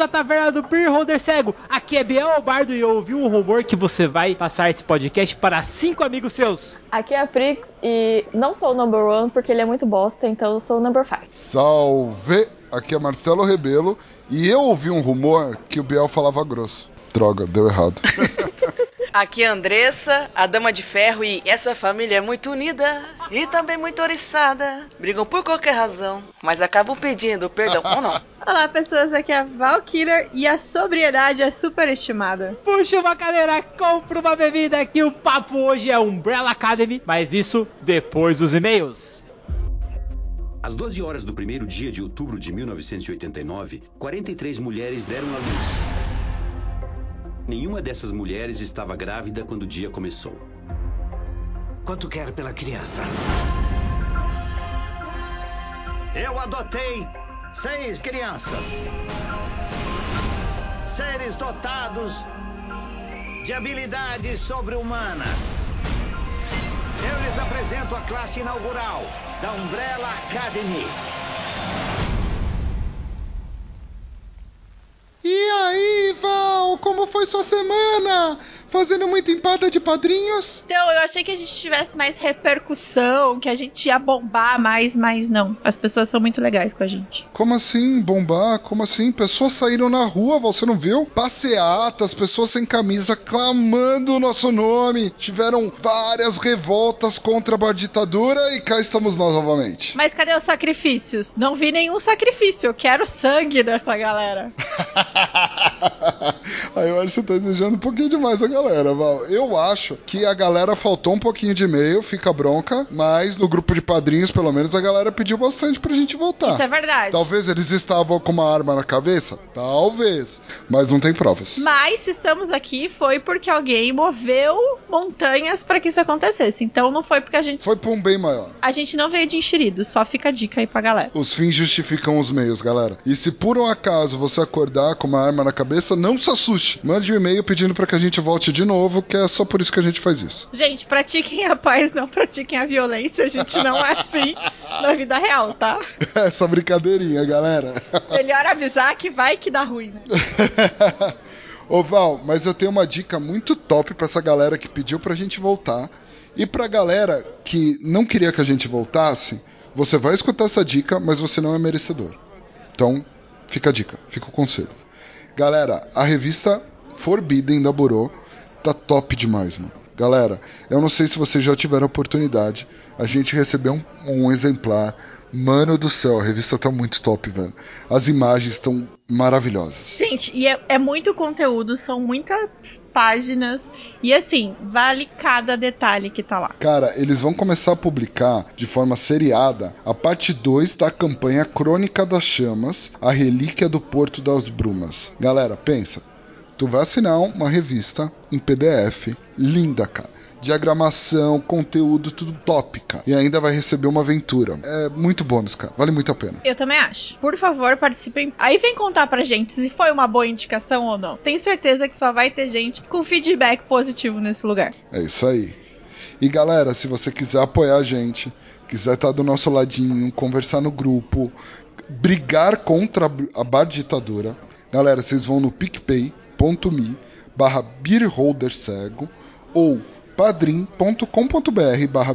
à Taverna do Beer Holder Cego. Aqui é Biel Bardo e eu ouvi um rumor que você vai passar esse podcast para cinco amigos seus. Aqui é a Prix e não sou o number one porque ele é muito bosta, então eu sou o number five. Salve! Aqui é Marcelo Rebelo e eu ouvi um rumor que o Biel falava grosso. Droga, deu errado. Aqui é a Andressa, a Dama de Ferro, e essa família é muito unida e também muito oriçada. Brigam por qualquer razão, mas acabam pedindo perdão ou não. Olá, pessoas, aqui é a Valkyra e a sobriedade é superestimada. Puxa uma cadeira, compra uma bebida que o papo hoje é Umbrella Academy, mas isso depois dos e-mails. Às 12 horas do primeiro dia de outubro de 1989, 43 mulheres deram à luz. Nenhuma dessas mulheres estava grávida quando o dia começou. Quanto quer pela criança? Eu adotei seis crianças. Seres dotados de habilidades sobre-humanas. Eu lhes apresento a classe inaugural da Umbrella Academy. E aí, Val, como foi sua semana? Fazendo muita empada de padrinhos? Então, eu achei que a gente tivesse mais repercussão, que a gente ia bombar mais, mas não. As pessoas são muito legais com a gente. Como assim, bombar? Como assim? Pessoas saíram na rua, você não viu? Passeatas, pessoas sem camisa clamando o nosso nome. Tiveram várias revoltas contra a ditadura e cá estamos nós novamente. Mas cadê os sacrifícios? Não vi nenhum sacrifício. Eu quero sangue dessa galera. Aí eu acho que você tá exigendo um pouquinho demais a galera, Val. Eu acho que a galera faltou um pouquinho de e-mail, fica bronca, mas no grupo de padrinhos, pelo menos, a galera pediu bastante pra gente voltar. Isso é verdade. Talvez eles estavam com uma arma na cabeça? Talvez. Mas não tem provas. Mas se estamos aqui foi porque alguém moveu montanhas para que isso acontecesse. Então não foi porque a gente. Foi pra um bem maior. A gente não veio de enxerido, só fica a dica aí pra galera. Os fins justificam os meios, galera. E se por um acaso você acordar com uma arma na cabeça, não se assuste. Mande um e-mail pedindo para que a gente volte de novo, que é só por isso que a gente faz isso. Gente, pratiquem a paz, não pratiquem a violência. A gente não é assim na vida real, tá? Essa brincadeirinha, galera. Melhor avisar que vai que dá ruim, né? Ô Val, mas eu tenho uma dica muito top pra essa galera que pediu pra gente voltar. E pra galera que não queria que a gente voltasse, você vai escutar essa dica, mas você não é merecedor. Então, fica a dica, fica o conselho. Galera, a revista Forbidden da Burô tá top demais, mano. Galera, eu não sei se vocês já tiveram a oportunidade. A gente recebeu um, um exemplar. Mano do céu, a revista tá muito top, velho. As imagens estão maravilhosas. Gente, e é, é muito conteúdo, são muitas páginas. E assim, vale cada detalhe que tá lá. Cara, eles vão começar a publicar de forma seriada a parte 2 da campanha Crônica das Chamas, a Relíquia do Porto das Brumas. Galera, pensa. Tu vai assinar uma revista em PDF, linda, cara diagramação, conteúdo, tudo top, cara. E ainda vai receber uma aventura. É muito bônus, cara. Vale muito a pena. Eu também acho. Por favor, participem. Aí vem contar pra gente se foi uma boa indicação ou não. Tenho certeza que só vai ter gente com feedback positivo nesse lugar. É isso aí. E galera, se você quiser apoiar a gente, quiser estar do nosso ladinho, conversar no grupo, brigar contra a bar ditadura, galera, vocês vão no picpay.me barra beerholdercego ou padrim.com.br barra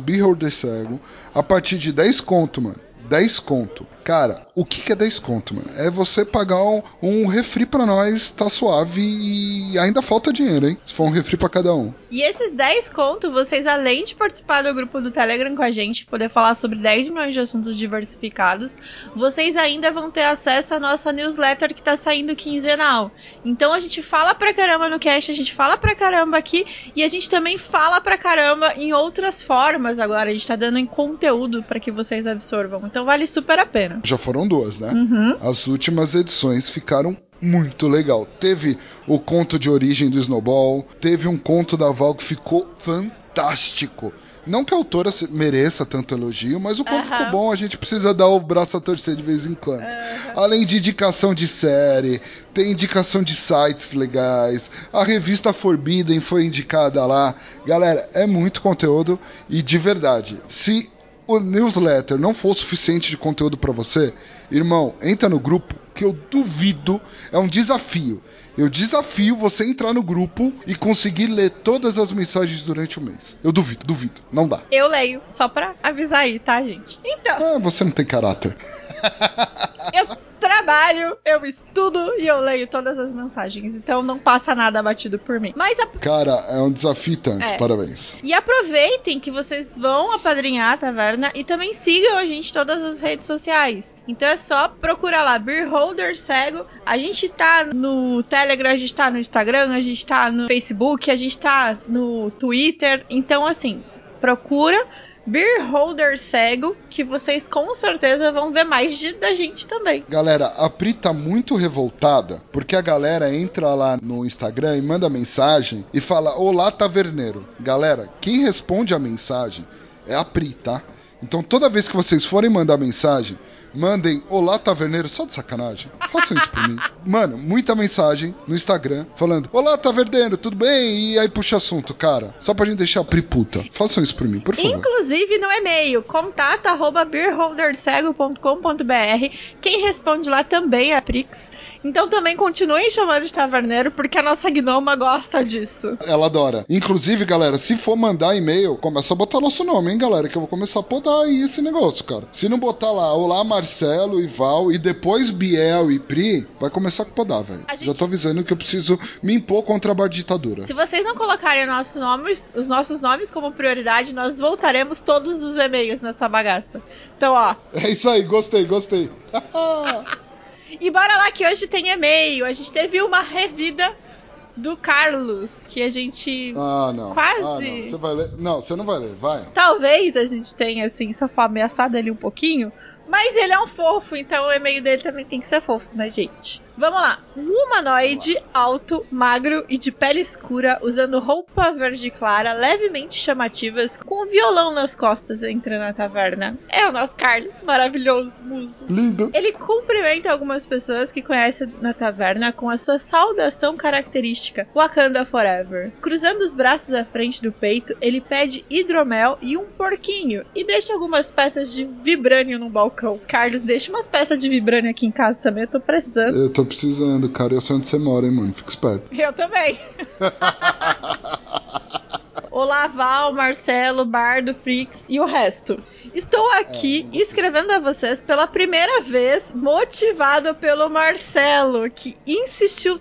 cego a partir de 10 conto, mano. 10 conto. Cara, o que, que é 10 conto, mano? É você pagar um, um refri pra nós, tá suave e ainda falta dinheiro, hein? Se for um refri pra cada um. E esses 10 conto, vocês além de participar do grupo do Telegram com a gente, poder falar sobre 10 milhões de assuntos diversificados, vocês ainda vão ter acesso à nossa newsletter que tá saindo quinzenal. Então a gente fala pra caramba no cast, a gente fala pra caramba aqui e a gente também fala pra caramba em outras formas agora. A gente tá dando em conteúdo para que vocês absorvam. Então vale super a pena. Já foram duas, né? Uhum. As últimas edições ficaram muito legal. Teve o conto de origem do Snowball, teve um conto da Val que ficou fantástico. Não que a autora mereça tanto elogio, mas o conto Uhum. ficou bom, a gente precisa dar o braço a torcer de vez em quando. Além de indicação de série, tem indicação de sites legais, a revista Forbidden foi indicada lá. Galera, é muito conteúdo e de verdade, se o newsletter não for suficiente de conteúdo para você, irmão, entra no grupo, que eu duvido, é um desafio. Eu desafio você entrar no grupo e conseguir ler todas as mensagens durante o mês. Eu duvido, duvido. Não dá. Eu leio, só pra avisar aí, tá, gente? Então, Ah, você não tem caráter. eu trabalho, eu estudo e eu leio todas as mensagens. Então não passa nada batido por mim. Mas a Cara, é um desafio tanto. É. Parabéns. E aproveitem que vocês vão apadrinhar a taverna e também sigam a gente em todas as redes sociais. Então é só procurar lá, Beer Holder Cego. A gente tá no Telegram, a gente tá no Instagram, a gente tá no Facebook, a gente tá no Twitter. Então, assim, procura Beer Holder Cego, que vocês com certeza vão ver mais de, da gente também. Galera, a Pri tá muito revoltada porque a galera entra lá no Instagram e manda mensagem e fala: Olá, taverneiro. Galera, quem responde a mensagem é a Pri, tá? Então toda vez que vocês forem mandar mensagem, mandem Olá, taverneiro, só de sacanagem. Façam isso por mim. Mano, muita mensagem no Instagram falando: Olá, taverneiro, tudo bem? E aí puxa assunto, cara. Só pra gente deixar a Pri puta. Façam isso por mim, por favor. Inclusive no e-mail, contato beerholdercego.com.br. Quem responde lá também é a Prix. Então também continuem chamando de taverneiro, porque a nossa gnoma gosta disso. Ela adora. Inclusive, galera, se for mandar e-mail, começa a botar nosso nome, hein, galera? Que eu vou começar a podar aí esse negócio, cara. Se não botar lá, olá, Marcelo e Val, e depois Biel e Pri, vai começar a podar, velho. Gente- Já tô avisando que eu preciso me impor contra a ditadura. Se vocês não colocarem nossos nomes, os nossos nomes como prioridade, nós voltaremos todos os e-mails nessa bagaça. Então, ó, É isso aí, gostei, gostei. E bora lá que hoje tem e-mail. A gente teve uma revida do Carlos, que a gente. ah, não. Quase. Ah, não. Você vai ler? Não, você não vai ler, vai. Talvez a gente tenha, assim, só for ameaçado ele um pouquinho. Mas ele é um fofo, então o e-mail dele também tem que ser fofo, né, gente? Vamos lá. Um humanoide alto, magro e de pele escura, usando roupa verde clara, levemente chamativas, com um violão nas costas, entra na taverna. É o nosso Carlos, maravilhoso muso. Lindo. Ele cumprimenta algumas pessoas que conhece na taverna com a sua saudação característica, Wakanda Forever. Cruzando os braços à frente do peito, ele pede hidromel e um porquinho e deixa algumas peças de vibrânio no balcão. Carlos, deixa umas peças de vibrânio aqui em casa também, eu tô precisando. Eu tô precisando, cara. Eu sei onde você mora, hein, mano. Fica esperto. Eu também. Olá, Val, Marcelo, Bardo, Prix e o resto. Estou aqui escrevendo a vocês pela primeira vez, motivado pelo Marcelo, que insistiu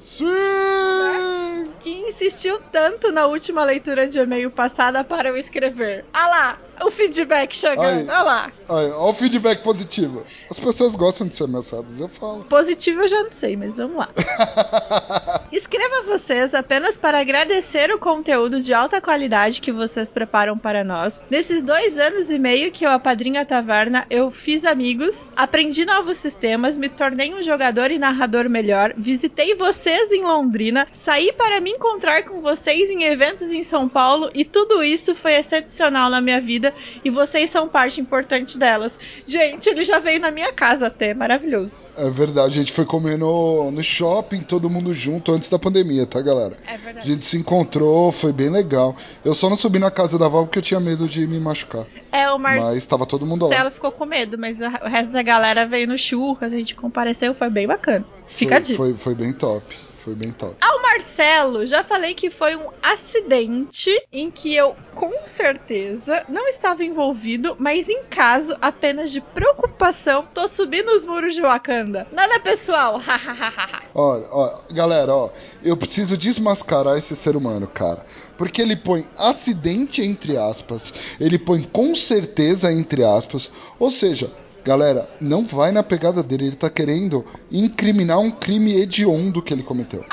que insistiu tanto na última leitura de e-mail passada para eu escrever. Ah lá, o feedback chegando. Aí. Ah lá. Olha, olha o feedback positivo. As pessoas gostam de ser ameaçadas, eu falo. Positivo eu já não sei, mas vamos lá. Escreva vocês apenas para agradecer o conteúdo de alta qualidade que vocês preparam para nós. Nesses dois anos e meio que eu apadrinho a taverna, eu fiz amigos, aprendi novos sistemas, me tornei um jogador e narrador melhor, visitei vocês em Londrina, saí para me encontrar com vocês em eventos em São Paulo e tudo isso foi excepcional na minha vida e vocês são parte importante delas. Gente, ele já veio na minha casa até, maravilhoso. É verdade, a gente foi comer no, no shopping, todo mundo junto, antes da pandemia, tá, galera? É A verdade. gente se encontrou, foi bem legal. Eu só não subi na casa da Val porque eu tinha medo de me machucar. É, o Marcelo Mas tava todo mundo lá. ficou com medo, mas a- o resto da galera veio no churras, a gente compareceu, foi bem bacana. Fica a Foi, dica. foi, foi bem top. Foi bem top. Ao Marcelo, já falei que foi um acidente em que eu, com certeza, não estava envolvido, mas em caso apenas de preocupação, tô subindo os muros de Wakanda. Nada pessoal, hahaha. Olha, ó, galera, ó, eu preciso desmascarar esse ser humano, cara. Porque ele põe acidente entre aspas, ele põe com certeza entre aspas, ou seja, galera, não vai na pegada dele, ele tá querendo incriminar um crime hediondo que ele cometeu.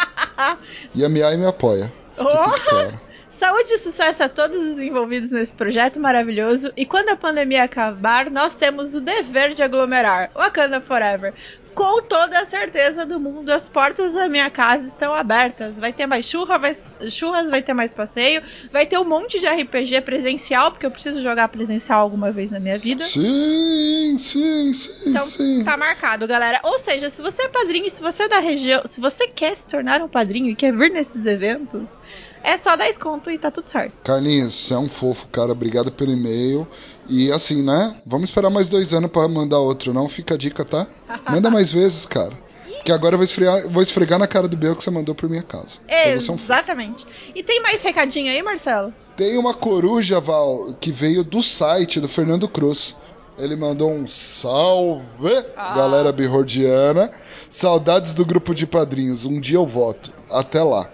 E a Miai me apoia. Tudo claro. Saúde e sucesso a todos os envolvidos nesse projeto maravilhoso. E quando a pandemia acabar, nós temos o dever de aglomerar. Wakanda Forever. Com toda a certeza do mundo, as portas da minha casa estão abertas. Vai ter mais churra, vai, churras, vai ter mais passeio, vai ter um monte de RPG presencial, porque eu preciso jogar presencial alguma vez na minha vida. Sim, sim, sim, Então sim. tá marcado, galera. Ou seja, se você é padrinho, se você é da região, se você quer se tornar um padrinho e quer vir nesses eventos, é só dar desconto e tá tudo certo. Carlinhos, você é um fofo, cara. Obrigado pelo e-mail. E assim, né? Vamos esperar mais dois anos pra mandar outro, não? Fica a dica, tá? Manda mais vezes, cara. Que agora eu vou esfregar, vou esfregar na cara do Biel que você mandou por minha casa. É. Exatamente. E tem mais recadinho aí, Marcelo? Tem uma coruja, Val, que veio do site do Fernando Cruz. Ele mandou um salve, Ah. galera birrodiana. Saudades do grupo de padrinhos. Um dia eu voto. Até lá.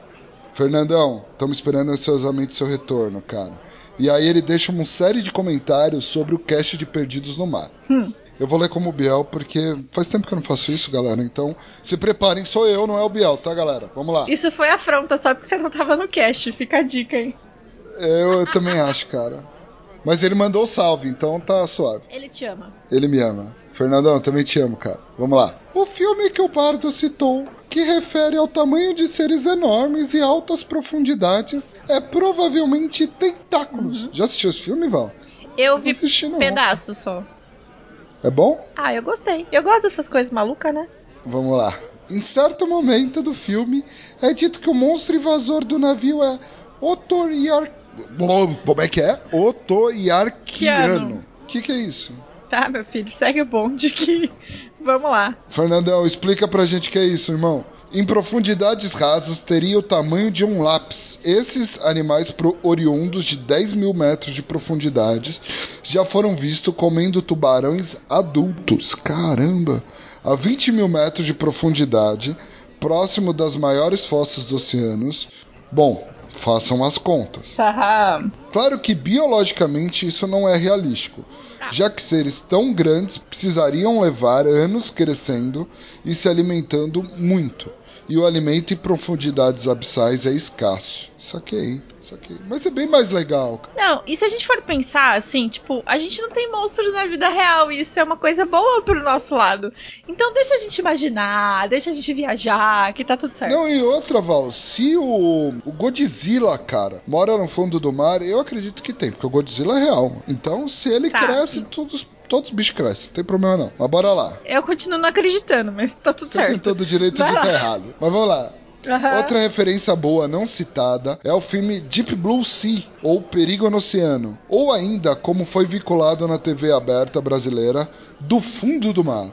Fernandão, estamos esperando ansiosamente seu retorno, cara. E aí ele deixa uma série de comentários sobre o cast de Perdidos no Mar. Hum. Eu vou ler como o Biel, porque faz tempo que eu não faço isso, galera. Então, se preparem, sou eu, não é o Biel, tá, galera? Vamos lá. Isso foi afronta, só porque você não tava no cast. Fica a dica aí. Eu, eu também acho, cara. Mas ele mandou o salve, então tá suave. Ele te ama. Ele me ama. Fernandão, também te amo, cara. Vamos lá. O filme que o Bardo citou, que refere ao tamanho de seres enormes e altas profundidades, é provavelmente Tentáculos. Já assistiu esse filme, Val? Eu vi assisti, não. pedaço só. É bom? Ah, eu gostei. Eu gosto dessas coisas malucas, né? Vamos lá. Em certo momento do filme, é dito que o monstro invasor do navio é Otoriar... Como é que é? Otoiarquiano. O que, que é isso? Tá, meu filho, segue o bonde que. Vamos lá. Fernandão, explica pra gente o que é isso, irmão. Em profundidades rasas teria o tamanho de um lápis. Esses animais pro- oriundos de 10 mil metros de profundidade já foram vistos comendo tubarões adultos. Caramba! A 20 mil metros de profundidade, próximo das maiores fossas dos oceanos. Bom, façam as contas. Claro que biologicamente isso não é realístico, já que seres tão grandes precisariam levar anos crescendo e se alimentando muito, e o alimento em profundidades abissais é escasso. Saquei, saquei. Mas é bem mais legal. Não, e se a gente for pensar assim, tipo, a gente não tem monstro na vida real e isso é uma coisa boa pro nosso lado. Então deixa a gente imaginar, deixa a gente viajar, que tá tudo certo. Não, e outra, Val, se o, o Godzilla, cara, mora no fundo do mar, eu acredito que tem, porque o Godzilla é real. mano. Então, se ele Tá, cresce, sim. todos, todos os bichos crescem, não tem problema não. Mas bora lá. Eu continuo não acreditando, mas tá tudo Você tem certo. todo o direito Vai de estar errado. Mas vamos lá. Aham. Outra referência boa não citada é o filme Deep Blue Sea, ou Perigo no Oceano, ou ainda, como foi vinculado na TV aberta brasileira, Do Fundo do Mar.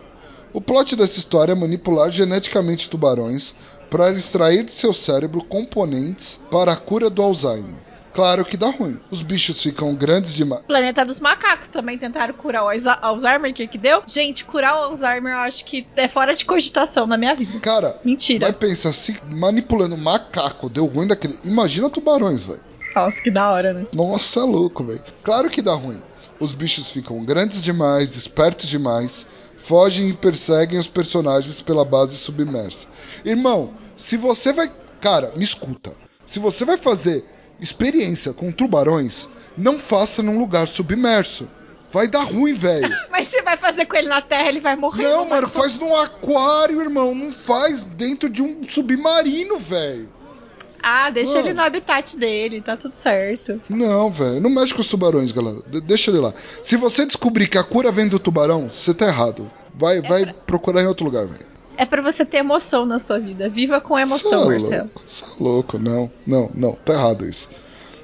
O plot dessa história é manipular geneticamente tubarões para extrair de seu cérebro componentes para a cura do Alzheimer. Claro que dá ruim. Os bichos ficam grandes demais. Planeta dos Macacos também tentaram curar o Alzheimer, o que que deu? Gente, curar o Alzheimer eu acho que é fora de cogitação na minha vida. Cara, Mentira. vai pensar, se manipulando macaco deu ruim daquele. Imagina tubarões, velho. Nossa, que da hora, né? Nossa, é louco, velho. Claro que dá ruim. Os bichos ficam grandes demais, espertos demais, fogem e perseguem os personagens pela base submersa. Irmão, se você vai. Cara, me escuta. Se você vai fazer experiência com tubarões, não faça num lugar submerso. Vai dar ruim, velho. Mas você vai fazer com ele na terra, ele vai morrer. Não, vai mano, faz num aquário, irmão. Não faz dentro de um submarino, velho. Ah, deixa Mano. ele no habitat dele, tá tudo certo. Não, velho. Não mexe com os tubarões, galera. De- deixa ele lá. Se você descobrir que a cura vem do tubarão, você tá errado. Vai, vai procurar em outro lugar, velho. É pra você ter emoção na sua vida. Viva com emoção, é Marcelo. louco, cê é louco. Não, não, não. Tá errado isso.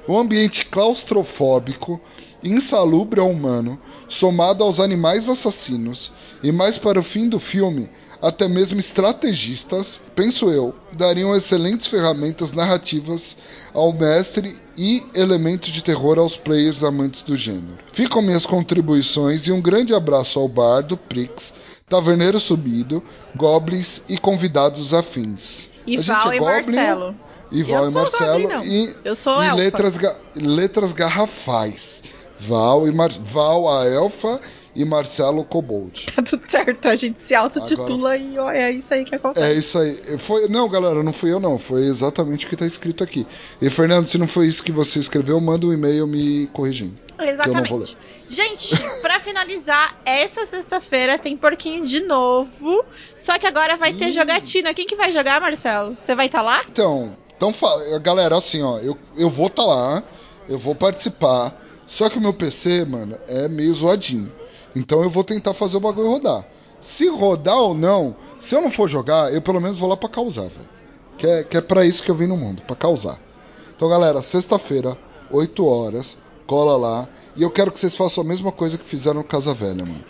O ambiente claustrofóbico, insalubre ao humano, somado aos animais assassinos, e mais para o fim do filme, até mesmo estrategistas, penso eu, dariam excelentes ferramentas narrativas ao mestre e elementos de terror aos players amantes do gênero. Ficam minhas contribuições e um grande abraço ao Bardo, Prix, Taverneiro Subido, Goblins e convidados afins. E A gente é e Goblin, Marcelo. E Val Eu e sou Marcelo. Goblin, e Eu sou e elfa. letras, ga- letras garrafais. Val e Mar Val a elfa e Marcelo Kobold. Tá tudo certo, a gente se autotitula e ó, é isso aí que É acontece. isso aí. Foi, não, galera, não fui eu não. Foi exatamente o que tá escrito aqui. E Fernando, se não foi isso que você escreveu, manda um e-mail me corrigindo. Exatamente. Gente, pra finalizar, essa sexta-feira tem porquinho de novo. Só que agora vai ter jogatina. Quem que vai jogar, Marcelo? Você vai estar lá? Então, então galera, assim, ó, eu, eu vou estar lá, eu vou participar. Só que o meu PC, mano, é meio zoadinho. Então eu vou tentar fazer o bagulho rodar. Se rodar ou não, se eu não for jogar, eu pelo menos vou lá pra causar, velho. Que é, que é pra isso que eu vim no mundo, pra causar. Então, galera, sexta-feira, 8 horas, cola lá. E eu quero que vocês façam a mesma coisa que fizeram no Casa Velha, mano.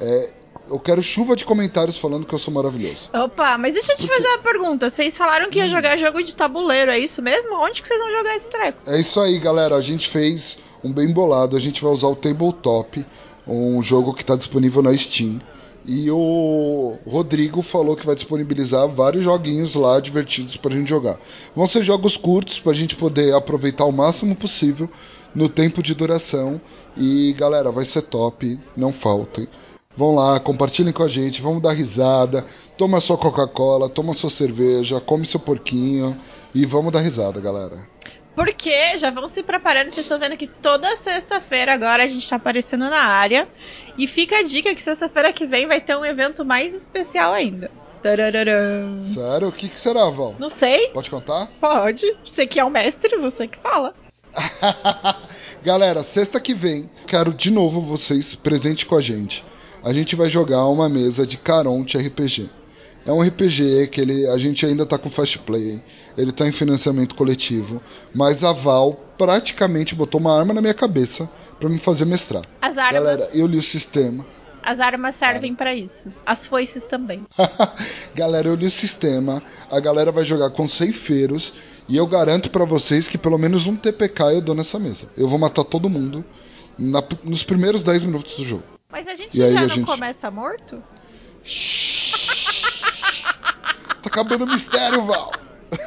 É, Eu quero chuva de comentários falando que eu sou maravilhoso. Opa, mas deixa eu te fazer uma pergunta. Vocês falaram que ia jogar jogo de tabuleiro, é isso mesmo? Onde que vocês vão jogar esse treco? É isso aí, galera. A gente fez um bem bolado. A gente vai usar o Tabletop, um jogo que está disponível na Steam. E o Rodrigo falou que vai disponibilizar vários joguinhos lá divertidos pra gente jogar. Vão ser jogos curtos pra gente poder aproveitar o máximo possível no tempo de duração. E galera, vai ser top, não faltem. Vão lá, compartilhem com a gente, vamos dar risada, toma sua Coca-Cola, toma sua cerveja, come seu porquinho e vamos dar risada, galera. Porque já vão se preparando, vocês estão vendo que toda sexta-feira agora a gente tá aparecendo na área. E fica a dica que sexta-feira que vem vai ter um evento mais especial ainda. Tarararã. Sério? O que, que será, Val? Não sei, Pode contar? pode. Você que é o mestre, você que fala. Galera, sexta que vem, quero de novo vocês presente com a gente. A gente vai jogar uma mesa de Caronte RPG. É um RPG que ele, a gente ainda tá com fast play, ele tá em financiamento coletivo, mas a Val praticamente botou uma arma na minha cabeça pra me fazer mestrar. As armas, Galera, eu li o sistema. As armas servem pra isso. As foices também. galera, eu li o sistema. A galera vai jogar com ceifeiros. E eu garanto pra vocês que pelo menos um TPK eu dou nessa mesa. Eu vou matar todo mundo na- nos primeiros 10 minutos do jogo. Mas a gente E já não gente- começa morto? Tá acabando o mistério, Val.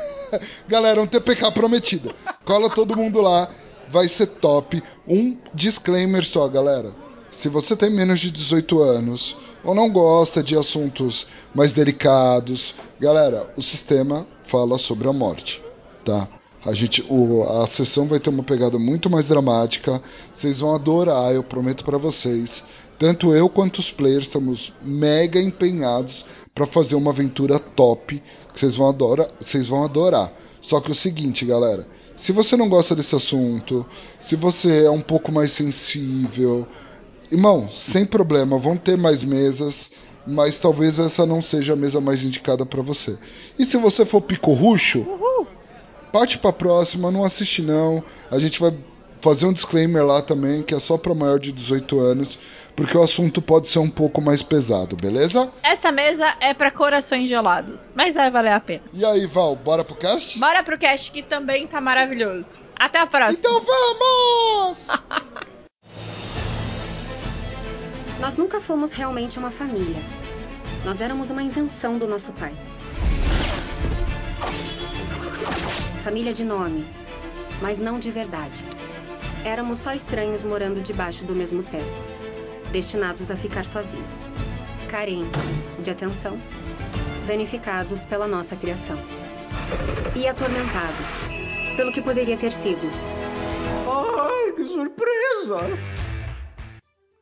Galera, um TPK prometido. Cola todo mundo lá. Vai ser top. Um disclaimer só, galera. Se você tem menos de 18 anos ou não gosta de assuntos mais delicados, galera, o sistema fala sobre a morte, tá? A gente, o- a sessão vai ter uma pegada muito mais dramática. Vocês vão adorar, eu prometo pra vocês. Tanto eu quanto os players estamos mega empenhados pra fazer uma aventura top que vocês vão adorar, vocês vão adorar. Só que o seguinte, galera, se você não gosta desse assunto, se você é um pouco mais sensível, irmão, sem problema, vão ter mais mesas, mas talvez essa não seja a mesa mais indicada pra você. E se você for picorrucho, parte pra próxima, não assiste não. A gente vai fazer um disclaimer lá também, que é só pra maior de 18 anos, porque o assunto pode ser um pouco mais pesado, beleza? Essa mesa é pra corações gelados, mas vai valer a pena. E aí, Val, bora pro cast? Bora pro cast que também tá maravilhoso. Até a próxima. Então vamos! Nós nunca fomos realmente uma família. Nós éramos uma invenção do nosso pai. Família de nome, mas não de verdade. Éramos só estranhos morando debaixo do mesmo teto, destinados a ficar sozinhos, carentes de atenção, danificados pela nossa criação e atormentados pelo que poderia ter sido. Ai, que surpresa!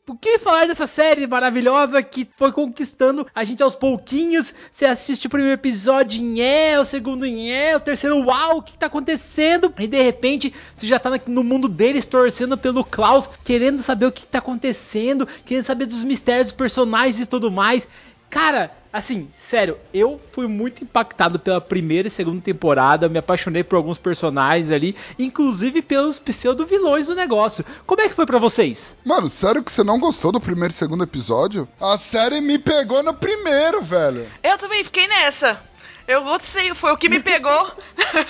Por que falar dessa série maravilhosa que foi conquistando a gente aos pouquinhos? Você assiste o primeiro episódio em é, o segundo em é, o terceiro uau, o que tá acontecendo? E de repente você já tá no mundo deles torcendo pelo Klaus, querendo saber o que tá acontecendo, querendo saber dos mistérios dos personagens e tudo mais. Cara, assim, sério, eu fui muito impactado pela primeira e segunda temporada, me apaixonei por alguns personagens ali, inclusive pelos pseudo-vilões do negócio. Como é que foi pra vocês? Mano, sério que você não gostou do primeiro e segundo episódio? A série me pegou no primeiro, velho. Eu também fiquei nessa. Eu gostei, foi o que me pegou.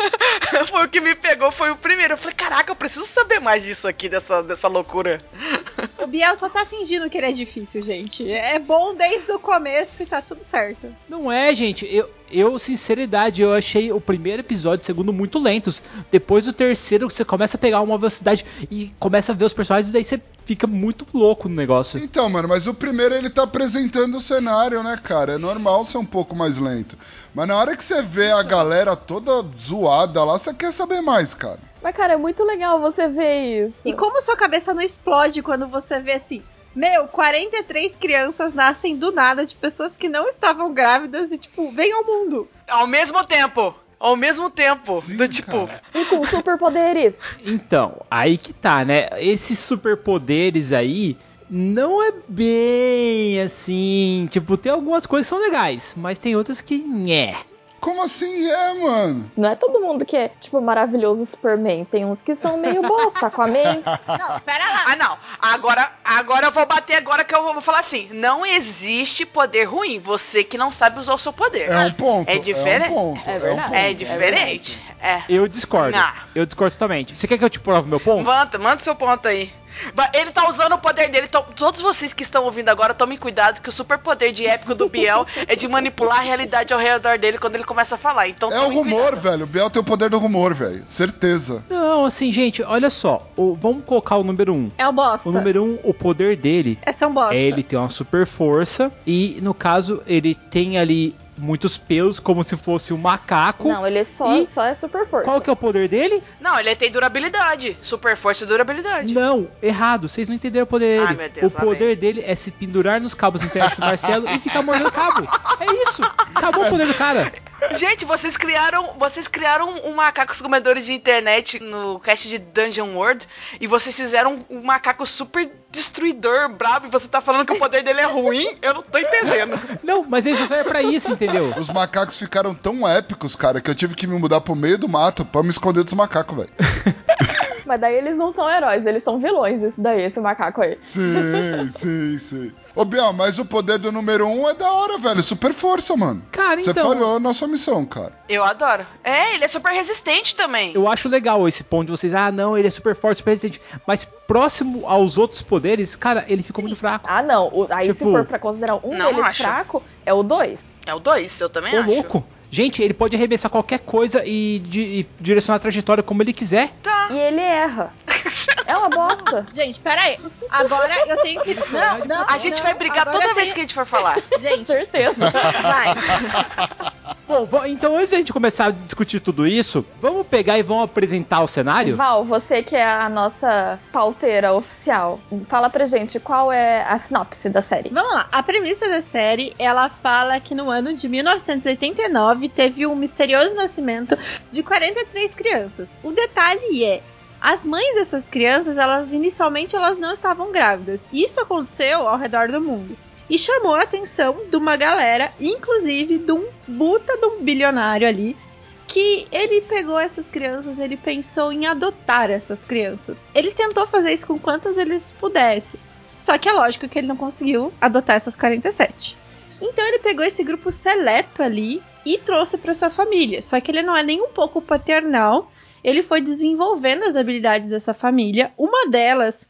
foi o que me pegou, foi o primeiro. Eu falei, caraca, eu preciso saber mais disso aqui, dessa, dessa loucura. O Biel só tá fingindo que ele é difícil, gente. É bom desde o começo e tá tudo certo. Não é, gente. Eu, eu, sinceridade, eu achei o primeiro episódio e o segundo muito lentos. Depois do terceiro, você começa a pegar uma velocidade e começa a ver os personagens, e daí você fica muito louco no negócio. Então, mano, mas o primeiro ele tá apresentando o cenário, né, cara? É normal ser um pouco mais lento. Mas na hora que você vê a galera toda zoada lá, você quer saber mais, cara. Mas, cara, é muito legal você ver isso. E como sua cabeça não explode quando você vê assim, meu, 43 crianças nascem do nada de pessoas que não estavam grávidas e, tipo, vêm ao mundo. Ao mesmo tempo. Ao mesmo tempo. Sim, do tipo. cara. E com superpoderes. Então, aí que tá, né? Esses superpoderes aí não é bem assim. Tipo, tem algumas coisas que são legais, mas tem outras que. Nhé. Como assim é, mano? Não é todo mundo que é, tipo, maravilhoso Superman. Tem uns que são meio bosta, Aquaman. Não, pera lá. Ah, não. Agora, agora eu vou bater agora que eu vou falar assim. Não existe poder ruim. Você que não sabe usar o seu poder. É um ponto. É diferente. É um ponto. É um verdade. ponto. É diferente. É. Eu discordo. Não. Eu discordo totalmente. Você quer que eu te prove meu ponto? Manda, manda seu ponto aí. Ele tá usando o poder dele. to- todos vocês que estão ouvindo agora, tomem cuidado que o superpoder de épico do Biel é de manipular a realidade ao redor dele quando ele começa a falar. Então É o rumor, cuidado. velho. O Biel tem o poder do rumor, velho. Certeza. Não, assim, gente, olha só. O- vamos colocar o número 1. Um. É o bosta. O número 1, um, o poder dele é um bosta. é ele tem uma super força. E no caso, ele tem ali muitos pelos, como se fosse um macaco. Não, ele só, E- só é super força. Qual que é o poder dele? Não, ele tem durabilidade. Super força e durabilidade. Não, errado. Vocês não entenderam o poder dele. Ai, meu Deus, o poder dele é se pendurar nos cabos internos do Marcelo e ficar mordendo cabo. É isso. Acabou o poder do cara. Gente, vocês criaram, vocês criaram um macacos comedores de internet no cast de Dungeon World e vocês fizeram um macaco super destruidor, brabo, e você tá falando que o poder dele é ruim? Eu não tô entendendo. Não, mas ele só serve pra isso, entendeu? Os macacos ficaram tão épicos, cara, que eu tive que me mudar pro meio do mato pra me esconder dos macacos, velho. Mas daí eles não são heróis, eles são vilões, esse daí, esse macaco aí. Sim, sim, sim. Ô, Biel, mas o poder do número um é da hora, velho. Super força, mano. Cara, Você então. falhou na sua missão, cara. Eu adoro. É, ele é super resistente também. Eu acho legal esse ponto de vocês. Ah, não, ele é super forte, super resistente. Mas próximo aos outros poderes, cara, ele ficou muito fraco. Ah, não. o- aí se Tipo, for pra considerar um não deles acho. fraco, é o 2. É o 2, eu também Ô, acho. louco. Gente, ele pode arremessar qualquer coisa e, di- e direcionar a trajetória como ele quiser. Tá. E ele erra. É uma bosta. Gente, pera aí. Agora eu tenho que. Não, não. A gente não. vai brigar toda vez tenho- que a gente for falar. Gente, Certeza. vai. Bom, então antes da gente começar a discutir tudo isso, vamos pegar e vamos apresentar o cenário? Val, você que é a nossa pauteira oficial, fala pra gente qual é a sinopse da série. Vamos lá. A premissa da série, ela fala que no ano de 1989 teve um misterioso nascimento de 43 crianças. O detalhe é, as mães dessas crianças, elas inicialmente elas não estavam grávidas. Isso aconteceu ao redor do mundo. E chamou a atenção de uma galera, inclusive de um buta de um bilionário ali, que ele pegou essas crianças, ele pensou em adotar essas crianças. Ele tentou fazer isso com quantas ele pudesse. Só que é lógico que ele não conseguiu adotar essas 47. Então ele pegou esse grupo seleto ali e trouxe para sua família. Só que ele não é nem um pouco paternal. Ele foi desenvolvendo as habilidades dessa família. Uma delas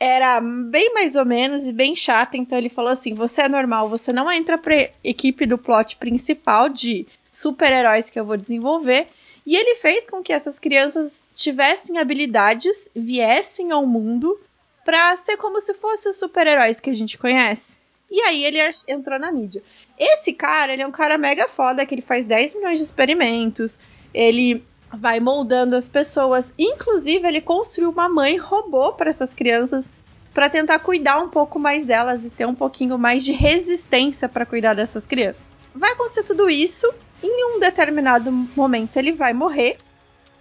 era bem mais ou menos e bem chata, então ele falou assim: "Você é normal, você não entra pra equipe do plot principal de super-heróis que eu vou desenvolver". E ele fez com que essas crianças tivessem habilidades, viessem ao mundo pra ser como se fossem os super-heróis que a gente conhece. E aí ele entrou na mídia. Esse cara, ele é um cara mega foda, que ele faz 10 milhões de experimentos, ele vai moldando as pessoas, inclusive ele construiu uma mãe robô para essas crianças para tentar cuidar um pouco mais delas e ter um pouquinho mais de resistência para cuidar dessas crianças. Vai acontecer tudo isso, em um determinado momento ele vai morrer.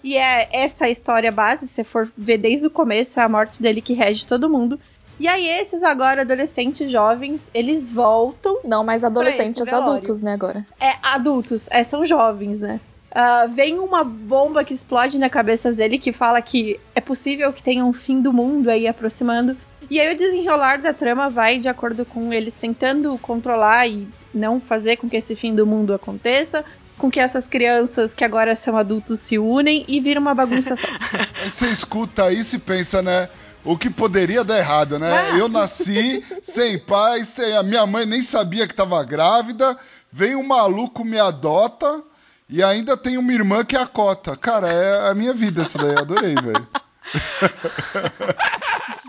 E é essa a história base, se for ver desde o começo, é a morte dele que rege todo mundo. E aí esses agora adolescentes jovens, eles voltam Não, mas adolescentes, adultos, né, agora. é, adultos, é, são jovens, né? Ah, vem uma bomba que explode na cabeça dele que fala que é possível que tenha um fim do mundo aí aproximando. E aí o desenrolar da trama vai de acordo com eles tentando controlar e não fazer com que esse fim do mundo aconteça, com que essas crianças que agora são adultos se unem e vira uma bagunça só. Você escuta isso e pensa, né? O que poderia dar errado, né? Ah. Eu nasci sem pai, sem a minha mãe nem sabia que tava grávida, vem um maluco me adota e ainda tem uma irmã que é a cota. Cara, é a minha vida essa daí, adorei, velho.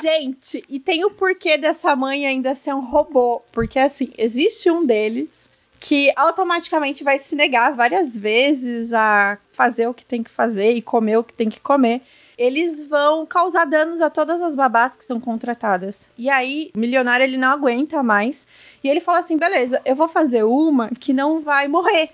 Gente, e tem o porquê dessa mãe ainda ser um robô. Porque, assim, existe um deles que automaticamente vai se negar várias vezes a fazer o que tem que fazer e comer o que tem que comer. Eles vão causar danos a todas as babás que são contratadas. E aí, o milionário ele não aguenta mais. E ele fala assim: beleza, eu vou fazer uma que não vai morrer.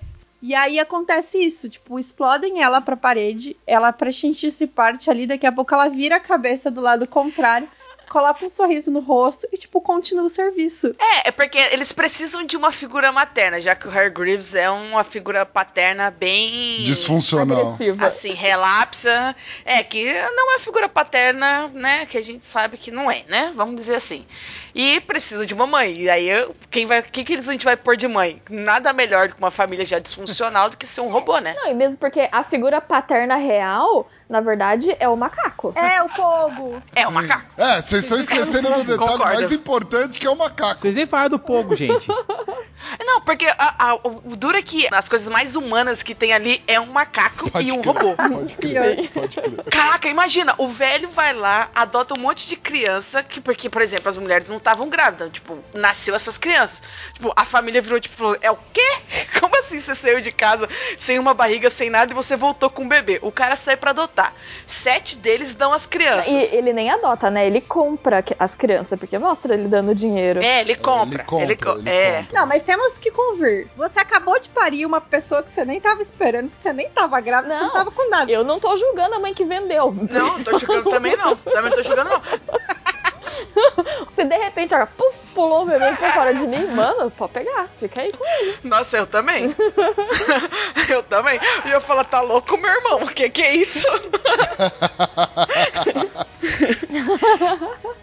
E aí acontece isso, tipo, explodem ela pra parede, ela pra gente se parte ali, daqui a pouco ela vira a cabeça do lado contrário. Coloca um sorriso no rosto e, tipo, continua o serviço. É, é porque eles precisam de uma figura materna, já que o Harry Greaves é uma figura paterna bem. Disfuncional. Agressiva. Assim, relapsa. É, que não é figura paterna, né? Que a gente sabe que não é, né? Vamos dizer assim. E precisa de uma mãe. E aí, eu- quem vai, quem que a gente vai pôr de mãe? Nada melhor do que uma família já disfuncional do que ser um robô, né? Não, e mesmo porque a figura paterna real, na verdade, é o macaco. É, o Pogo. É um macaco. É, vocês estão esquecendo do detalhe Concordo. mais importante que é o macaco. Vocês nem falaram do Pogo, gente. Não, porque a- a- o duro é que as coisas mais humanas que tem ali é um macaco Pode e um crer, robô. Pode crer, pode crer. Caraca, imagina, o velho vai lá, adota um monte de criança, que, porque, por exemplo, as mulheres não estavam grávidas. Tipo, nasceu essas crianças. Tipo, a família virou, tipo, falou, é o quê? Como assim você saiu de casa sem uma barriga, sem nada, e você voltou com um bebê? O cara sai pra adotar. Sete deles dão as crianças. E ele nem adota, né? Ele compra que- as crianças, porque mostra ele dando dinheiro. É, ele compra. Ele compra, ele co- ele é. compra. Não, mas temos que convir. Você acabou de parir uma pessoa que você nem tava esperando, que você nem tava grávida, você Não. não tava com nada. Eu não tô julgando a mãe que vendeu. Não, não tô julgando também não. Também não tô julgando não. Se de repente, ó, puf, pulou o bebê pra fora de mim, mano, pode pegar. Fica aí com ele. Nossa, eu também. eu também. E eu falo, tá louco, meu irmão? O que que é isso?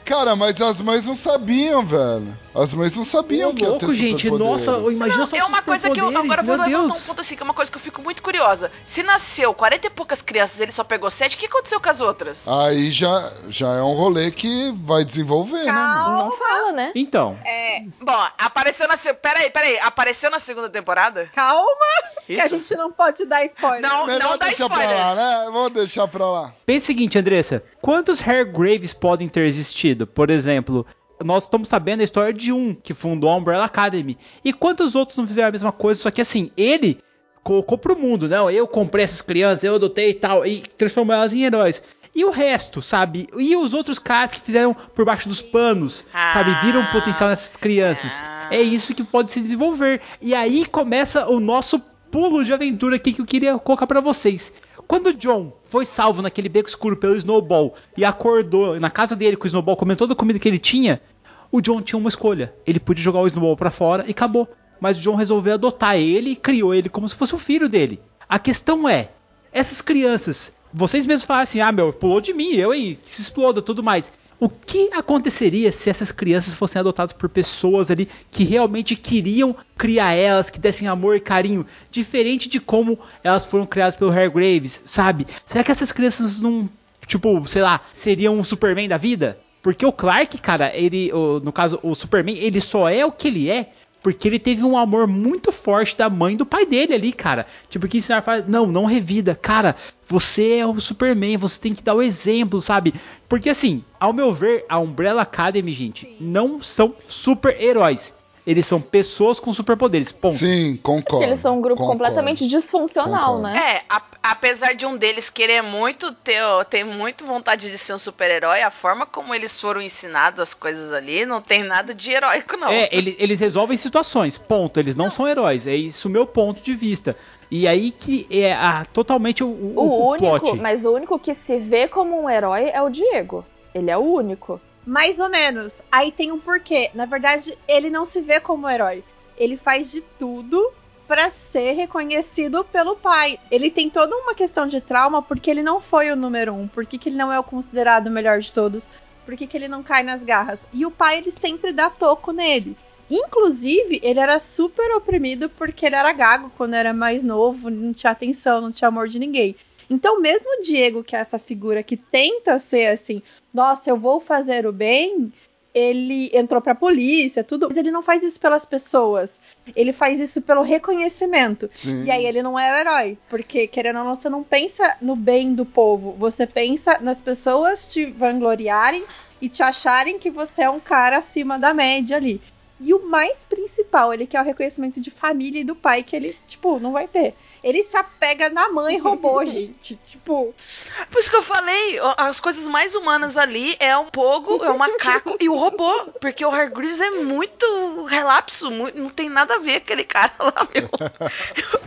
Cara, mas as mães não sabiam, velho. As mães não sabiam Ô, que ia ter louco, gente. Nossa, imagina só é uma coisa que eu agora vou levantar Deus. um ponto assim, que é uma coisa que eu fico muito curiosa. Se nasceu 40 e poucas crianças ele só pegou 7, o que aconteceu com as outras? Aí já, já é um rolê que vai desenvolver, né? mano? Não fala, né? Então, É, Bom, apareceu na. se- Peraí, peraí. Apareceu na segunda temporada? calma, que a Isso? gente não pode dar spoiler. Não, Melhor não dá deixar spoiler. pra lá, né? Vou deixar pra lá. pense o seguinte, Andressa. Quantos Hair Graves podem ter existido? Por exemplo, nós estamos sabendo a história de um que fundou a Umbrella Academy. E quantos outros não fizeram a mesma coisa? Só que assim, ele colocou pro mundo. Não, eu comprei essas crianças, eu adotei e tal. E transformou elas em heróis. E o resto, sabe? E os outros caras que fizeram por baixo dos panos, sabe? Viram potencial nessas crianças. Ah. É isso que pode se desenvolver. E aí começa o nosso pulo de aventura aqui que eu queria colocar pra vocês. Quando o John foi salvo naquele beco escuro pelo Snowball e acordou na casa dele com o Snowball comendo toda a comida que ele tinha, o John tinha uma escolha. Ele podia jogar o Snowball pra fora e acabou. Mas o John resolveu adotar ele e criou ele como se fosse um filho dele. A questão é, essas crianças, vocês mesmos falam assim, ah meu, pulou de mim, eu e se exploda, tudo mais. O que aconteceria se essas crianças fossem adotadas por pessoas ali que realmente queriam criar elas, que dessem amor e carinho, diferente de como elas foram criadas pelo Harry Graves, sabe? Será que essas crianças não, tipo, sei lá, seriam um Superman da vida? Porque o Clark, cara, ele, no caso, o Superman, ele só é o que ele é porque ele teve um amor muito forte da mãe e do pai dele ali, cara. Tipo, que ensinar faz, não, não revida, cara. Você é o Superman, você tem que dar o exemplo, sabe? Porque assim, ao meu ver, a Umbrella Academy, gente, não são super-heróis. Eles são pessoas com superpoderes. Ponto. Sim, concordo. Porque eles são um grupo concordo. completamente disfuncional, Concordo. né? É, a- apesar de um deles querer muito ter, ter muito vontade de ser um super-herói, a forma como eles foram ensinados as coisas ali não tem nada de heróico, não. É, ele- eles resolvem situações, ponto. Eles não, são heróis, é isso o meu ponto de vista. E aí que é a- totalmente o, o, O o único, plot. mas o único que se vê como um herói é o Diego. Ele é o único. Mais ou menos. Aí tem um porquê. Na verdade, ele não se vê como herói. Ele faz de tudo pra ser reconhecido pelo pai. Ele tem toda uma questão de trauma porque ele não foi o número um. Por que, que ele não é o considerado o melhor de todos? Por que, que ele não cai nas garras? E o pai, ele sempre dá toco nele. Inclusive, ele era super oprimido porque ele era gago quando era mais novo, não tinha atenção, não tinha amor de ninguém. Então, mesmo o Diego, que é essa figura que tenta ser assim, nossa, eu vou fazer o bem, ele entrou pra polícia, tudo, mas ele não faz isso pelas pessoas. Ele faz isso pelo reconhecimento. Sim. E aí ele não é o herói, porque querendo ou não, você não pensa no bem do povo, você pensa nas pessoas te vangloriarem e te acharem que você é um cara acima da média ali. E o mais principal, ele quer o reconhecimento de família e do pai, que ele, tipo, não vai ter. Ele se apega na mãe robô, gente. Tipo, Por isso que eu falei, as coisas mais humanas ali é um pogo, é o macaco e o robô. Porque o Hargreaves é muito relapso, muito- não tem nada a ver aquele cara lá, meu.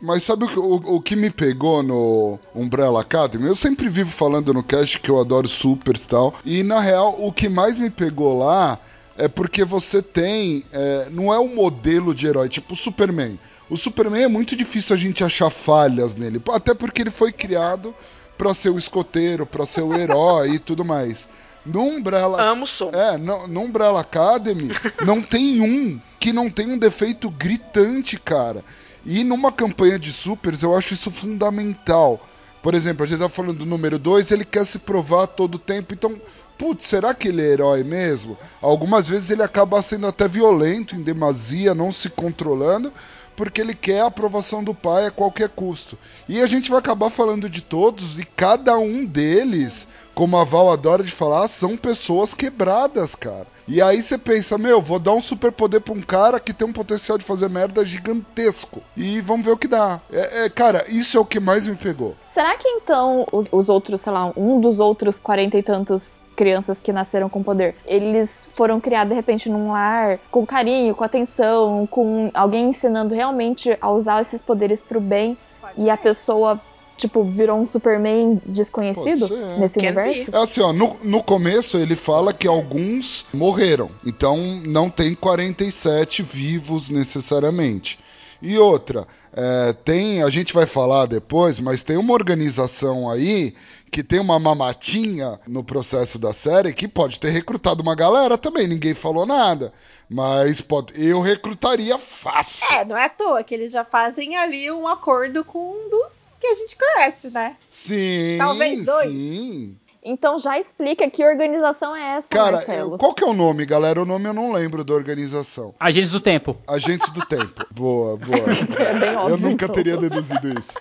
Mas sabe o, que- o, o que me pegou no Umbrella Academy? Eu sempre vivo falando no cast que eu adoro supers e tal. E na real, o que mais me pegou lá é porque você tem. é, não é um modelo de herói, tipo o Superman. O Superman é muito difícil a gente achar falhas nele. Até porque ele foi criado pra ser o escoteiro, pra ser o herói e tudo mais. No Umbrella Amo som. é, no, no Umbrella Academy não tem um que não tem um defeito gritante, cara. E numa campanha de supers eu acho isso fundamental. Por exemplo, a gente tá falando do número 2, ele quer se provar todo o tempo, então, putz, será que ele é herói mesmo? Algumas vezes ele acaba sendo até violento em demasia, não se controlando, porque ele quer a aprovação do pai a qualquer custo. E a gente vai acabar falando de todos, e cada um deles, como a Val adora de falar, são pessoas quebradas, cara. E aí você pensa, meu, vou dar um superpoder pra um cara que tem um potencial de fazer merda gigantesco. E vamos ver o que dá. É, é, cara, isso é o que mais me pegou. Será que então os, os outros, sei lá, um dos outros quarenta e tantos crianças que nasceram com poder, eles foram criados de repente num lar com carinho, com atenção, com alguém ensinando realmente a usar esses poderes pro bem e a pessoa tipo virou um Superman desconhecido ser. nesse Can universo? É assim, ó, no, no começo ele fala que alguns morreram. Então não tem 47 vivos necessariamente. E outra, é, tem, a gente vai falar depois, mas tem uma organização aí que tem uma mamatinha no processo da série que pode ter recrutado uma galera também, ninguém falou nada. Mas pode, eu recrutaria fácil. É, não é à toa que eles já fazem ali um acordo com um dos que a gente conhece, né? Sim, Talvez dois. sim. Então já explica que organização é essa, Cara, Marcelo. qual que é o nome, galera? O nome eu não lembro da organização. Agentes do Tempo. Agentes do Tempo. Boa, boa. É bem óbvio. Eu nunca então. teria deduzido isso.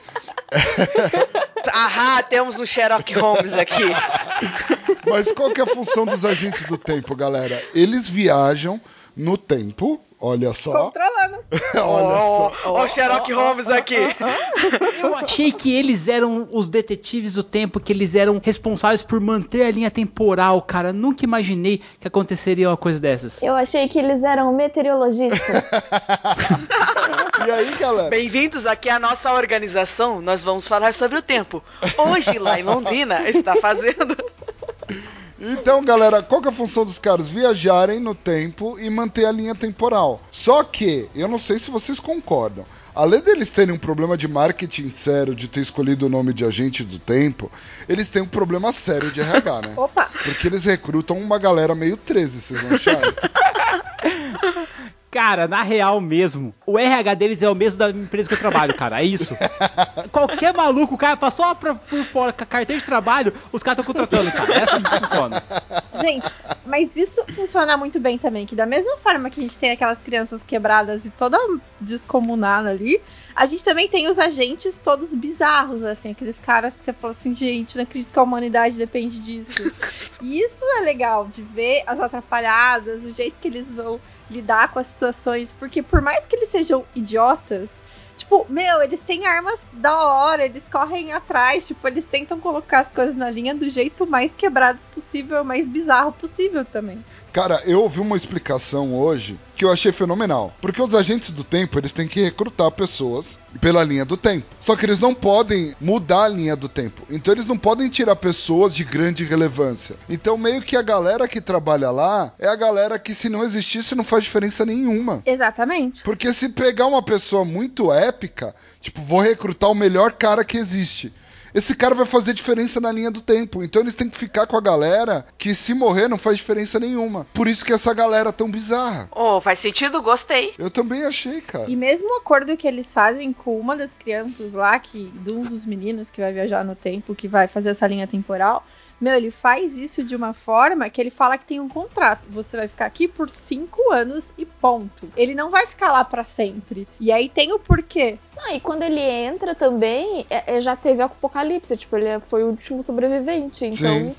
Ahá, temos um Sherlock Holmes aqui. Mas qual que é a função dos agentes do tempo, galera? Eles viajam no tempo, olha só. Controlando. olha só. Ó, o Sherlock Holmes aqui. Eu achei que eles eram os detetives do tempo, que eles eram responsáveis por manter a linha temporal, cara. Nunca imaginei que aconteceria uma coisa dessas. Eu achei que eles eram meteorologistas. E aí, galera? Bem-vindos aqui à nossa organização. Nós vamos falar sobre o tempo. Hoje, lá em Londrina, está fazendo. Então, galera, qual que é a função dos caras? Viajarem no tempo e manter a linha temporal. Só que, eu não sei se vocês concordam. Além deles terem um problema de marketing sério de ter escolhido o nome de agente do tempo, eles têm um problema sério de RH, né? Opa! Porque eles recrutam uma galera meio 13, vocês não acharam? Cara, na real mesmo, o RH deles é o mesmo da empresa que eu trabalho, cara. É isso. Qualquer maluco, o cara passou pra, por fora com a carteira de trabalho, os caras estão contratando, cara. É assim que funciona. Gente, mas isso funciona muito bem também, que da mesma forma que a gente tem aquelas crianças quebradas e toda descomunada ali, a gente também tem os agentes todos bizarros, assim, aqueles caras que você fala assim, gente, não acredito que a humanidade depende disso. E isso é legal de ver as atrapalhadas, o jeito que eles vão lidar com as situações, porque por mais que eles sejam idiotas, tipo, meu, eles têm armas da hora, eles correm atrás, tipo, eles tentam colocar as coisas na linha do jeito mais quebrado possível, mais bizarro possível também. Cara, eu ouvi uma explicação hoje que eu achei fenomenal. Porque os agentes do tempo, eles têm que recrutar pessoas pela linha do tempo. Só que eles não podem mudar a linha do tempo. Então eles não podem tirar pessoas de grande relevância. Então meio que a galera que trabalha lá é a galera que se não existisse não faz diferença nenhuma. Exatamente. Porque se pegar uma pessoa muito épica, tipo, vou recrutar o melhor cara que existe. Esse cara vai fazer diferença na linha do tempo. Então eles têm que ficar com a galera que se morrer não faz diferença nenhuma. Por isso que essa galera é tão bizarra. Oh, faz sentido? Gostei. Eu também achei, cara. E mesmo o acordo que eles fazem com uma das crianças lá, que de um dos meninos que vai viajar no tempo, que vai fazer essa linha temporal, meu, ele faz isso de uma forma que ele fala que tem um contrato. Você vai ficar aqui por cinco anos e ponto. Ele não vai ficar lá pra sempre. E aí tem o porquê. Ah, e quando ele entra também, é- é- já teve apocalipse, tipo, ele foi o último sobrevivente. Então, Sim.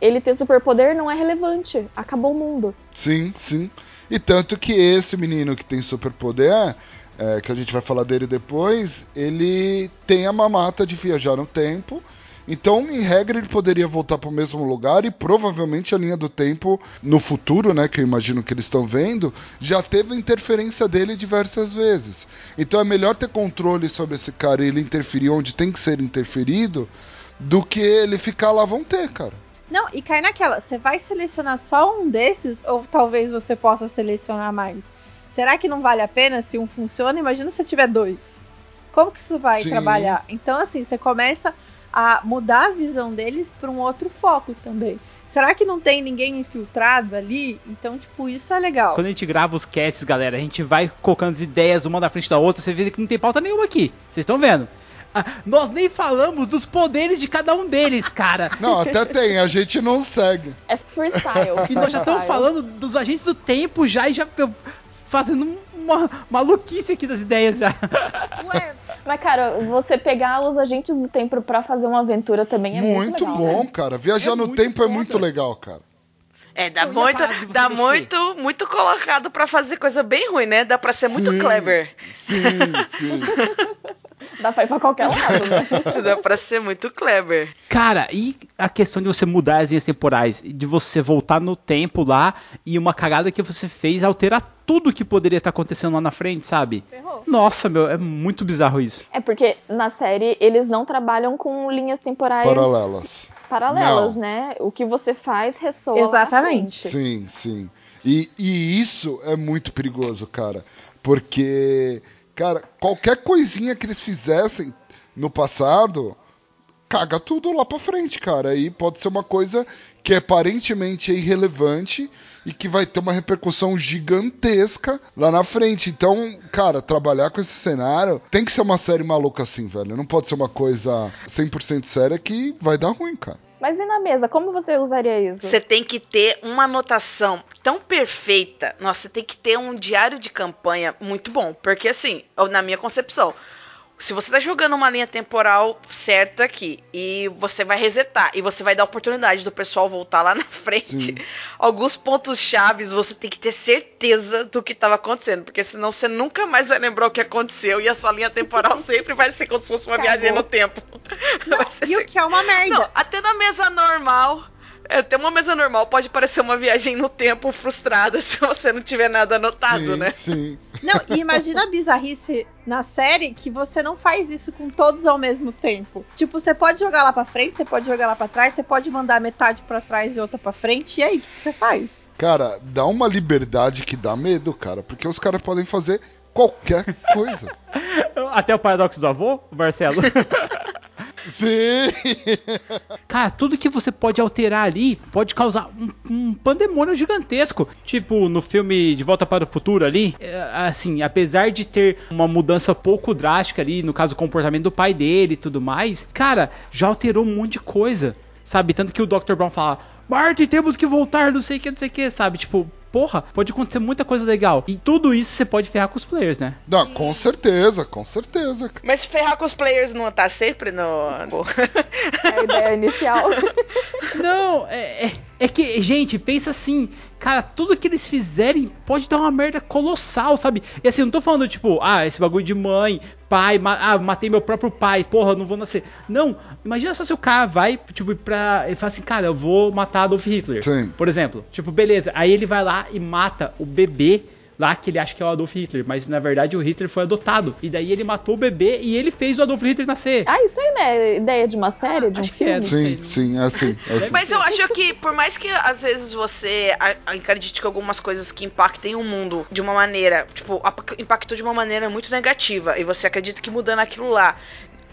ele ter superpoder não é relevante. Acabou o mundo. Sim, sim. E tanto que esse menino que tem superpoder, é, que a gente vai falar dele depois, ele tem a mamata de viajar no tempo Então, em regra, ele poderia voltar para o mesmo lugar e provavelmente a linha do tempo no futuro, né, que eu imagino que eles estão vendo, já teve a interferência dele diversas vezes. Então é melhor ter controle sobre esse cara e ele interferir onde tem que ser interferido do que ele ficar lá vão ter, cara. Não, e cai naquela, você vai selecionar só um desses ou talvez você possa selecionar mais? Será que não vale a pena se um funciona? Imagina se tiver dois. Como que isso vai Sim. trabalhar? Então, assim, você começa a mudar a visão deles para um outro foco também. Será que não tem ninguém infiltrado ali? Então, tipo, isso é legal. Quando a gente grava os casts, galera, a gente vai colocando as ideias uma na frente da outra. Você vê que não tem pauta nenhuma aqui. Vocês estão vendo? Ah, nós nem falamos dos poderes de cada um deles, cara. Não, até tem, a gente não segue. É freestyle. E nós já estamos falando dos agentes do tempo já e já fazendo uma maluquice aqui das ideias já. Ué, Mas, cara, você pegar os agentes do tempo pra fazer uma aventura também é muito, muito legal, bom, né? cara. Viajar É no muito tempo é muito legal, cara. É, dá Eu muito, dá mexer. muito, muito colocado pra fazer coisa bem ruim, né? Dá pra ser muito Sim, clever. Sim, sim. Dá pra ir pra qualquer lado, né? Dá pra ser muito clever. Cara, e a questão de você mudar as linhas temporais, de você voltar no tempo lá e uma cagada que você fez alterar tudo que poderia estar acontecendo lá na frente, sabe? ferrou. Nossa, meu, é muito bizarro isso. É porque na série eles não trabalham com linhas temporais Paralelas. paralelas, Não. né? O que você faz ressoa. Exatamente. Sim, sim. E, e isso é muito perigoso, cara. Porque, cara, qualquer coisinha que eles fizessem no passado, caga tudo lá pra frente, cara. Aí pode ser uma coisa que aparentemente é irrelevante e que vai ter uma repercussão gigantesca lá na frente. Então, cara, trabalhar com esse cenário tem que ser uma série maluca assim, velho. Não pode ser uma coisa 100% séria que vai dar ruim, cara. Mas e na mesa? Como você usaria isso? Você tem que ter uma anotação tão perfeita. Nossa, você tem que ter um diário de campanha muito bom. Porque, assim, na minha concepção, se você tá jogando uma linha temporal certa aqui e você vai resetar e você vai dar oportunidade do pessoal voltar lá na frente, Sim. alguns pontos chaves você tem que ter certeza do que estava acontecendo. Porque senão você nunca mais vai lembrar o que aconteceu e a sua linha temporal sempre vai ser como se fosse uma Acabou. viagem no tempo. Ser E o que é uma merda. não, até na mesa normal. É, Até uma mesa normal pode parecer uma viagem no tempo frustrada se você não tiver nada anotado, sim, né? sim. Não, e imagina a bizarrice na série que você não faz isso com todos ao mesmo tempo. Tipo, você pode jogar lá pra frente, você pode jogar lá pra trás, você pode mandar metade pra trás e outra pra frente. E aí, o que que você faz? Cara, dá uma liberdade que dá medo, cara, porque os caras podem fazer qualquer coisa. Até o paradoxo do avô, Marcelo. Sim! Cara, tudo que você pode alterar ali pode causar um, um pandemônio gigantesco. Tipo, no filme De Volta para o Futuro ali, é, assim, apesar de ter uma mudança pouco drástica ali, no caso, o comportamento do pai dele e tudo mais, cara, já alterou um monte de coisa. Sabe? Tanto que o Dr. Brown fala, Marty, temos que voltar, não sei o que, não sei o que, sabe? Tipo, porra, pode acontecer muita coisa legal. E tudo isso você pode ferrar com os players, né? Não, com certeza, com certeza. Mas ferrar com os players não tá sempre no. É a ideia inicial. Não, é, é, é que, gente, pensa assim, cara, tudo que eles fizerem pode dar uma merda colossal, sabe? E assim, não tô falando, tipo, ah, esse bagulho de mãe, pai, ma ah, matei meu próprio pai, porra, não vou nascer. Não, imagina só se o cara vai, tipo, pra. Ele fala assim, cara, eu vou matar Adolf Hitler. Sim. Por exemplo. Tipo, beleza, aí ele vai lá e mata o bebê. Lá que ele acha que é o Adolf Hitler, mas na verdade o Hitler foi adotado. E daí ele matou o bebê e ele fez o Adolf Hitler nascer. ah, isso aí não é ideia de uma série, de um Acho que é, filme? não Sim, sei. sim, é assim. É assim. Mas eu acho que, por mais que às vezes você acredite que algumas coisas que impactem o mundo de uma maneira, tipo, impactou de uma maneira muito negativa, e você acredita que mudando aquilo lá,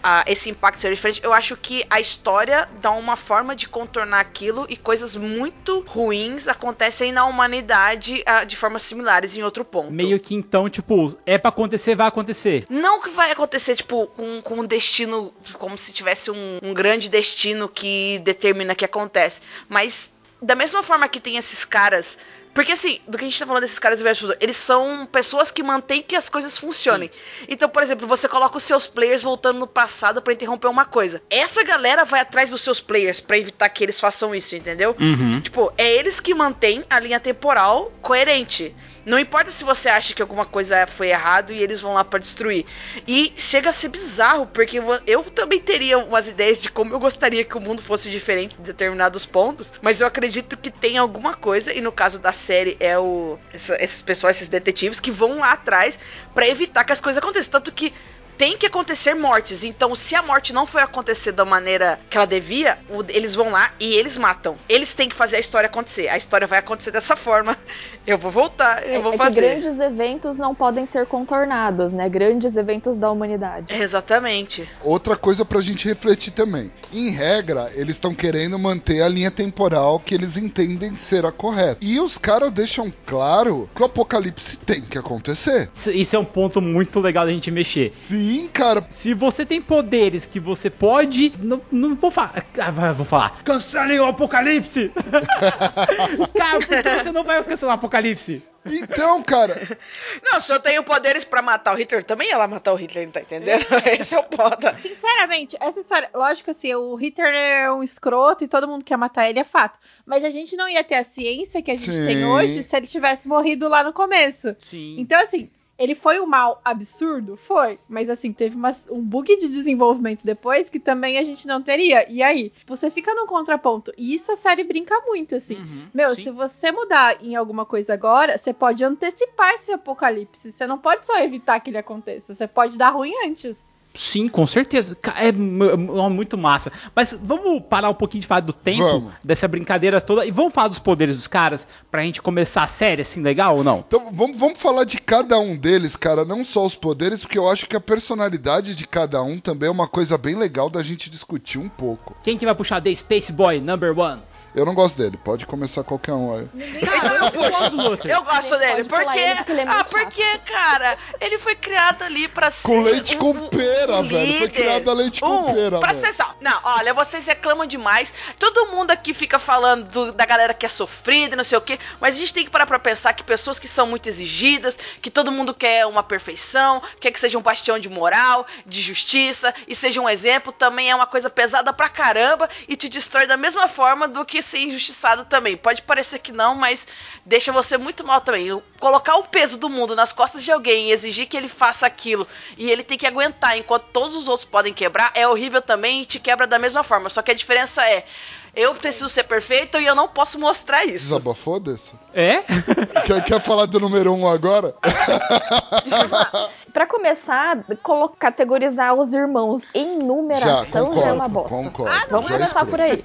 ah, esse impacto seria diferente, eu acho que a história dá uma forma de contornar aquilo e coisas muito ruins acontecem na humanidade ah, de formas similares em outro ponto. Meio que então, tipo, é pra acontecer, vai acontecer. Não que vai acontecer, tipo, com, com um destino, como se tivesse um, um grande destino que determina que acontece. Mas, da mesma forma que tem esses caras. Porque, assim, do que a gente tá falando desses caras, eles são pessoas que mantêm que as coisas funcionem. Então, por exemplo, você coloca os seus players voltando no passado pra interromper uma coisa. Essa galera vai atrás dos seus players pra evitar que eles façam isso, entendeu? Uhum. Tipo, é eles que mantêm a linha temporal coerente. Não importa se você acha que alguma coisa foi errado e eles vão lá pra destruir. E chega a ser bizarro, porque eu também teria umas ideias de como eu gostaria que o mundo fosse diferente em determinados pontos, mas eu acredito que tem alguma coisa, e no caso da série é o essa, esses pessoas, esses detetives que vão lá atrás para evitar que as coisas aconteçam. Tanto que tem que acontecer mortes. Então, se a morte não foi acontecer da maneira que ela devia, eles vão lá e eles matam. Eles têm que fazer a história acontecer. A história vai acontecer dessa forma. Eu vou voltar, eu é, vou é fazer. grandes eventos não podem ser contornados, né? Grandes eventos da humanidade. Exatamente. Outra coisa pra gente refletir também. Em regra, eles estão querendo manter a linha temporal que eles entendem ser a correta. E os caras deixam claro que o apocalipse tem que acontecer. Isso é um ponto muito legal da gente mexer. Sim Sim, cara. Se você tem poderes que você pode. Não, não vou falar. Ah, vou falar. Cancelem o apocalipse! cara, por que você não vai cancelar o apocalipse? Então, cara. Não, se eu tenho poderes para matar o Hitler, também ia lá matar o Hitler, tá entendendo? Esse é o ponto. Sinceramente, essa história. Lógico assim, o Hitler é um escroto e todo mundo quer matar ele, é fato. Mas a gente não ia ter a ciência que a gente Sim. tem hoje se ele tivesse morrido lá no começo. Sim. Então, assim, ele foi um mal absurdo? Foi. Mas assim, teve uma, um bug de desenvolvimento depois que também a gente não teria. E aí, você fica num contraponto. E isso a série brinca muito, assim. Uhum, Meu, sim. se você mudar em alguma coisa agora, você pode antecipar esse apocalipse. Você não pode só evitar que ele aconteça. Você pode dar ruim antes. Sim, com certeza. É, é muito massa. Mas vamos parar um pouquinho de falar do tempo vamos. dessa brincadeira toda e vamos falar dos poderes dos caras pra gente começar a série assim legal ou não? Então vamos, vamos falar de cada um deles, cara, não só os poderes, porque eu acho que a personalidade de cada um também é uma coisa bem legal da gente discutir um pouco. Quem que vai puxar The Space Boy Number One? Eu não gosto dele, pode começar qualquer um aí. Cara, eu, puxo, eu gosto dele, porque. Ele, é ah, porque, cara, ele foi criado ali pra ser. Com leite um, com pera, um velho. Líder. Foi criado a leite um, com pera. Presta velho. atenção. Não, olha, vocês reclamam demais. Todo mundo aqui fica falando do, da galera que é sofrida e não sei o quê. Mas a gente tem que parar pra pensar que pessoas que são muito exigidas, que todo mundo quer uma perfeição, quer que seja um bastião de moral, de justiça e seja um exemplo, também é uma coisa pesada pra caramba e te destrói da mesma forma do que ser injustiçado também. Pode parecer que não, mas deixa você muito mal também. Colocar o peso do mundo nas costas de alguém e exigir que ele faça aquilo e ele tem que aguentar enquanto todos os outros podem quebrar é horrível também e te quebra da mesma forma. Só que a diferença é eu preciso ser perfeito e eu não posso mostrar isso. Desabafou desse? É? Quer, quer falar do número um agora? Para começar, categorizar os irmãos em numeração já, concordo, já é uma bosta. Concordo, ah, Vamos começar por aí.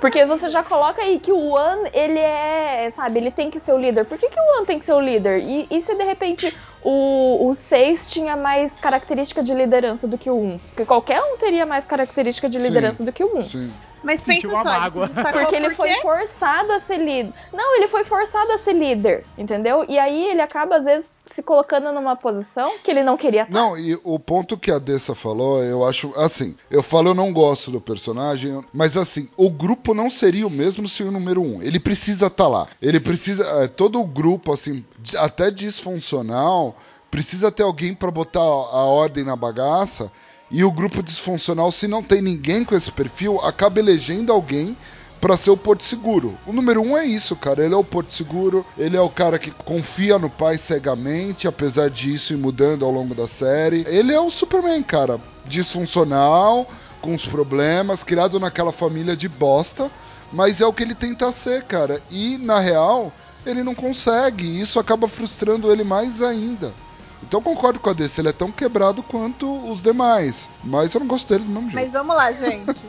Porque você já coloca aí que o One, ele é, sabe, ele tem que ser o líder. Por que, que o One tem que ser o líder? E, e se de repente o 6 tinha mais característica de liderança do que o 1? Um? Porque qualquer um teria mais característica de liderança sim, do que o 1. Um. Sim. Mas pensa só, mágoa. ele Porque ele por foi forçado a ser líder. Não, ele foi forçado a ser líder, entendeu? E aí ele acaba, às vezes, se colocando numa posição que ele não queria estar. Não, e o ponto que a Dessa falou, eu acho, assim, eu falo eu não gosto do personagem, mas assim, o grupo não seria o mesmo se o número um. Ele precisa estar tá lá. Ele precisa, é, todo o grupo, assim, até disfuncional, precisa ter alguém para botar a ordem na bagaça e o grupo disfuncional, se não tem ninguém com esse perfil, acaba elegendo alguém para ser o porto seguro. O número um é isso, cara. Ele é o porto seguro, ele é o cara que confia no pai cegamente, apesar disso ir mudando ao longo da série. Ele é o Superman, cara. Disfuncional, com os problemas, criado naquela família de bosta, mas é o que ele tenta ser, cara. E na real, ele não consegue, e isso acaba frustrando ele mais ainda. Então concordo com a DC, ele é tão quebrado quanto os demais. Mas eu não gosto dele do mesmo jeito. Mas vamos lá, gente.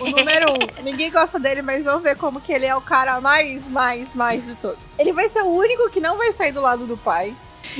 O número um, ninguém gosta dele, mas vamos ver como que ele é o cara mais, mais, mais de todos. Ele vai ser o único que não vai sair do lado do pai.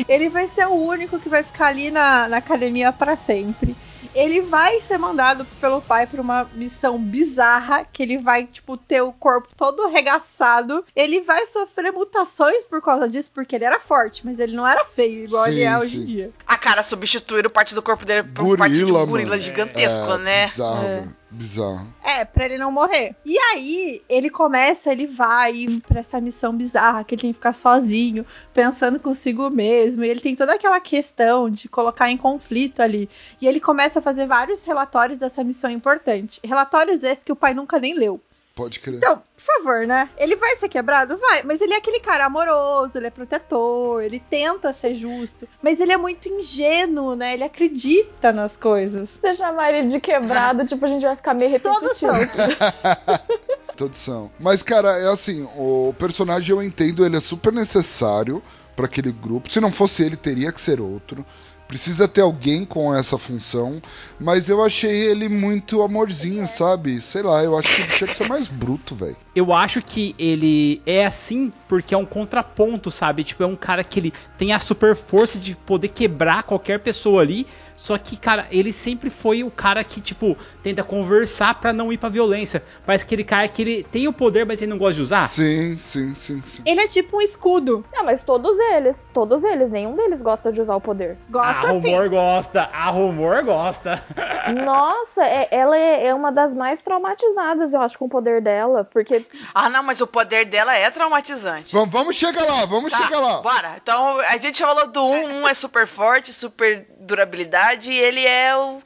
Ele vai ser o único que vai ficar ali na, na academia para sempre ele vai ser mandado pelo pai para uma missão bizarra, que ele vai, tipo, ter o corpo todo arregaçado. Ele vai sofrer mutações por causa disso, porque ele era forte, mas ele não era feio, igual sim, ele é hoje em dia. A cara substituir parte do corpo dele por gorila, parte de um gorila mano. gigantesco, é, né? Bizarro, é. Bizarro. É, pra ele não morrer. E aí, ele começa, ele vai pra essa missão bizarra, que ele tem que ficar sozinho, pensando consigo mesmo. E ele tem toda aquela questão de colocar em conflito ali. E ele começa a fazer vários relatórios dessa missão importante. Relatórios esses que o pai nunca nem leu. Pode crer. Então, favor, né? Ele vai ser quebrado? Vai. Mas ele é aquele cara amoroso, ele é protetor, ele tenta ser justo. Mas ele é muito ingênuo, né? Ele acredita nas coisas. Se você chamar ele de quebrado, tipo, a gente vai ficar meio Todos repetitivo. são. Todos são. Mas, cara, é assim, o personagem eu entendo, ele é super necessário pra aquele grupo. Se não fosse ele, teria que ser outro. Precisa ter alguém com essa função. Mas eu achei ele muito amorzinho, sabe? Sei lá, eu acho que ele tinha que ser mais bruto, velho. Eu acho que ele é assim porque é um contraponto, sabe? Tipo, é um cara que ele tem a super força de poder quebrar qualquer pessoa ali. Só que, cara, ele sempre foi o cara que, tipo, tenta conversar pra não ir pra violência. Parece aquele cara que ele tem o poder, mas ele não gosta de usar. Sim, sim, sim, sim. Ele é tipo um escudo. Não, mas todos eles, todos eles, nenhum deles gosta de usar o poder. Gosta a sim. rumor gosta, a rumor gosta. Nossa, é- ela é, é uma das mais traumatizadas, eu acho, com o poder dela. Porque Ah, não, mas o poder dela é traumatizante. Vamos, vamos chegar lá, vamos Tá, chegar lá. bora. Então, a gente falou do 1, um, um é super forte, super durabilidade, e ele é o...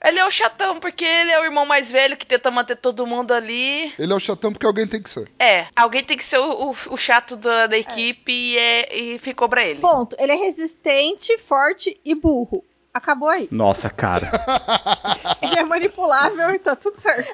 Ele é o chatão, porque ele é o irmão mais velho que tenta manter todo mundo ali. Ele é o chatão porque alguém tem que ser. É, alguém tem que ser o, o- o chato da, da equipe e, é- e ficou pra ele. Ponto. Ele é resistente, forte e burro. Acabou aí. Nossa, cara. Ele é manipulável e tá tudo certo.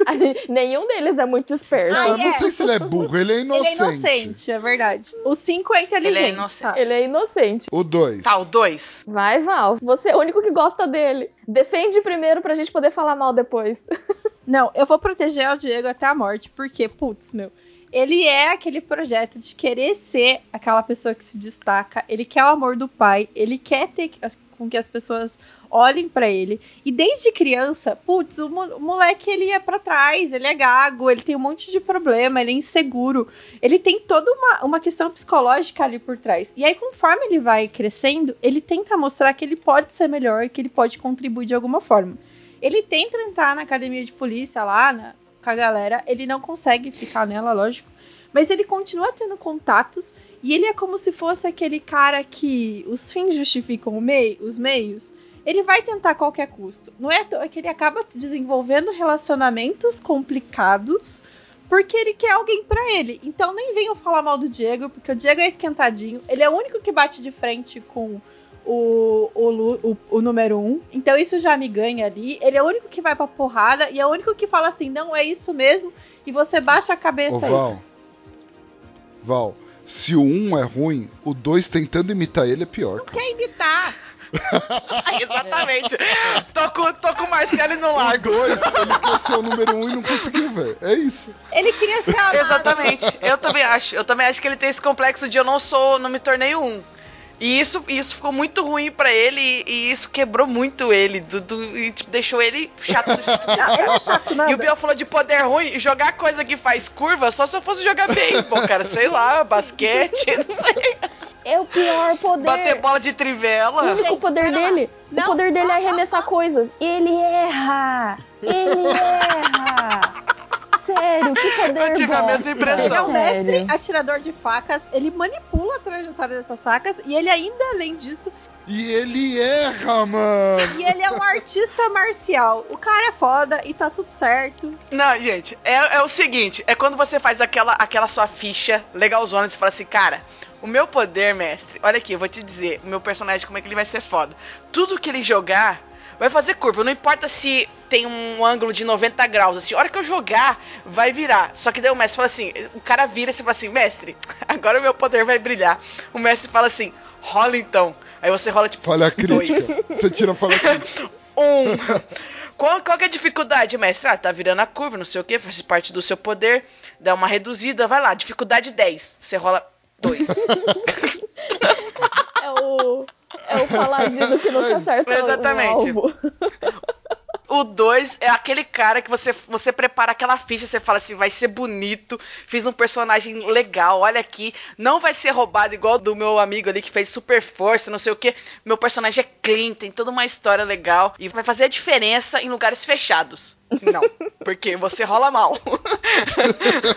nenhum deles é muito esperto. Ah, eu não é. sei se ele é burro, ele é Ele inocente. é inocente, é verdade. O 5 é inteligente. Ele é inocente. tá? Ele é inocente. O 2. Tá, o 2. Vai, Val. Você é o único que gosta dele. Defende primeiro pra gente poder falar mal depois. Não, eu vou proteger o Diego até a morte, porque, putz, meu. Ele é aquele projeto de querer ser aquela pessoa que se destaca. Ele quer o amor do pai. Ele quer ter com que as pessoas olhem pra ele. E desde criança, putz, o, mo- o moleque ele é pra trás. Ele é gago. Ele tem um monte de problema. Ele é inseguro. Ele tem toda uma, uma questão psicológica ali por trás. E aí, conforme ele vai crescendo, ele tenta mostrar que ele pode ser melhor, que ele pode contribuir de alguma forma. Ele tenta entrar na academia de polícia lá, na- com a galera. Ele não consegue ficar nela, lógico. Mas ele continua tendo contatos. E ele é como se fosse aquele cara que os fins justificam mei- os meios. Ele vai tentar a qualquer custo. Não é toa que ele acaba desenvolvendo relacionamentos complicados porque ele quer alguém pra ele. Então nem venham falar mal do Diego, porque o Diego é esquentadinho. Ele é o único que bate de frente com o, o, o, o número um. Então isso já me ganha ali. Ele é o único que vai pra porrada e é o único que fala assim: não é isso mesmo. E você baixa a cabeça Ô, aí. Val. Val, se o 1 um é ruim, o 2 tentando imitar ele é pior, cara. Quer imitar? Exatamente. tô, com, tô com o Marcelo no O largo. 2, ele quer ser o número 1 um e não conseguiu, velho. É isso. Ele queria ser amado. Exatamente. Eu também acho. Eu também acho que ele tem esse complexo de eu não sou, não me tornei um. E isso, isso ficou muito ruim pra ele e, e isso quebrou muito ele. do- do- e tipo, deixou ele chato Não, é chato, nada. E o Biel falou de poder ruim e jogar coisa que faz curva só se eu fosse jogar beisebol, cara. Sei lá, basquete, não sei. É o pior poder. Bater bola de O trivela. único Gente, poder dele. Não. O poder dele é arremessar coisas. Ele erra! Ele erra! Sério, que poder Eu tive a mesma impressão. Ele é um mestre atirador de facas, ele manipula a trajetória dessas facas e ele ainda, além disso, E ele erra, mano. e ele é um artista marcial. O cara é foda e tá tudo certo. Não, gente, é, é o seguinte: é quando você faz aquela, aquela sua ficha legalzona, você fala assim, cara, o meu poder, mestre, olha aqui, eu vou te dizer, o meu personagem, como é que ele vai ser foda. Tudo que ele jogar vai fazer curva, não importa se tem um ângulo de 90 graus, assim, a hora que eu jogar, vai virar. Só que daí o mestre fala assim: o cara vira e você fala assim, mestre, agora o meu poder vai brilhar. O mestre fala assim, rola então. Aí você rola tipo. Falha dois. crítica. Você tira a falha crítica. Um. Qual, qual que é a dificuldade, mestre? Ah, tá virando a curva, não sei o que, faz parte do seu poder, dá uma reduzida, vai lá, dificuldade 10. Você rola 2. É o. É o paladino que nunca acerta o- Exatamente. o alvo. O 2 é aquele cara que você, você prepara aquela ficha, você fala assim, vai ser bonito, fiz um personagem legal, olha aqui, não vai ser roubado igual do meu amigo ali que fez super força, não sei o que. Meu personagem é clean, tem toda uma história legal e vai fazer a diferença em lugares fechados. Não, porque você rola mal.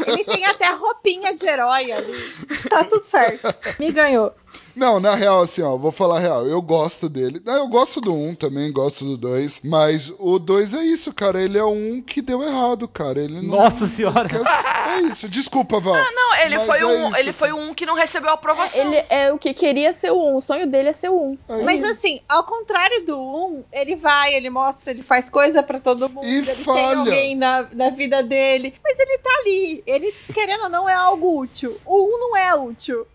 Ele tem até roupinha de herói ali. Tá tudo certo. Me ganhou. Não, na real, assim, ó, vou falar a real. Eu gosto dele. Não, eu gosto do 1 um, também, gosto do 2. Mas o 2 é isso, cara. Ele é um que deu errado, cara. Ele não, Nossa senhora. Quer, É isso, desculpa, Val. Ah, não, ele foi, é um, isso. ele foi um que não recebeu aprovação. Ele é o que queria ser o 1. O sonho dele é ser o 1. É Mas isso. assim, ao contrário do 1, ele vai, ele mostra, ele faz coisa pra todo mundo. E ele falha. tem alguém na, na vida dele. Mas ele tá ali. Ele, querendo ou não, é algo útil. O 1 não é útil.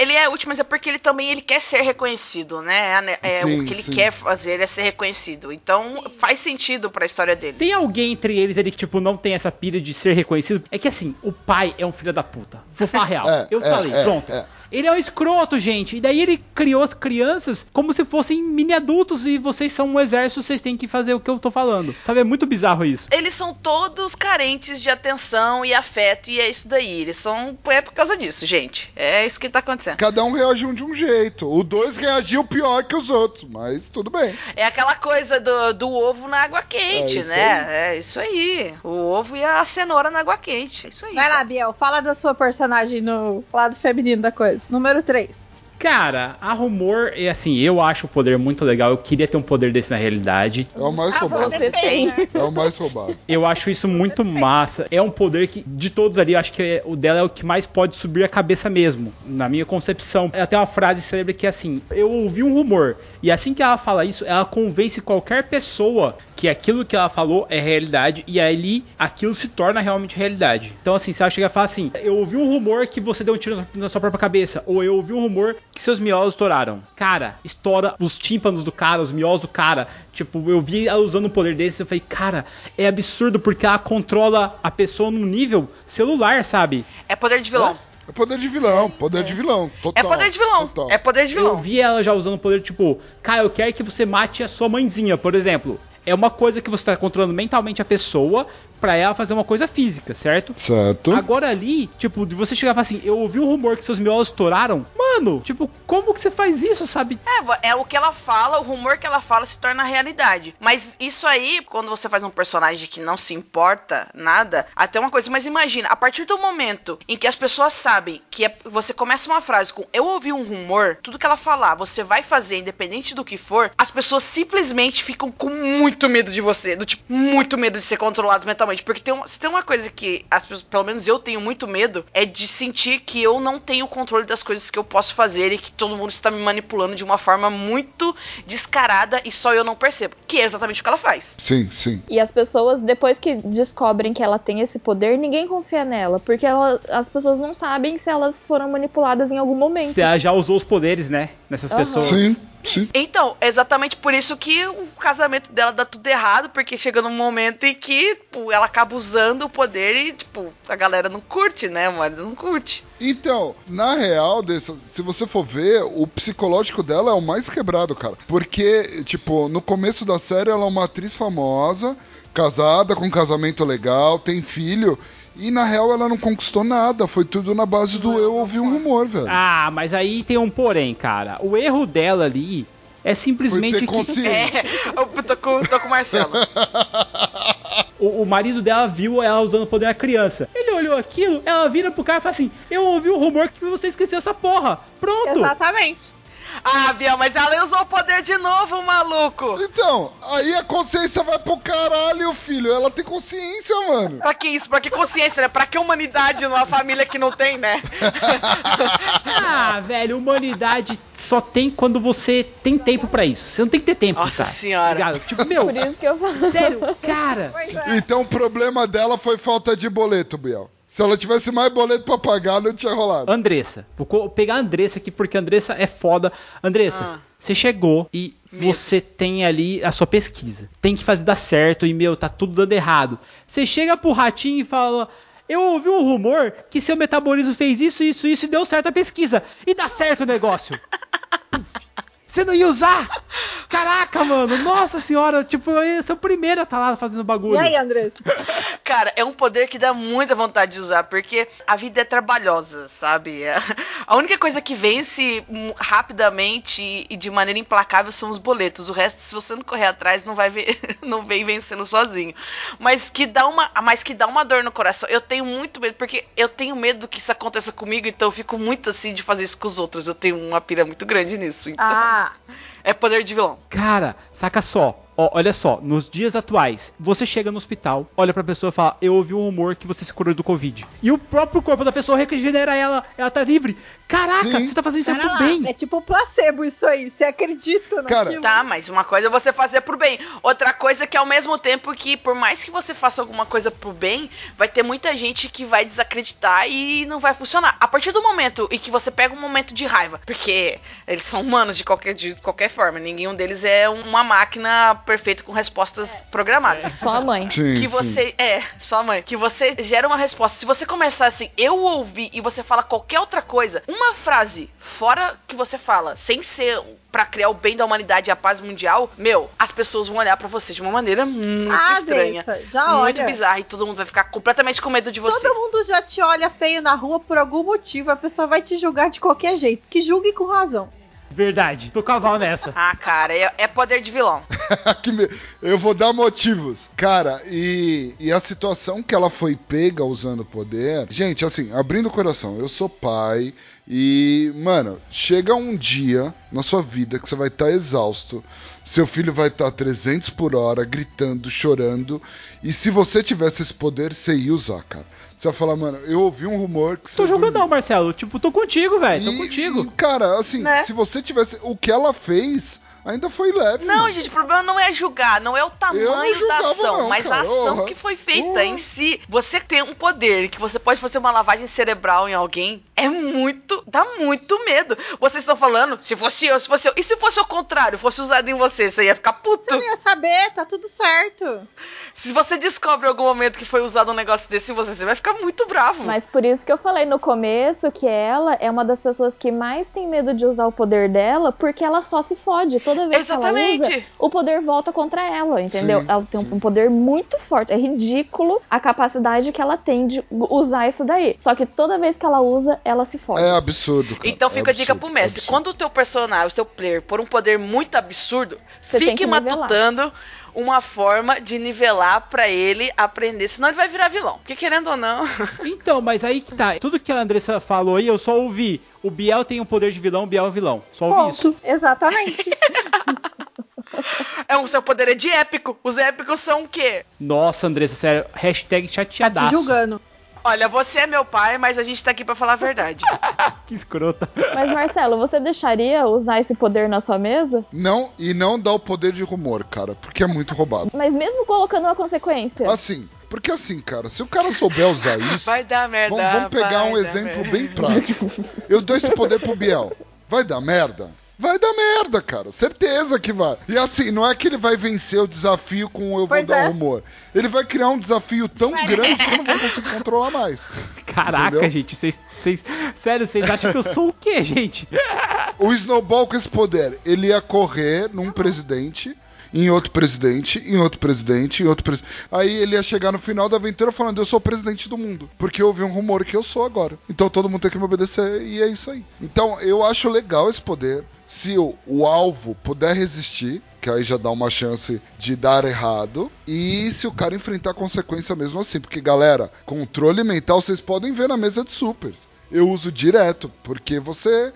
Ele é útil, mas é porque ele também ele quer ser reconhecido, né? É, Sim, o que ele sim. quer fazer é ser reconhecido. Então faz sentido pra história dele. Tem alguém entre eles ali que, tipo, não tem essa pilha de ser reconhecido? É que assim, o pai é um filho da puta. Vou falar a real. É, Eu é, falei, é, pronto. Ele é um escroto, gente. E daí ele criou as crianças como se fossem mini adultos e vocês são um exército, vocês têm que fazer o que eu tô falando. Sabe, é muito bizarro isso. Eles são todos carentes de atenção e afeto, e é isso daí. Eles são. É por causa disso, gente. É isso que tá acontecendo. Cada um reagiu de um jeito. O dois reagiu pior que os outros, mas tudo bem. É aquela coisa do, do ovo na água quente, É né? É isso aí. O ovo e a cenoura na água quente. É isso aí. Vai lá, Biel, fala da sua personagem no lado feminino da coisa. Número 3. Cara, a rumor, é assim, eu acho o poder muito legal. Eu queria ter um poder desse na realidade. É o mais Ah, roubado. Você tem. né? É o mais roubado. Eu acho isso muito massa. É um poder que, de todos ali, eu acho que é- o dela é o que mais pode subir a cabeça mesmo, na minha concepção. É até uma frase célebre que é assim: eu ouvi um rumor, e assim que ela fala isso, ela convence qualquer pessoa que aquilo que ela falou é realidade, e ali aquilo se torna realmente realidade. Então, assim, se ela chegar e falar assim: eu ouvi um rumor que você deu um tiro na sua própria cabeça, ou eu ouvi um rumor que seus miolos estouraram. Cara, estoura os tímpanos do cara, os miolos do cara. Tipo, eu vi ela usando um poder desse, eu falei, cara, é absurdo porque ela controla a pessoa num nível celular, sabe? É poder de vilão. É poder de vilão, poder de vilão. É Total, poder de vilão. total. É poder de Eu vilão. vi ela já usando o poder, tipo, cara, eu quero que você mate a sua mãezinha, por exemplo. É uma coisa que você tá controlando mentalmente a pessoa pra ela fazer uma coisa física, certo? Certo. Agora ali, tipo, de você chegar e falar assim, eu ouvi um rumor que seus miolos estouraram. Mano, tipo, como que você faz isso, sabe? É, é o que ela fala, o rumor que ela fala se torna realidade. Mas isso aí, quando você faz um personagem que não se importa nada, até uma coisa. Mas imagina, a partir do momento em que as pessoas sabem que é- você começa uma frase com eu ouvi um rumor, tudo que ela falar, você vai fazer, independente do que for, as pessoas simplesmente ficam com muito medo de você. Do tipo, muito medo de ser controlados mentalmente. Porque tem uma, se tem uma coisa que as pessoas, pelo menos eu tenho muito medo, é de sentir que eu não tenho o controle das coisas que eu posso fazer e que todo mundo está me manipulando de uma forma muito descarada e só eu não percebo. Que é exatamente o que ela faz. Sim, sim. E as pessoas, depois que descobrem que ela tem esse poder, ninguém confia nela. Porque ela- as pessoas não sabem se elas foram manipuladas em algum momento. Você já usou os poderes, né? Nessas Aham. pessoas. Sim, sim. Então, é exatamente por isso que o casamento dela dá tudo errado, porque chega num momento em que tipo, ela acaba usando o poder e, tipo, a galera não curte, né? O marido não curte. Então, na real, dessa, se você for ver, o psicológico dela é o mais quebrado, cara. Porque, tipo, no começo da série ela é uma atriz famosa, casada, com um casamento legal, tem filho. E na real ela não conquistou nada. Foi tudo na base do eu ouvir um rumor, velho. Ah, mas aí tem um porém, cara. O erro dela ali é Foi simplesmente ter que consciência. Eu tô com, tô com o Marcelo. o, o marido dela viu ela usando o poder da criança. Ele olhou aquilo, ela vira pro cara e fala assim: Eu ouvi um rumor que você esqueceu essa porra. Pronto. Exatamente. Ah, Biel, mas ela usou o poder de novo, maluco. Então, aí a consciência vai pro caralho, filho. Ela tem consciência, mano. Pra que isso? Pra que consciência, né? Pra que humanidade numa família que não tem, né? Ah, velho, humanidade só tem quando você tem tempo pra isso. Você não tem que ter tempo, Nossa cara. senhora. Ligado? Tipo, meu, Por isso que eu falo. sério, cara. Pois é. Então o problema dela foi falta de boleto, Biel. Se ela tivesse mais boleto pra pagar, não tinha rolado. Andressa. Vou pegar a Andressa aqui porque a Andressa é foda. Andressa, Ah. você chegou e Medo. você tem ali a sua pesquisa. Tem que fazer dar certo e, meu, tá tudo dando errado. Você chega pro ratinho e fala. Eu ouvi um rumor que seu metabolismo fez isso, isso, isso e deu certo a pesquisa. E dá certo o negócio. Você não ia usar? Caraca, mano. Nossa senhora. Tipo, eu ia ser o primeiro a estar lá fazendo bagulho. E aí, Andressa? Cara, é um poder que dá muita vontade de usar, porque a vida é trabalhosa, sabe? A única coisa que vence hum, rapidamente e de maneira implacável são os boletos. O resto, se você não correr atrás, não vai ver, não vem vencendo sozinho. Mas que dá uma, mas que dá uma dor no coração. Eu tenho muito medo, porque eu tenho medo que isso aconteça comigo, então eu fico muito assim de fazer isso com os outros. Eu tenho uma pira muito grande nisso. Então, Ah, é poder de vilão. Cara, saca só. Ó, olha só, nos dias atuais, você chega no hospital, olha pra pessoa e fala, eu ouvi um rumor que você se curou do Covid. E o próprio corpo da pessoa regenera ela, ela tá livre. Caraca, Sim. você tá fazendo isso pro lá, bem. É tipo placebo isso aí. Você acredita Cara, naquilo? Tá, mas uma coisa é você fazer pro bem. Outra coisa é que ao mesmo tempo que, por mais que você faça alguma coisa pro bem, vai ter muita gente que vai desacreditar e não vai funcionar. A partir do momento em que você pega um momento de raiva, porque eles são humanos de qualquer, de qualquer forma, nenhum deles é uma máquina perfeita com respostas programadas. Só a mãe. Sim, que sim. você. É, sua mãe. Que você gera uma resposta. Se você começar assim, eu ouvi, e você fala qualquer outra coisa, uma frase fora que você fala, sem ser pra criar o bem da humanidade e a paz mundial, meu, as pessoas vão olhar pra você de uma maneira muito Ah, estranha. Dessa, já muito olha. bizarra. E todo mundo vai ficar completamente com medo de você. Todo mundo já te olha feio na rua por algum motivo. A pessoa vai te julgar de qualquer jeito. Que julgue com razão. Verdade, tô caval nessa. Ah, cara, é, é poder de vilão. Eu vou dar motivos. Cara, e, e a situação que ela foi pega usando o poder. Gente, assim, abrindo o coração, eu sou pai. E, mano, chega um dia na sua vida que você vai estar exausto. Seu filho vai estar 300 por hora, gritando, chorando. E se você tivesse esse poder, você ia usar, cara. Você ia falar, mano, eu ouvi um rumor que você. Tô jogando não, Marcelo. Tipo, tô contigo, velho. Tô E- contigo. e, cara, assim, Né? se você tivesse. O que ela fez ainda foi leve. Não, mano. gente, o problema não é julgar, não é o tamanho não da julgava ação, não, mas cara. a ação que foi feita em si. Você tem um poder que você pode fazer uma lavagem cerebral em alguém, é muito. dá muito medo. Vocês estão falando, se fosse eu, se fosse eu. E se fosse o contrário, fosse usado em você, você ia ficar puto. Você não ia saber, tá tudo certo. Se você descobre em algum momento que foi usado um negócio desse em você, você vai ficar muito bravo. Mas por isso que eu falei no começo que ela é uma das pessoas que mais tem medo de usar o poder dela, porque ela só se fode. Toda vez que ela Exatamente. usa, o poder volta contra ela, entendeu? Sim, ela tem sim. um poder muito forte. É ridículo a capacidade que ela tem de usar isso daí. Só que toda vez que ela usa, ela se fode. É absurdo, cara. Então É fica a dica absurdo, pro mestre. absurdo. Quando o teu personagem, o teu player, por um poder muito absurdo, Você fique que nivelar. Uma forma de nivelar pra ele aprender. Senão ele vai virar vilão. Porque querendo ou não. Então, mas aí que tá. Tudo que a Andressa falou aí, eu só ouvi. O Biel tem um poder de vilão, o Biel é vilão. Só ouvi isso. Ponto. Exatamente. é o seu poder é de épico. Os épicos são o quê? Nossa, Andressa, sério. Hashtag tá te chateadaço. julgando. Olha, você é meu pai, mas a gente tá aqui pra falar a verdade. que escrota. Mas Marcelo, você deixaria usar esse poder na sua mesa? Não, e não dá o poder de rumor, cara, porque é muito roubado. Mas mesmo colocando uma consequência. Assim, porque assim, cara, se o cara souber usar isso. Vai dar merda. Vamos, vamos pegar um exemplo merda. bem prático. Eu dou esse poder pro Biel. Vai dar merda? Vai dar merda, cara. Certeza que vai. E assim, não é que ele vai vencer o desafio com eu vou Pois dar é. rumor. Ele vai criar um desafio tão grande que eu não vou conseguir controlar mais. Caraca, Entendeu? gente, vocês. vocês- Sério, vocês acham que eu sou o quê, gente? O Snowball com esse poder, ele ia correr num presidente, em outro presidente, em outro presidente, em outro presidente. Aí ele ia chegar no final da aventura falando: Eu sou o presidente do mundo. Porque houve um rumor que eu sou agora. Então todo mundo tem que me obedecer e é isso aí. Então eu acho legal esse poder. Se o, o alvo puder resistir, que aí já dá uma chance de dar errado. E se o cara enfrentar consequência mesmo assim. Porque, galera, controle mental vocês podem ver na mesa de supers. Eu uso direto, porque você.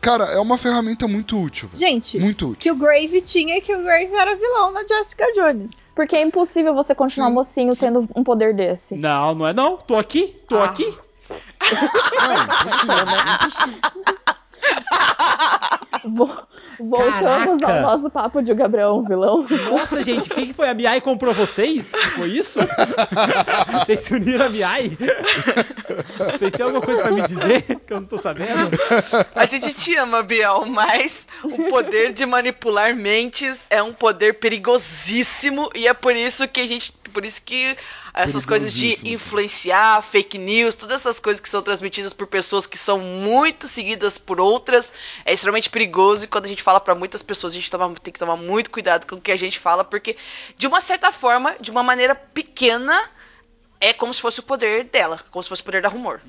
Cara, é uma ferramenta muito útil. velho. Gente, Muito útil. que o Grave tinha e que o Grave era vilão na Jessica Jones. Porque é impossível você continuar Sim, mocinho tendo um poder desse. Não, não é não. Tô aqui, tô Ah. aqui. Não, impossível, impossível. Vo- Voltamos Caraca. ao nosso papo de o Gabriel é um vilão. Nossa, gente, quem que foi? A Miai comprou vocês? Foi isso? Vocês se uniram a Miai? Vocês têm alguma coisa pra me dizer que eu não tô sabendo? A gente te ama, Biel, mas o poder de manipular mentes é um poder perigosíssimo e é por isso que a gente, por isso que essas coisas de influenciar, fake news, todas essas coisas que são transmitidas por pessoas que são muito seguidas por outras, é extremamente perigoso e quando a gente fala pra muitas pessoas, a gente toma- tem que tomar muito cuidado com o que a gente fala, porque de uma certa forma, de uma maneira pequena, é como se fosse o poder dela, como se fosse o poder da rumor.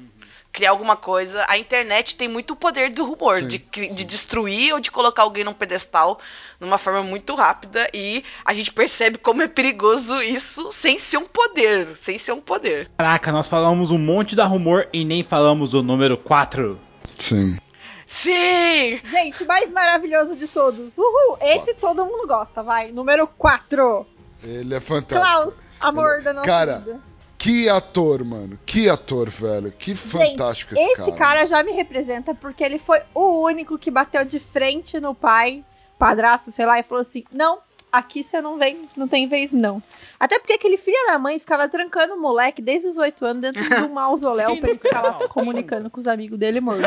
Criar alguma coisa. A internet tem muito poder do rumor, Sim, de, de destruir ou de colocar alguém num pedestal numa forma muito rápida. E a gente percebe como é perigoso isso sem ser um poder. Sem ser um poder. Caraca, nós falamos um monte da rumor e nem falamos do número 4. Sim. Sim! Gente, mais maravilhoso de todos. Uhul! Esse todo mundo gosta, vai. Número 4. Ele é fantástico. Klaus, amor Ele- da nossa Cara, vida. Que ator, mano. Que ator, velho. Que fantástico Gente, esse, esse cara já me representa porque ele foi o único que bateu de frente no pai, padrasto, sei lá, e falou assim: não, aqui você não vem, não tem vez não. Até porque aquele filho da mãe ficava trancando o moleque desde os 8 anos dentro de um mausoléu pra ele ficar lá se comunicando com os amigos dele morto.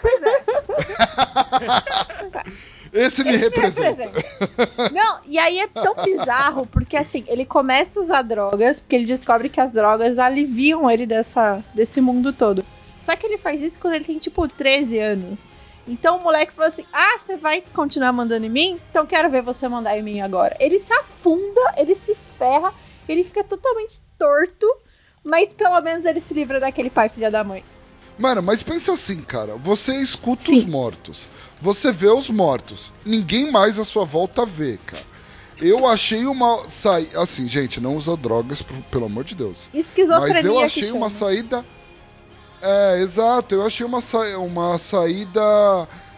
pois é. Esse me Esse me representa. representa. Não, e aí é tão bizarro, porque assim, ele começa a usar drogas, porque ele descobre que as drogas aliviam ele dessa, desse mundo todo. Só que ele faz isso quando ele tem, tipo, 13 anos. Então o moleque falou assim: Ah, você vai continuar mandando em mim? Então quero ver você mandar em mim agora. Ele se afunda, ele se ferra, ele fica totalmente torto, mas pelo menos ele se livra daquele pai filha da mãe. Mano, mas pensa assim, cara. Você escuta Sim. os mortos. Você vê os mortos. Ninguém mais à sua volta vê, cara. Eu achei uma saída. Assim, gente, não usa drogas, pelo amor de Deus. Esquizofrenia. Mas eu achei uma chama. saída. É, exato. Eu achei uma, sa... uma saída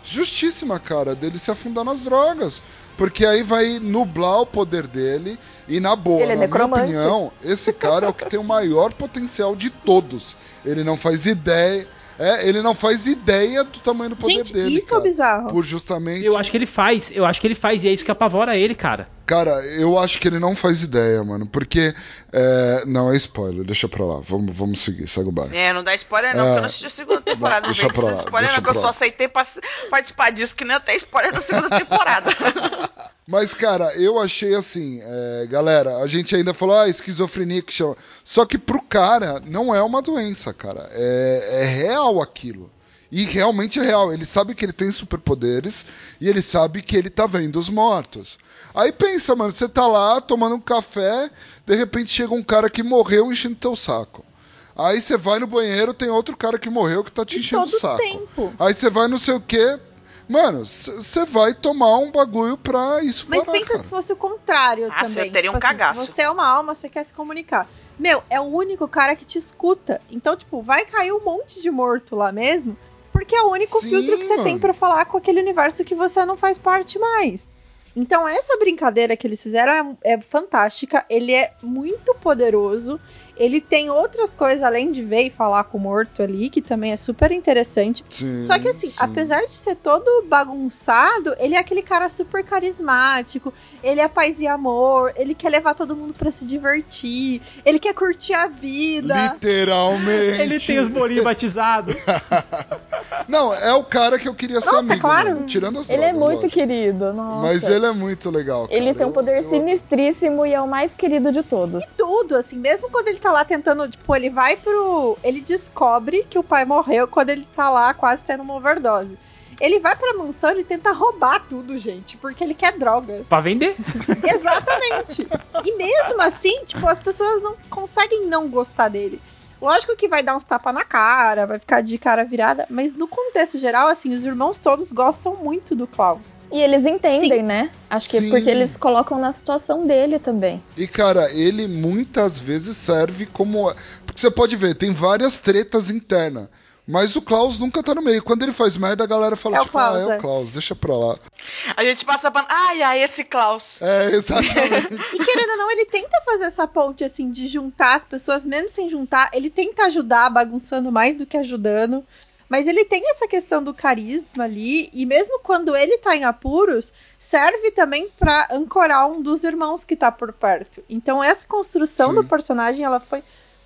justíssima, cara, dele se afundar nas drogas. Porque aí vai nublar o poder dele. E na boa, Ele é na minha necromante. opinião, esse cara é o que tem o maior potencial de todos. Ele não faz ideia. É, ele não faz ideia do tamanho do poder Gente, dele. isso é cara. o bizarro. Por justamente. Eu acho que ele faz, eu acho que ele faz, e é isso que apavora ele, cara. Cara, eu acho que ele não faz ideia, mano. Porque. é, Não, é spoiler, deixa pra lá. Vamos, vamos seguir, segue o barco. É, não dá spoiler não, É. porque eu não assisti a segunda temporada, Deixa gente. pra lá, spoiler deixa não, que eu pra só lá. aceitei pra participar disso, que nem até spoiler da segunda temporada. Mas, cara, eu achei assim, é, galera, a gente ainda falou, ah, esquizofrenia que chama. Só que pro cara não é uma doença, cara. É, é real aquilo. E realmente é real. Ele sabe que ele tem superpoderes e ele sabe que ele tá vendo os mortos. Aí pensa, mano, você tá lá tomando um café, de repente chega um cara que morreu enchendo teu saco. Aí você vai no banheiro, tem outro cara que morreu que tá te enchendo o saco. tempo. Aí você vai não sei o quê. Mano, você vai tomar um bagulho pra isso Mas parar, pensa cara. se fosse o contrário Ah, também. você teria um Tipo assim, cagaço. se você é uma alma, você quer se comunicar. Meu, é o único cara que te escuta. Então, tipo, vai cair um monte de morto lá mesmo, porque é o único Sim, filtro que você tem pra falar com aquele universo que você não faz parte mais. Então, essa brincadeira que eles fizeram é, é fantástica. Ele é muito poderoso. Ele tem outras coisas além de ver e falar com o morto ali, que também é super interessante. Sim, Só que assim, sim. apesar de ser todo bagunçado, ele é aquele cara super carismático, ele é paz e amor, ele quer levar todo mundo pra se divertir, ele quer curtir a vida. Literalmente. Ele tem os bolinhos batizados. Não, é o cara que eu queria ser Nossa, amigo. claro. mano, tirando as Ele é drogas, muito lógico. querido, nossa. Mas ele é muito legal. Cara. Ele tem um poder eu- sinistríssimo e é o mais querido de todos. Tudo, assim, mesmo quando ele tá lá tentando, tipo, ele vai pro. Ele descobre que o pai morreu quando ele tá lá quase tendo uma overdose. Ele vai pra mansão e tenta roubar tudo, gente, porque ele quer drogas. pra vender. Exatamente. E mesmo assim, tipo, as pessoas não conseguem não gostar dele. Lógico que vai dar uns tapas na cara, vai ficar de cara virada, mas no contexto geral, assim, os irmãos todos gostam muito do Klaus. E eles entendem, né? Acho que Sim. é porque eles colocam na situação dele também. E, cara, ele muitas vezes serve como. Porque você pode ver, tem várias tretas internas. Mas o Klaus nunca tá no meio. Quando ele faz merda, a galera fala, É o tipo, ah, Klaus, é é. o Klaus, deixa pra lá. A gente passa pano. Ai, ai, esse Klaus. É, exatamente. E querendo ou não, ele tenta fazer essa ponte, assim, de juntar as pessoas, mesmo sem juntar. Ele tenta ajudar, bagunçando mais do que ajudando. Mas ele tem essa questão do carisma ali. E mesmo quando ele tá em apuros, serve também pra ancorar um dos irmãos que tá por perto. Então essa construção Sim. do personagem, ela foi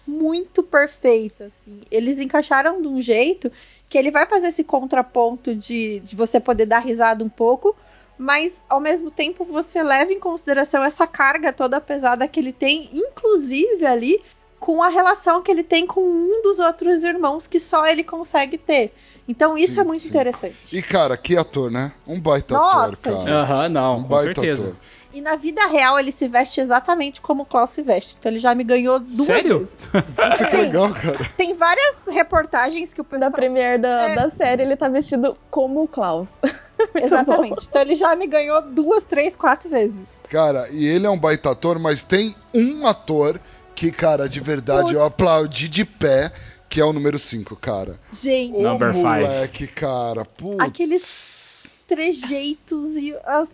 muito perfeita, assim. Eles encaixaram de um jeito que ele vai fazer esse contraponto de, de você poder dar risada um pouco, mas ao mesmo tempo você leva em consideração essa carga toda pesada que ele tem, inclusive ali com a relação que ele tem com um dos outros irmãos que só ele consegue ter. Então isso Sim, é muito sim. interessante. E, cara, que ator, né? Um baita Nossa, ator, cara. Aham, não, um com baita certeza. ator. E na vida real ele se veste exatamente como o Klaus se veste. Então ele já me ganhou duas Sério? vezes. Puta que legal, cara. Tem várias reportagens que o Da pessoal premiere da, É. da série, ele tá vestido como o Klaus. Exatamente. Então ele já me ganhou duas, três, quatro vezes. Cara, e ele é um baita ator, mas tem um ator que, cara, de verdade, eu aplaudi de pé, que é o número 5, cara. Gente, O Number five. moleque, cara. Putz. Aqueles trejeitos e as-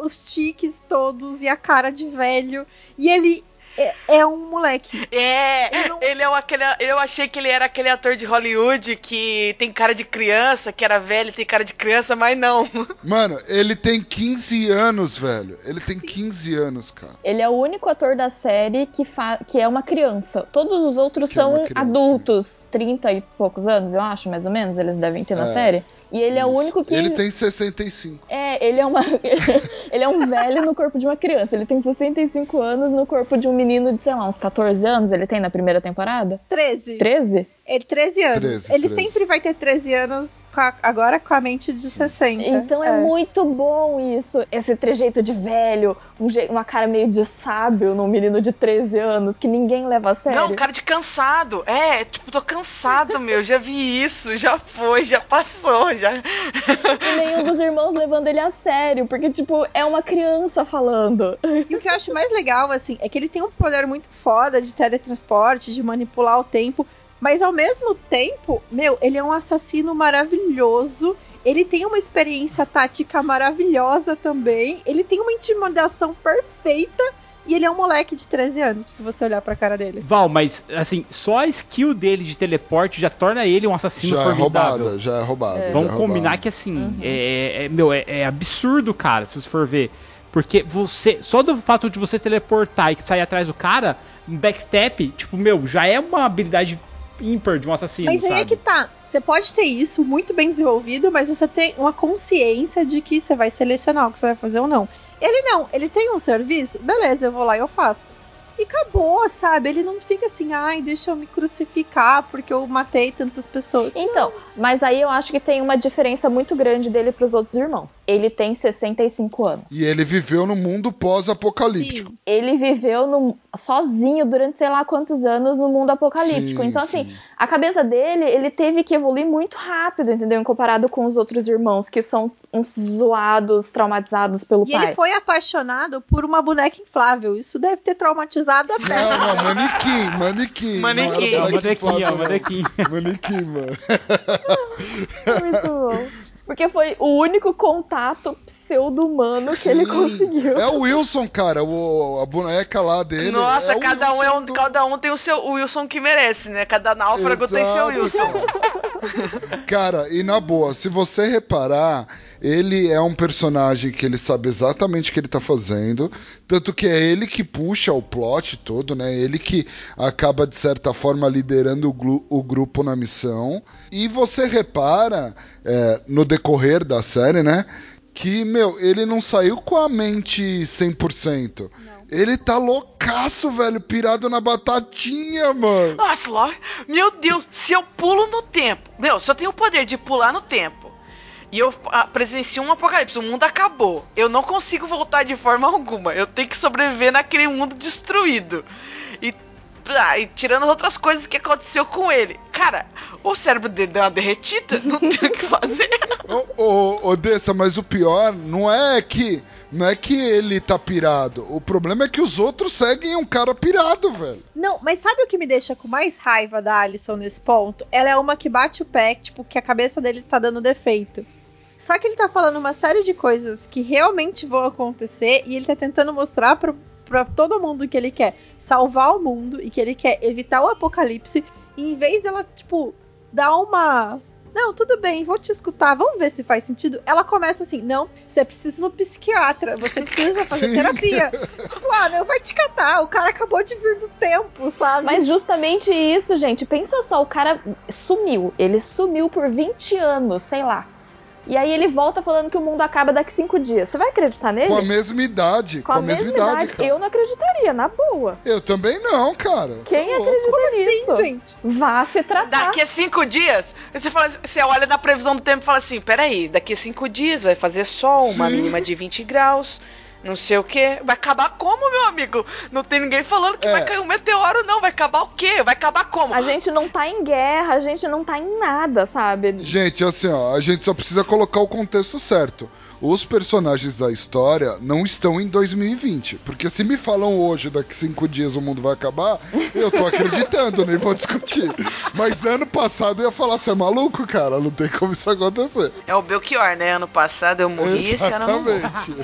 os tiques todos e a cara de velho. E ele é, é um moleque. É, Eu não- ele é o aquele. Eu achei que ele era aquele ator de Hollywood que tem cara de criança, que era velho e tem cara de criança, mas não. Mano, ele tem 15 anos, velho. Ele tem 15 anos, cara. Ele é o único ator da série que, fa- que é uma criança. Todos os outros Que é são criança. adultos, 30 e poucos anos, eu acho, mais ou menos, eles devem ter na É. série. E ele é o Isso. único que. Ele tem 65. É, ele é uma. ele é um velho no corpo de uma criança. Ele tem 65 anos no corpo de um menino de, sei lá, uns 14 anos. Ele tem na primeira temporada? 13. 13? Ele 13 anos. 13, ele 13. sempre vai ter 13 anos a- agora com a mente de 60. Então é, muito bom isso. Esse trejeito de velho, um je- uma cara meio de sábio num menino de 13 anos que ninguém leva a sério. Não, cara de cansado. É, tipo, tô cansado, meu. Já vi isso, já foi, já passou, já. E nenhum dos irmãos levando ele a sério, porque, tipo, é uma criança falando. E o que eu acho mais legal, assim, é que ele tem um poder muito foda de teletransporte, de manipular o tempo. Mas ao mesmo tempo, meu, ele é um assassino maravilhoso. Ele tem uma experiência tática maravilhosa também. Ele tem uma intimidação perfeita. E ele é um moleque de 13 anos, se você olhar pra cara dele. Val, mas assim, só a skill dele de teleporte já torna ele um assassino Já é formidável. roubada, já é roubada. já Vamos é combinar roubada. que assim, Uhum. é, é- meu, é, é absurdo, cara, se você for ver. Porque você, só do fato de você teleportar e sair atrás do cara, um backstep, tipo, meu, já é uma habilidade ímpar de um assassino, Mas aí sabe? é que tá. Você pode ter isso muito bem desenvolvido, mas você tem uma consciência de que você vai selecionar o que você vai fazer ou não. Ele não, ele tem um serviço, beleza, eu vou lá e eu faço. E acabou, sabe? Ele não fica assim, ai, deixa eu me crucificar porque eu matei tantas pessoas. Então, mas aí eu acho que tem uma diferença muito grande dele pros outros irmãos. Ele tem 65 anos. E ele viveu no mundo pós-apocalíptico. Sim. Ele viveu no- sozinho durante sei lá quantos anos no mundo apocalíptico. Sim, então, assim, sim. A cabeça dele, ele teve que evoluir muito rápido, entendeu? Em comparado com os outros irmãos, que são uns zoados, traumatizados pelo E pai. ele foi apaixonado por uma boneca inflável. Isso deve ter traumatizado até. Não, não, manequim, manequim. Manequim. Não manequim, inflável, manequim. Manequim, mano. Muito bom. Porque foi o único contato pseudo-humano que ele conseguiu. É o Wilson, cara, o, a boneca lá dele. Nossa, é cada um é um, do- cada um tem o seu o Wilson que merece, né? Cada náufrago tem seu Exato, Wilson. Cara, e na boa, se você reparar, ele é um personagem que ele sabe exatamente o que ele tá fazendo, tanto que é ele que puxa o plot todo, né? Ele que acaba de certa forma liderando o, o grupo na missão. E você repara é, no decorrer da série, né? Que, meu, ele não saiu com a mente 100%. Ele tá loucaço, velho, pirado na batatinha, mano. Nossa, meu Deus, se eu pulo no tempo, meu, eu tenho o poder de pular no tempo e eu ah, presencio um apocalipse, o mundo acabou, eu não consigo voltar de forma alguma, eu tenho que sobreviver naquele mundo destruído. E, ah, e tirando as outras coisas que aconteceu com ele. Cara, o cérebro dele deu uma derretida, não tem o que fazer. Ô, ô, ô, Dessa, mas o pior não é que não é que ele tá pirado. O problema é que os outros seguem um cara pirado, velho. Não, mas sabe o que me deixa com mais raiva da Alison nesse ponto? Ela é uma que bate o pé, tipo, que a cabeça dele tá dando defeito. Só que ele tá falando uma série de coisas que realmente vão acontecer e ele tá tentando mostrar pro, pra todo mundo que ele quer salvar o mundo e que ele quer evitar o apocalipse. E em vez dela, tipo, dar uma. Não, tudo bem, vou te escutar, vamos ver se faz sentido. Ela começa assim: não, você precisa ir no psiquiatra, você precisa fazer Sim. terapia. tipo, ah, meu, vai te catar, o cara acabou de vir do tempo, sabe? Mas justamente isso, gente. Pensa só, o cara sumiu. Ele sumiu por 20 anos, sei lá. E aí ele volta falando que o mundo acaba daqui cinco dias. Você vai acreditar nele? Com a mesma idade. Com, a mesma idade, cara. eu não acreditaria, na boa. Eu também não, cara. Quem é acredita nisso? Sim, gente. Vá se tratar. Daqui a cinco dias, você, fala, você olha na previsão do tempo e fala assim: peraí, daqui a cinco dias vai fazer sol, uma mínima de 20 graus. Não sei o quê. Vai acabar como, meu amigo? Não tem ninguém falando que É. vai cair um meteoro, não. Vai acabar o quê? Vai acabar como? A gente não tá em guerra, a gente não tá em nada, sabe? Gente, assim, ó, a gente só precisa colocar o contexto certo. Os personagens da história não estão em 2020. Porque se me falam hoje, daqui cinco dias o mundo vai acabar, eu tô acreditando, nem vou discutir. Mas ano passado eu ia falar, você é maluco, cara? Não tem como isso acontecer. É o Belchior, né? Ano passado eu morri, esse ano eu. Exatamente.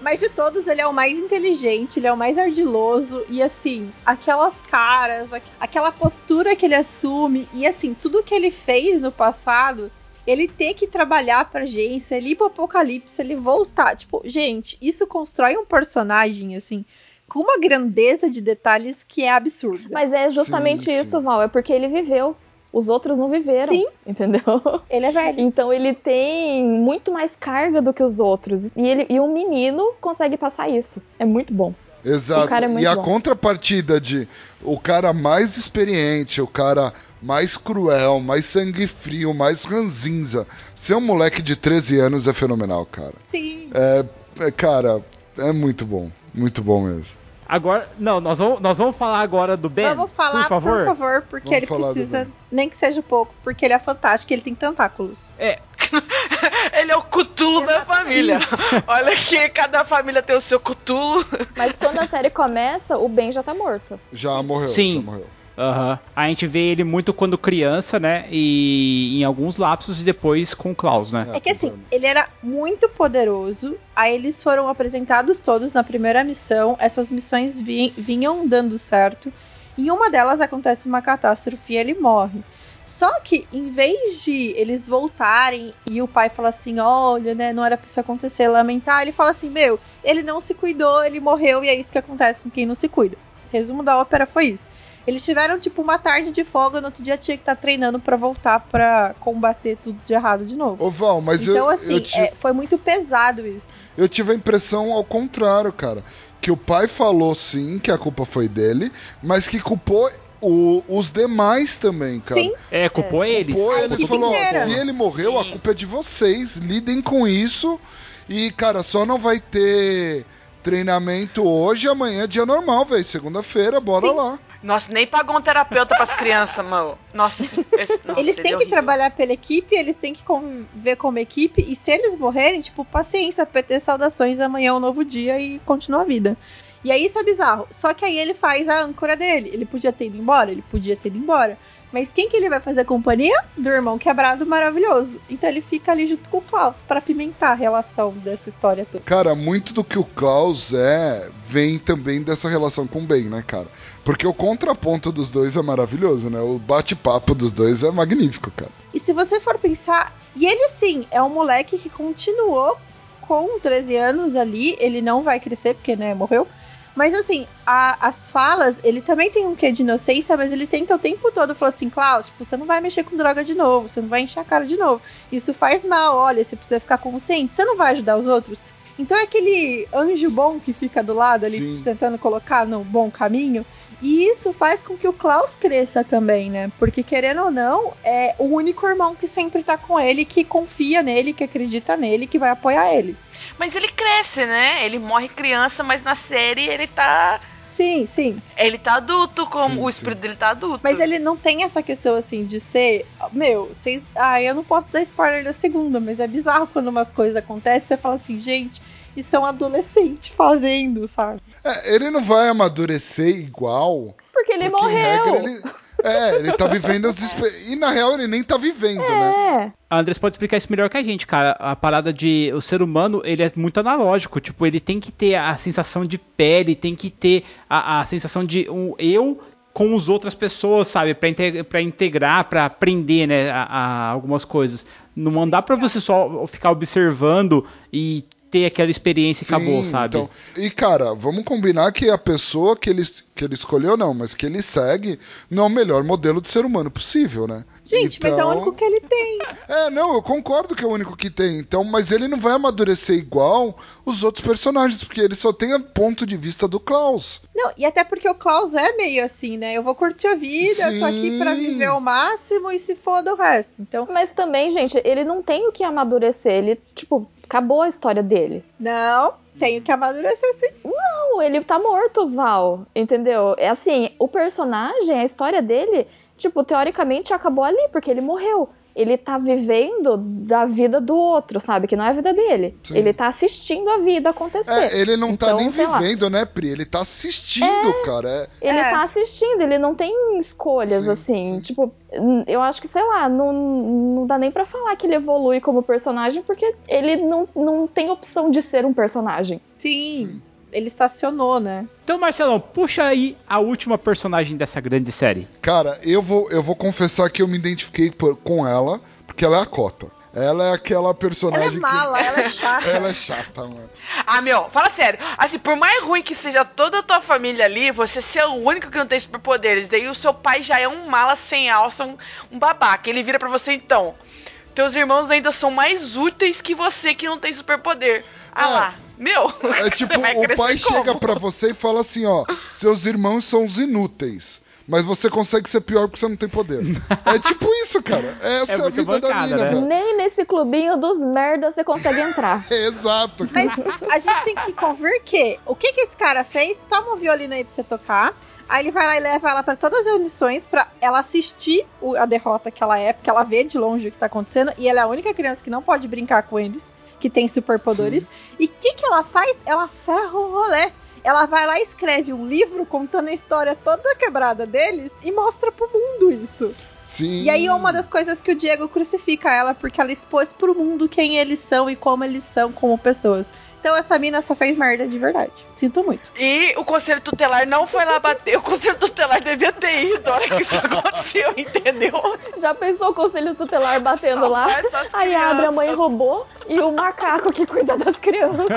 Mas de todos, ele é o mais inteligente, ele é o mais ardiloso. E assim, aquelas caras, aqu- aquela postura que ele assume. E assim, tudo que ele fez no passado, ele ter que trabalhar pra agência, ele ir pro apocalipse, ele voltar. Tipo, gente, isso constrói um personagem, assim, com uma grandeza de detalhes que é absurda. Mas é justamente Sim, isso, sim. Val. É porque ele viveu. Os outros não viveram. Sim. Entendeu? Ele é velho. Então ele tem muito mais carga do que os outros. E, ele, e um menino consegue passar isso. É muito bom. Exato. O cara é muito e a bom. contrapartida de o cara mais experiente, o cara mais cruel, mais sangue frio, mais ranzinza, ser um moleque de 13 anos é fenomenal, cara. Sim. É, é, cara, é muito bom. Muito bom mesmo. Agora, não, nós vamos, nós vamos falar agora do Ben. Vamos falar, por favor. porque Vamos ele precisa, nem que seja pouco, porque ele é fantástico, ele tem tentáculos. Ele é o cutulo da família. Olha que cada família tem o seu cutulo. Mas quando a série começa, o Ben já tá morto. Já morreu, Sim. já morreu. Aham. A gente vê ele muito quando criança, né? E em alguns lapsos e depois com o Klaus, né? É que assim, ele era muito poderoso. Aí eles foram apresentados todos na primeira missão. Essas missões vi- vinham dando certo. Em uma delas acontece uma catástrofe e ele morre. Só que em vez de eles voltarem e o pai fala assim: olha, né, não era pra isso acontecer, lamentar, ele fala assim: meu, ele não se cuidou, ele morreu e é isso que acontece com quem não se cuida. Resumo da ópera foi isso. Eles tiveram tipo uma tarde de folga, no outro dia tinha que estar treinando pra voltar pra combater tudo de errado de novo. Ô Val, mas então, eu, assim, eu, ti- é, foi muito pesado isso. eu tive a impressão ao contrário, cara. Que o pai falou sim que a culpa foi dele, mas que culpou o- os demais também, cara. Sim. É, culpou eles. Pô, A eles equipe falou, ó, inteira. se ele morreu, a Sim. culpa é de vocês. Lidem com isso. E, cara, só não vai ter treinamento hoje, amanhã é dia normal, velho. Segunda-feira, bora Sim. lá. Nossa, nem pagou um terapeuta pras crianças, mano. Nossa, esse, nossa, eles ele têm é que horrível. trabalhar pela equipe, eles têm que conviver como equipe, e se eles morrerem, tipo, paciência, PT saudações, amanhã é um novo dia e continua a vida. E aí isso é bizarro. Só que aí ele faz a âncora dele. Ele podia ter ido embora, ele podia ter ido embora. Mas quem que ele vai fazer companhia? Do irmão quebrado maravilhoso. Então ele fica ali junto com o Klaus pra pimentar a relação dessa história toda. Cara, muito do que o Klaus é vem também dessa relação com o Ben, né, cara? Porque o contraponto dos dois é maravilhoso, né? O bate-papo dos dois é magnífico, cara. E se você for pensar, e ele sim, é um moleque que continuou com 13 anos ali, ele não vai crescer porque, né, morreu. Mas assim, a- as falas, ele também tem um quê de inocência, mas ele tenta o tempo todo falar assim, Cláudio, tipo, você não vai mexer com droga de novo, você não vai encher a cara de novo. Isso faz mal, olha, você precisa ficar consciente, você não vai ajudar os outros. Então é aquele anjo bom que fica do lado ali, Sim. tentando colocar no bom caminho. E isso faz com que o Klaus cresça também, né? Porque, querendo ou não, é o único irmão que sempre tá com ele, que confia nele, que acredita nele, que vai apoiar ele. Mas ele cresce, né? Ele morre criança, mas na série ele tá. Sim, sim. Ele tá adulto, como Sim, o sim. espírito dele tá adulto. Mas ele não tem essa questão assim de ser. Meu, vocês. Ah, eu não posso dar spoiler da segunda, mas é bizarro quando umas coisas acontecem, você fala assim, gente, isso é um adolescente fazendo, sabe? É, ele não vai amadurecer igual. Porque ele porque, morreu. regra, ele- É, ele tá vivendo as. E na real ele nem tá vivendo, né? É. A Andrés pode explicar isso melhor que a gente, cara. A parada de. O ser humano, ele é muito analógico. Tipo, ele tem que ter a sensação de pele, tem que ter a, a sensação de um eu com as outras pessoas, sabe? Pra, inte- pra integrar, pra aprender, né? A, a algumas coisas. Não dá pra você só ficar observando e ter aquela experiência e acabou, Sim, sabe? então- e cara, vamos combinar que a pessoa que eles que ele escolheu, não, mas que ele segue, não é o melhor modelo de ser humano possível, né? Gente, mas é o Então- único que ele tem. É, não, eu concordo que é o único que tem. Então, mas ele não vai amadurecer igual os outros personagens, porque ele só tem o ponto de vista do Klaus. Não, e até porque o Klaus é meio assim, né? Eu vou curtir a vida, eu tô aqui pra Sim. viver o máximo e se foda o resto. Então, Mas também, gente, ele não tem o que amadurecer. Ele, tipo, acabou a história dele. não, tenho que amadurecer sim. Não, ele tá morto, Val. Entendeu? É assim, o personagem, a história dele, tipo, teoricamente acabou ali, porque ele morreu. Ele tá vivendo da vida do outro, sabe? Que não é a vida dele. Sim. Ele tá assistindo a vida acontecer. É, ele não tá Então, nem sei lá. vivendo, né, Pri? Ele tá assistindo, cara. É, Ele É. tá assistindo, ele não tem escolhas, Sim, assim. sim. Tipo, eu acho que, sei lá, não, não dá nem pra falar que ele evolui como personagem, porque ele não, não tem opção de ser um personagem. Sim, ele estacionou, né? Então, Marcelão, puxa aí a última personagem dessa grande série. Cara, eu vou, eu vou confessar que eu me identifiquei por- com ela, porque ela é a cota. Ela é aquela Ela personagem é mala, que. ela é chata. Ela é chata, mano. Ah, meu, fala sério. Assim, por mais ruim que seja toda a tua família ali, você ser o único que não tem superpoderes. Daí o seu pai já é um mala sem alça, um, um babaca. Ele vira pra você, então. Teus irmãos ainda são mais úteis que você que não tem superpoder. Ah É. lá. Meu, É tipo, você vai o pai como? chega pra você e fala assim, ó, seus irmãos são os inúteis. Mas você consegue ser pior porque você não tem poder. É tipo isso, cara. Essa é, É a vida da bancada, mina, né? velho. Nem nesse clubinho dos merdas você consegue entrar. É exato, cara. Mas a gente tem que convir que o que, que esse cara fez? Toma um violino aí pra você tocar. Aí ele vai lá e leva ela pra todas as missões pra ela assistir o- a derrota que ela é, porque ela vê de longe o que tá acontecendo. E ela é a única criança que não pode brincar com eles, que tem superpoderes. E o que, que ela faz? Ela ferra o rolê. Ela vai lá e escreve um livro contando a história toda quebrada deles e mostra pro mundo isso. Sim. E aí é uma das coisas que o Diego crucifica ela, porque ela expôs pro mundo quem eles são e como eles são como pessoas. Então essa mina só fez merda de verdade. Sinto muito. E o conselho tutelar não foi lá bater. O conselho tutelar devia ter ido na hora que isso aconteceu, entendeu? Já pensou o conselho tutelar batendo lá? Aí abre a mãe robô e o macaco que cuida das crianças.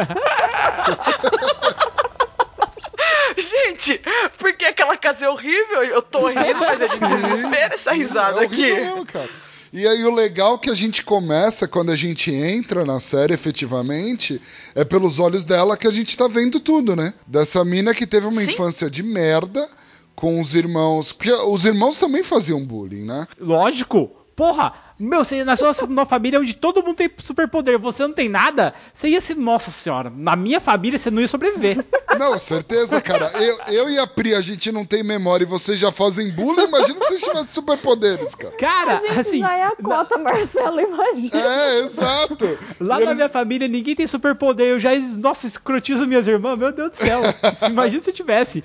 Gente, porque aquela casa é horrível? Eu tô rindo, mas é de desespero essa risada é aqui. mesmo, cara. E aí o legal que a gente começa, quando a gente entra na série efetivamente, é pelos olhos dela que a gente tá vendo tudo, né? Dessa mina que teve uma Sim. infância de merda com os irmãos. Porque os irmãos também faziam bullying, né? Lógico. Porra, meu, você nasceu numa família onde todo mundo tem superpoder, você não tem nada, você ia ser. Nossa senhora, na minha família você não ia sobreviver. Não, certeza, cara. Eu, eu e a Pri, a gente não tem memória e vocês já fazem bullying. Imagina se vocês tivessem superpoderes, cara. Cara, A gente assim. já é a cota, Marcelo, imagina. É, exato. Lá E na eles- minha família ninguém tem superpoder, eu já, nossa, escrotizo minhas irmãs, meu Deus do céu. Imagina se eu tivesse.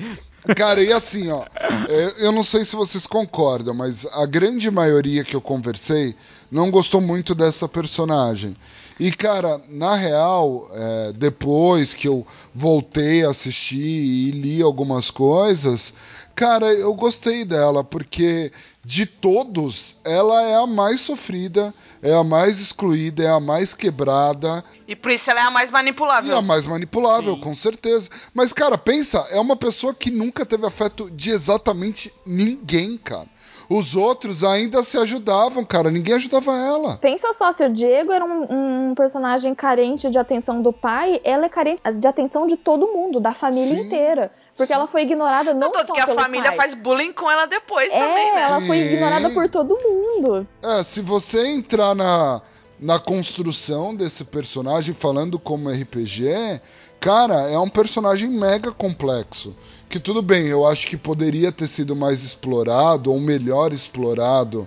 Cara, e assim, ó, é, eu não sei se vocês concordam, mas a grande maioria que eu conversei não gostou muito dessa personagem. E, cara, na real, é, depois que eu voltei a assistir e li algumas coisas, cara, eu gostei dela, porque de todos, ela é a mais sofrida, é a mais excluída, é a mais quebrada, E por isso ela é a mais e manipulável. a mais manipulável, Sim. com certeza. Mas, cara, pensa, é uma pessoa que nunca teve afeto de exatamente ninguém, cara. Os outros ainda se ajudavam, cara. Ninguém ajudava ela. Pensa só, se o Diego era um, um personagem carente de atenção do pai, ela é carente de atenção de todo mundo, da família Sim. inteira. Porque ela foi ignorada não, Não, tanto só que a pelo família pai. faz bullying com ela depois É, também, né? ela foi Sim. ignorada por todo mundo. É, se você entrar na, na construção desse personagem falando como RPG, cara, é um personagem mega complexo. Que tudo bem, eu acho que poderia ter sido mais explorado, ou melhor explorado,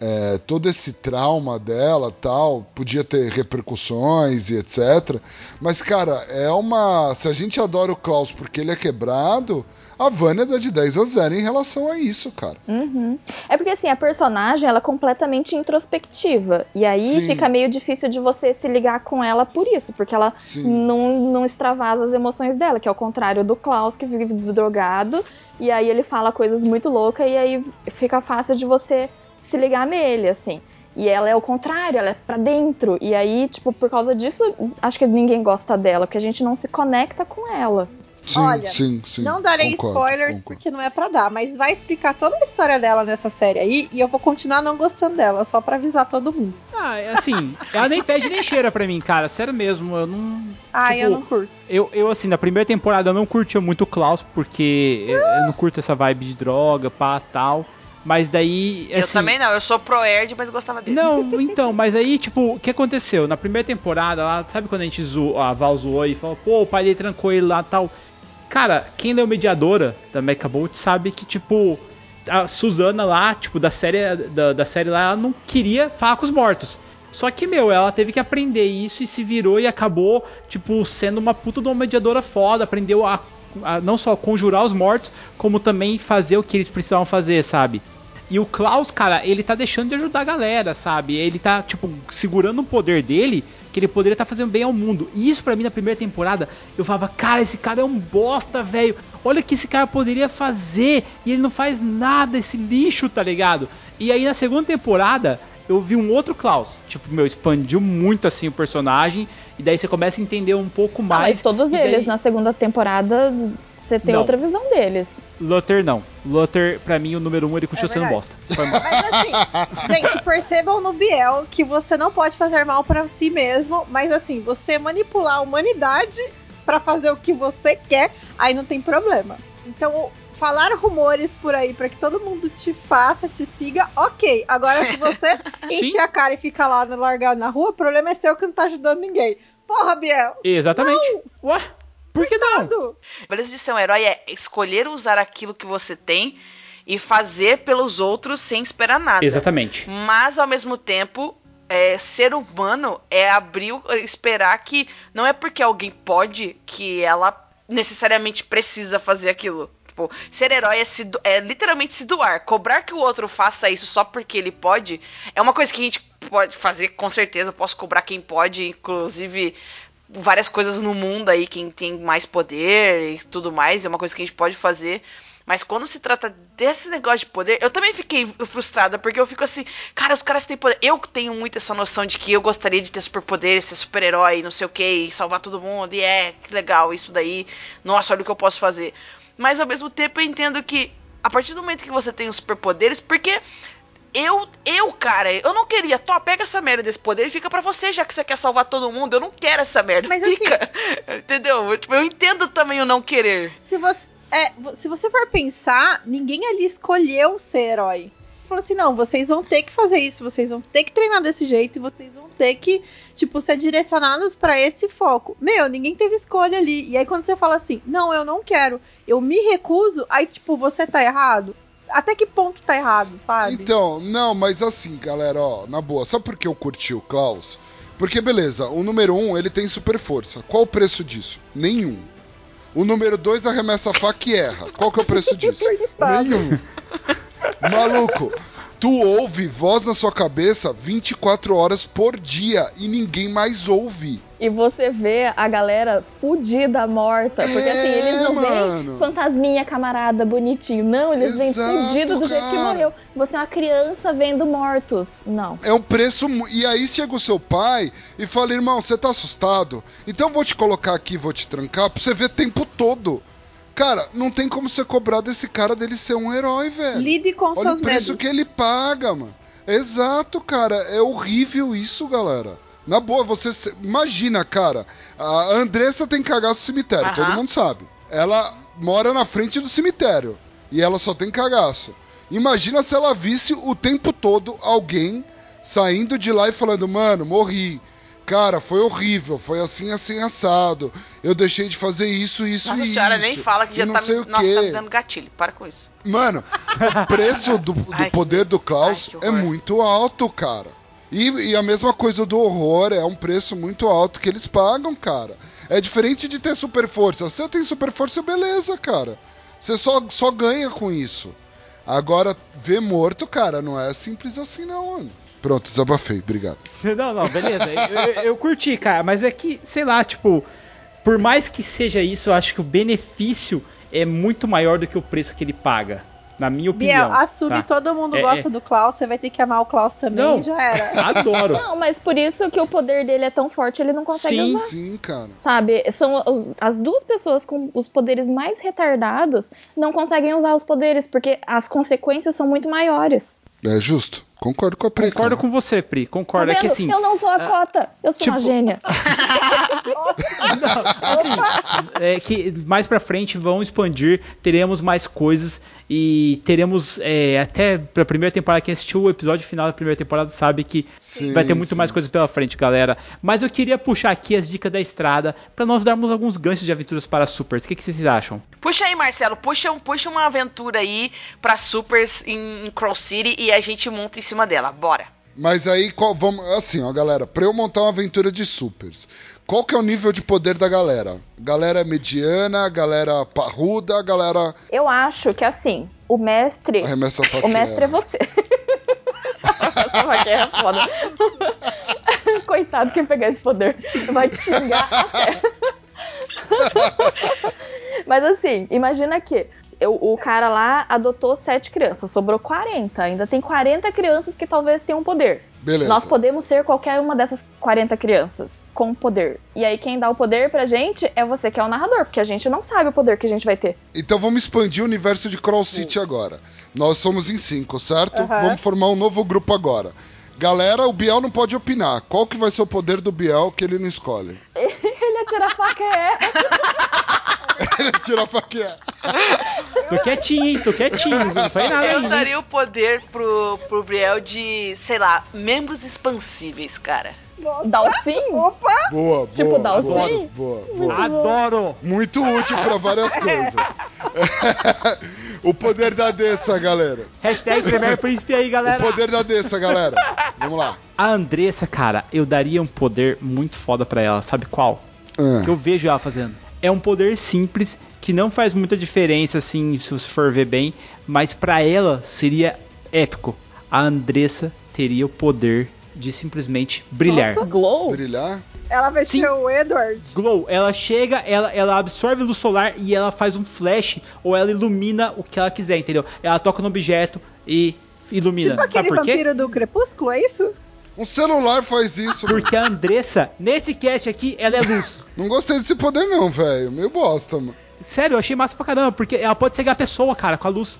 é, todo esse trauma dela tal, podia ter repercussões e etc. Mas, cara, é uma. Se a gente adora o Klaus porque ele é quebrado, a Vânia dá de 10 a 0 em relação a isso, cara. Uhum. É porque assim, a personagem ela é completamente introspectiva. E aí Sim. fica meio difícil de você se ligar com ela por isso, porque ela Sim. não, não extravasa as emoções dela, que é o contrário do Klaus, que vive drogado, e aí ele fala coisas muito loucas, e aí fica fácil de você se ligar nele, assim. E ela é o contrário, ela é pra dentro. E aí, tipo, por causa disso, acho que ninguém gosta dela, porque a gente não se conecta com ela. Sim, Olha, sim, sim. não darei concordo, spoilers concordo. porque não é pra dar, mas vai explicar toda a história dela nessa série aí e eu vou continuar não gostando dela, só pra avisar todo mundo. Ah, é assim, ela nem pede nem cheira pra mim, cara. Sério mesmo, eu não. Ai, Tipo, eu não curto. Eu, eu, assim, na primeira temporada eu não curtia muito o Klaus, porque eu, eu não curto essa vibe de droga, pá, tal. Mas daí. Eu assim, também não, eu sou pro Erd, mas gostava dele. Não, então, mas aí, tipo, o que aconteceu? Na primeira temporada, lá, sabe quando a gente zoou, a Val zoou e falou, pô, o pai dele trancou ele lá tal. Cara, quem leu Mediadora da Mecha Bolt sabe que, tipo, a Suzana lá, tipo, da série, da, da série lá, ela não queria falar com os mortos. Só que, meu, ela teve que aprender isso e se virou e acabou, tipo, sendo uma puta de uma mediadora foda. Aprendeu a, a não só conjurar os mortos, como também fazer o que eles precisavam fazer, sabe? E o Klaus, cara, ele tá deixando de ajudar a galera, sabe? Ele tá, tipo, segurando o poder dele, que ele poderia estar fazendo bem ao mundo. E isso pra mim na primeira temporada, eu falava, cara, esse cara é um bosta, velho. Olha o que esse cara poderia fazer. E ele não faz nada, esse lixo, tá ligado? E aí na segunda temporada, eu vi um outro Klaus. Tipo, meu, expandiu muito assim o personagem. E daí você começa a entender um pouco Ah, mais. mas todos daí- eles na segunda temporada você tem Não. outra visão deles. Luther não. Luther, pra mim, o número um, ele continua sendo verdade. bosta. Foi mal. Mas assim, gente, percebam no Biel que você não pode fazer mal pra si mesmo, mas assim, você manipular a humanidade pra fazer o que você quer, aí não tem problema. Então, falar rumores por aí pra que todo mundo te faça, te siga, ok. Agora, se você encher a cara e ficar lá largado na rua, o problema é seu que não tá ajudando ninguém. Porra, Biel! Exatamente. Ué, por que não? Beleza de ser um herói é escolher usar aquilo que você tem e fazer pelos outros sem esperar nada. Exatamente. Mas ao mesmo tempo, é, ser humano é abrir, o- esperar que não é porque alguém pode que ela necessariamente precisa fazer aquilo. Tipo, ser herói é, se é literalmente se doar. Cobrar que o outro faça isso só porque ele pode é uma coisa que a gente pode fazer com certeza. Eu posso cobrar quem pode, inclusive várias coisas no mundo aí, quem tem mais poder e tudo mais, é uma coisa que a gente pode fazer. Mas quando se trata desse negócio de poder, eu também fiquei frustrada, porque eu fico assim, cara, os caras têm poder. Eu tenho muito essa noção de que eu gostaria de ter superpoder, ser super-herói, não sei o que, salvar todo mundo, e é, que legal, isso daí. Nossa, olha o que eu posso fazer. Mas ao mesmo tempo eu entendo que a partir do momento que você tem os superpoderes, porque eu, eu, cara, eu não queria. Tó, pega essa merda desse poder e fica pra você, já que você quer salvar todo mundo. Eu não quero essa merda. Mas assim- fica. Entendeu? Eu, tipo, eu entendo também o não querer. se você, é, se você for pensar, ninguém ali escolheu ser herói. Falou assim, não, vocês vão ter que fazer isso, vocês vão ter que treinar desse jeito e vocês vão ter que, tipo, ser direcionados pra esse foco. Meu, ninguém teve escolha ali. E aí quando você fala assim, não, eu não quero, eu me recuso, aí tipo, você tá errado. Até que ponto tá errado, sabe? Então, não, mas assim, galera, ó, na boa, sabe por que eu curti o Klaus? Porque, beleza, o número 1 um, ele tem super força. Qual o preço disso? Nenhum. O número 2 arremessa a faca e erra. Qual que é o preço disso? Nenhum. Maluco, tu ouve voz na sua cabeça 24 horas por dia e ninguém mais ouve. E você vê a galera fudida, morta. Porque assim, É, eles não mano. veem fantasminha, camarada, bonitinho. Não, eles vêm Exato, fudido do jeito que cara. morreu. Você é uma criança vendo mortos. Não. É um preço. E aí chega o seu pai e fala: irmão, você tá assustado? Então eu vou te colocar aqui, vou te trancar pra você ver tempo todo. Cara, não tem como você cobrar desse cara dele ser um herói, velho. Lide com Olha seus o preço medos. que ele paga, mano. Exato, cara. É horrível isso, galera. Na boa, você. se- Imagina, cara. A Andressa tem cagaço no cemitério, todo mundo sabe. Ela mora na frente do cemitério. E ela só tem cagaço. Imagina se ela visse o tempo todo alguém saindo de lá e falando, mano, morri. Cara, foi horrível, foi assim, assim, assado. Eu deixei de fazer isso, isso Nossa e senhora, isso. nem fala que já não tá sei me, o nossa, quê. tá me dando gatilho. Para com isso. Mano, o preço do, do Ai, poder do Klaus ai, é muito alto, cara. E, e a mesma coisa do horror, é um preço muito alto que eles pagam, cara. É diferente de ter super força. Você tem super força, beleza, cara. Você só, só ganha com isso. Agora, ver morto, cara, não é simples assim, não, mano. Pronto, desabafei, obrigado. Não, não, beleza. Eu, eu- eu curti, cara, mas é que, sei lá, tipo, por mais que seja isso, eu acho que o benefício é muito maior do que o preço que ele paga. Na minha opinião. Biel, assume tá? todo mundo É, gosta é. do Klaus, você vai ter que amar o Klaus também Não. já era. Adoro. Não, mas por isso que o poder dele é tão forte, ele não consegue Sim. usar. Sim, cara. Sabe? São os- as duas pessoas com os poderes mais retardados não conseguem usar os poderes, porque as consequências são muito maiores. É justo. Concordo com a Pri. Concordo cara. com você, Pri. Tá Concordo. é vendo? que assim. Eu não sou a cota, eu sou uma tipo- gênia. assim, é que mais pra frente vão expandir, teremos mais coisas e teremos é, até pra primeira temporada, quem assistiu o episódio final da primeira temporada sabe que Sim, vai ter muito sim. mais coisas pela frente, galera. Mas eu queria puxar aqui as dicas da estrada pra nós darmos alguns ganchos de aventuras para supers. O que, que vocês acham? Puxa aí, Marcelo, puxa, um- puxa uma aventura aí pra Supers em, em Crow City e a gente monta em cima dela. Bora. Mas aí, qual, vamos, assim, ó, galera, pra eu montar uma aventura de supers, qual que é o nível de poder da galera? Galera mediana, galera parruda, galera Eu acho que assim, o mestre. arremessa a O mestre é você. Essa é foda. Coitado quem pegar esse poder. Vai te xingar até. Mas assim, imagina que eu- o cara lá adotou sete crianças, sobrou 40. Ainda tem 40 crianças que talvez tenham poder. Beleza. Nós podemos ser qualquer uma dessas 40 crianças com poder. E aí quem dá o poder pra gente é você que é o narrador, porque a gente não sabe o poder que a gente vai ter. Então vamos expandir o universo de Crawl City agora. Nós somos em cinco, certo? Aham. Vamos formar um novo grupo agora. Galera, o Biel não pode opinar. Qual que vai ser o poder do Biel que ele não escolhe? Ele atira a faca é. ele tira a faqueira. Tô quietinho, hein? Tô quietinho. Não falei nada Eu daria o poder pro, pro Briel de, sei lá, membros expansíveis, cara. Dalsin? Opa! Boa, Tipo boa, Dalsin? boa, boa, boa. Adoro! Muito útil pra várias coisas. o poder da Dessa, galera. Hashtag Premier Príncipe aí, O galera. poder da Dessa, galera. Vamos lá. A Andressa, cara, eu daria um poder muito foda pra ela. Sabe qual? Ah, que eu vejo ela fazendo. É um poder simples que não faz muita diferença assim, se você for ver bem, mas pra ela seria épico. A Andressa teria o poder de simplesmente brilhar. Glow? brilhar? Ela vai Sim. ser o Edward. Glow, ela chega, ela, ela absorve luz solar e ela faz um flash ou ela ilumina o que ela quiser, entendeu? Ela toca no objeto e ilumina. Tipo aquele Sabe por quê? vampiro do Crepúsculo, é isso? Um celular faz isso. mano. Porque a Andressa, nesse cast aqui, ela é luz. Não gostei desse poder, não, velho. Meio bosta, mano. Sério, eu achei massa pra caramba, porque ela pode cegar a pessoa, cara, com a luz.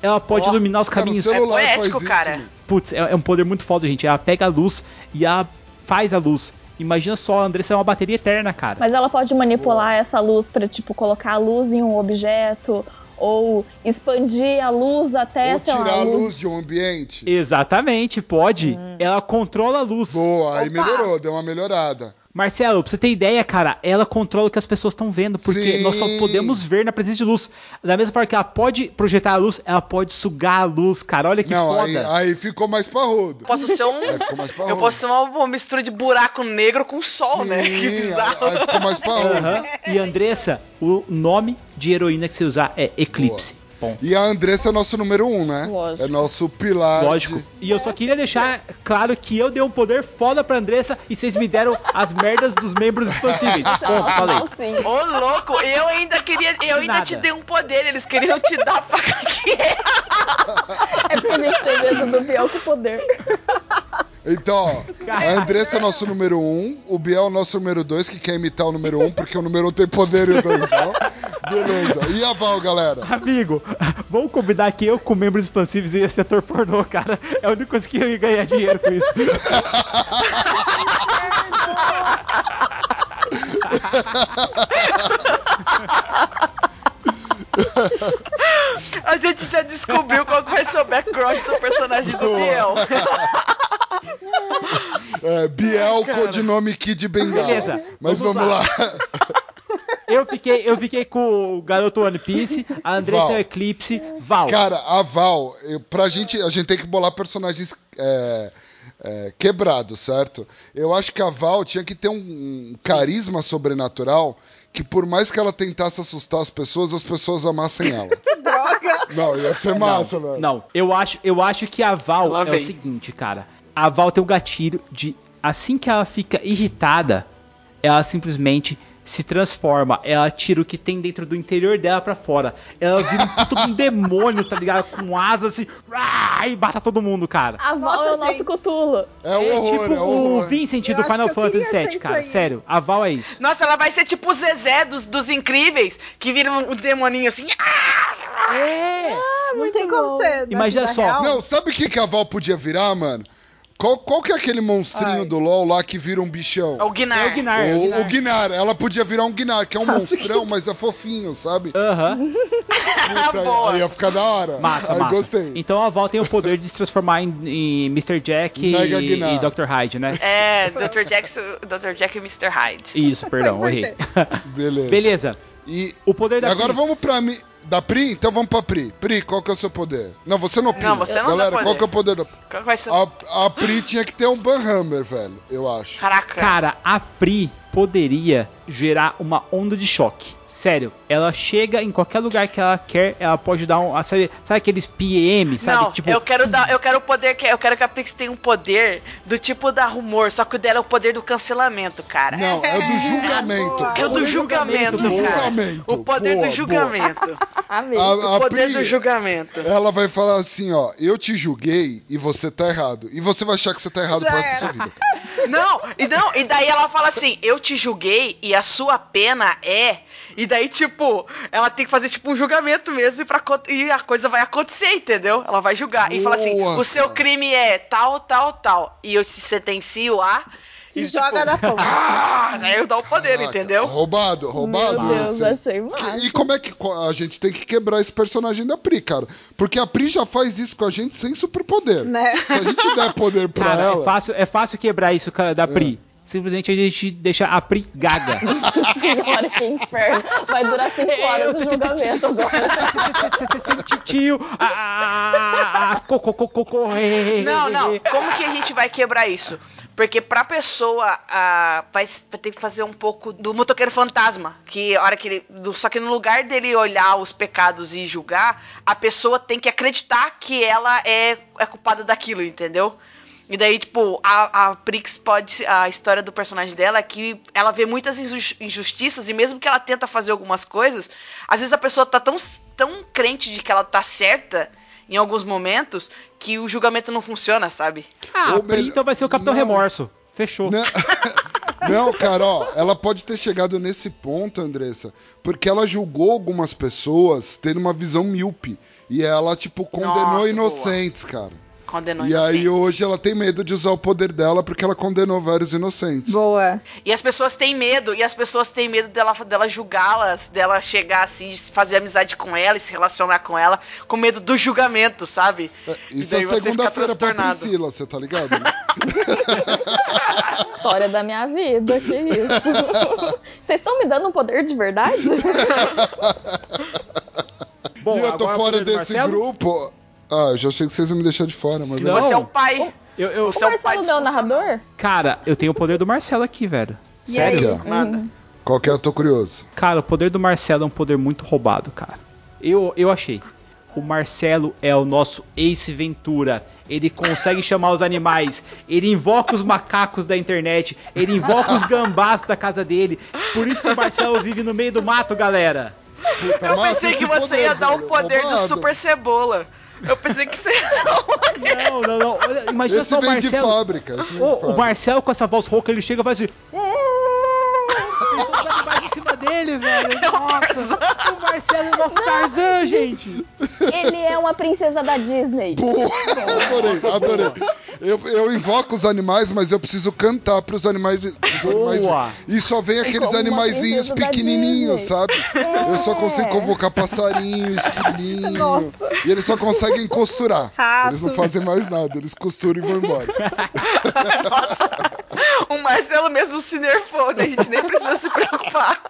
Ela pode Ó, iluminar os Cara, um caminhos. celular É poético, faz isso. cara. mano. Putz, é, é um poder muito foda, gente. Ela pega a luz e ela faz a luz. Imagina só, a Andressa é uma bateria eterna, cara. Mas ela pode manipular essa luz pra, tipo, colocar a luz em um objeto ou expandir a luz até, Ou sei lá, tirar a luz- luz de um ambiente. Exatamente, pode. Hum. Ela controla a luz. Boa, aí Opa! melhorou, deu uma melhorada. Marcelo, pra você ter ideia, cara, ela controla o que as pessoas estão vendo, porque Sim. nós só podemos ver na presença de luz. Da mesma forma que ela pode projetar a luz, ela pode sugar a luz, cara. Olha que não, aí, foda. aí ficou mais parrudo. Posso ser um. Aí ficou mais parrudo. Eu posso ser uma, uma mistura de buraco negro com sol, né? Que Sim, aí, bizarro. aí ficou mais parrudo. Aham. E Andressa, o nome de heroína que você usar é Eclipse. Ponto. E a Andressa é nosso número um, né? Lógico. É nosso pilar. Lógico. de- E eu só queria deixar claro que eu dei um poder foda pra Andressa e vocês me deram as merdas dos membros expansíveis. Ponto, falei. Ô, louco, eu ainda queria. Eu ainda Nada. te dei um poder, eles queriam te dar a faca que é. É porque a gente tem medo do Biel com poder. Então, ó, a Andressa é nosso número um, o Biel é nosso número dois, que quer imitar o número um, porque o número um tem poder e o dois não. Beleza. E a Val, galera? Amigo, vamos combinar que eu com membros expansivos ia ser ator pornô, cara. É a única coisa que eu ia ganhar dinheiro com isso. A gente já descobriu qual vai ser o background do personagem do. Biel. É, Biel, codinome Kid Bengala. Beleza, Mas vamos vamos, lá. lá. Eu fiquei, eu fiquei com o garoto One Piece, a Andressa Val. é o Eclipse, Val. Cara, a Val, eu, pra gente, a gente tem que bolar personagens é, é, quebrados, certo? Eu acho que a Val tinha que ter um carisma sobrenatural que por mais que ela tentasse assustar as pessoas, as pessoas amassem ela. Droga! Não, ia ser massa, velho. Não, eu acho, eu acho que a Val Lá é vem. o seguinte, cara. A Val tem o gatilho de assim que ela fica irritada, ela simplesmente se transforma. Ela tira o que tem dentro do interior dela pra fora. Ela vira um um demônio, tá ligado? Com asas assim. E mata todo mundo, cara. A Val Nossa, é o nosso gente. Cutulo. É o É horror, tipo é o o horror. Vincent Eu do Final Fantasy VII, cara. Sério, a Val é isso. Nossa, ela vai ser tipo o Zezé dos, dos incríveis, que vira um, um demoninho assim. Ah! É! Não tem como ser. na Imagina só. real. Não, sabe o que, que a Val podia virar, mano? Qual, qual que é aquele monstrinho Ai. do LoL lá que vira um bichão? É o Gnar. É o Gnar. é o O, Gnar. o Gnar, ela podia virar um Gnar, que é um monstrão, mas é fofinho, sabe? Aham. Puta, Boa. aí ia ficar da hora. Massa, aí massa. gostei. Então a Val tem o poder de se transformar em, em Mr. Jack e, e Dr. Hyde, né? É, Dr. Jack, Dr. Jack e Mr. Hyde. Isso, perdão, errei. Beleza. Beleza. E O poder da agora vamos pra mim. Da Pri? Então vamos pra Pri. Pri, qual que é o seu poder? Não, você não opina. Não, você não Galera, qual que é o poder da Qual que vai ser? A, a Pri tinha que ter um Banhammer, velho, eu acho. Caraca. Cara, a Pri poderia gerar uma onda de choque. Sério, ela chega em qualquer lugar que ela quer, ela pode dar um. Sabe, sabe aqueles PM, sabe? Não, tipo, eu quero dar, eu quero o poder que eu quero que a Pix tenha um poder do tipo da rumor, só que o dela é o poder do cancelamento, cara. Não, é do julgamento. É o do julgamento, Do cara. julgamento. O poder Boa, do julgamento. Amei. A, O a poder Pri, do julgamento. ela vai falar assim, ó, eu te julguei e você tá errado. E você vai achar que você tá errado Já pro resto da sua vida. Não, e não, e daí ela fala assim: "Eu te julguei e a sua pena é". E daí tipo, ela tem que fazer tipo um julgamento mesmo e, pra, e a coisa vai acontecer, entendeu? Ela vai julgar e fala assim: Boa, "O seu cara. crime é tal, tal, tal". E eu te sentencio a Se e, joga tipo, na fogo. Ah, daí eu dou o poder, Caraca, entendeu? Roubado, roubado. Meu Deus, esse. achei massa. E como é que a gente tem que quebrar esse personagem da Pri, cara? Porque a Pri já faz isso com a gente sem superpoder. Né? Se a gente der poder pra cara, ela. é fácil, é fácil quebrar isso da Pri. Simplesmente a gente deixa a Pri gaga. Senhora, que inferno. Vai durar 5 horas o julgamento agora. Tio, a, a, a, co, co, co, co, corre. Não, não. Como que a gente vai quebrar isso? Porque pra pessoa ah, vai, vai ter que fazer um pouco do motoqueiro fantasma. Que a hora que ele. do- só que no lugar dele olhar os pecados e julgar, a pessoa tem que acreditar que ela é, é culpada daquilo, entendeu? E daí, tipo, a, a Prix pode. A história do personagem dela é que ela vê muitas injus- injustiças e mesmo que ela tenta fazer algumas coisas, às vezes a pessoa tá tão, tão crente de que ela tá certa em alguns momentos que o julgamento não funciona, sabe? Ah, melhor- então vai ser o Capitão Não. Remorso. Fechou. Não, não, cara, ó, ela pode ter chegado nesse ponto, Andressa, porque ela julgou algumas pessoas tendo uma visão míope. E ela, tipo, condenou Nossa, inocentes, cara. Condenou E aí hoje ela tem medo de usar o poder dela porque ela condenou vários inocentes. Boa. E as pessoas têm medo, e as pessoas têm medo dela, dela julgá-las, dela chegar assim, fazer amizade com ela e se relacionar com ela, com medo do julgamento, sabe? É, E Isso é daí você fica segunda-feira pra transtornado. Priscila, você tá ligado? né? História da minha vida, que isso. Vocês estão me dando um poder de verdade? Bom, e eu tô fora desse Marcelo? grupo. Ah, eu já achei que vocês iam me deixar de fora, mas Não. Você é o pai. Eu, eu- O Você é o pai Marcelo não é o narrador? cara, eu tenho o poder do Marcelo aqui, velho. E Sério? aí? Ó. Manda. Qual que é? Eu tô curioso. Cara, o poder do Marcelo é um poder muito roubado, cara. Eu, eu achei. O Marcelo é o nosso Ace Ventura. Ele consegue chamar os animais. Ele invoca os macacos da internet. Ele invoca os gambás da casa dele. Por isso que o Marcelo vive no meio do mato, galera. Puta, Eu pensei que você poder, ia dar o velho. poder do Roubado. Super Cebola. Eu pensei que você o. Não, não, não. Olha, imagina Esse só o vem de Marcelo. fábrica. Esse vem de Ô, o fábrica. Marcelo com essa voz rouca, ele chega e faz assim. Animais dele, velho. Nossa, o Marcelo é o nosso Tarzan, gente. Ele é uma princesa da Disney. Boa! Adorei, adorei. Eu, eu invoco os animais, mas eu preciso cantar pros animais. Pros animais Boa. e só vem aqueles como uma animaizinhos princesa da pequenininhos, Disney. sabe? Eu só consigo convocar passarinho, esquilinho. E eles só conseguem costurar. Rato. Eles não fazem mais nada, eles costuram e vão embora. O Marcelo mesmo se nerfou, né? A gente nem precisa se preocupar.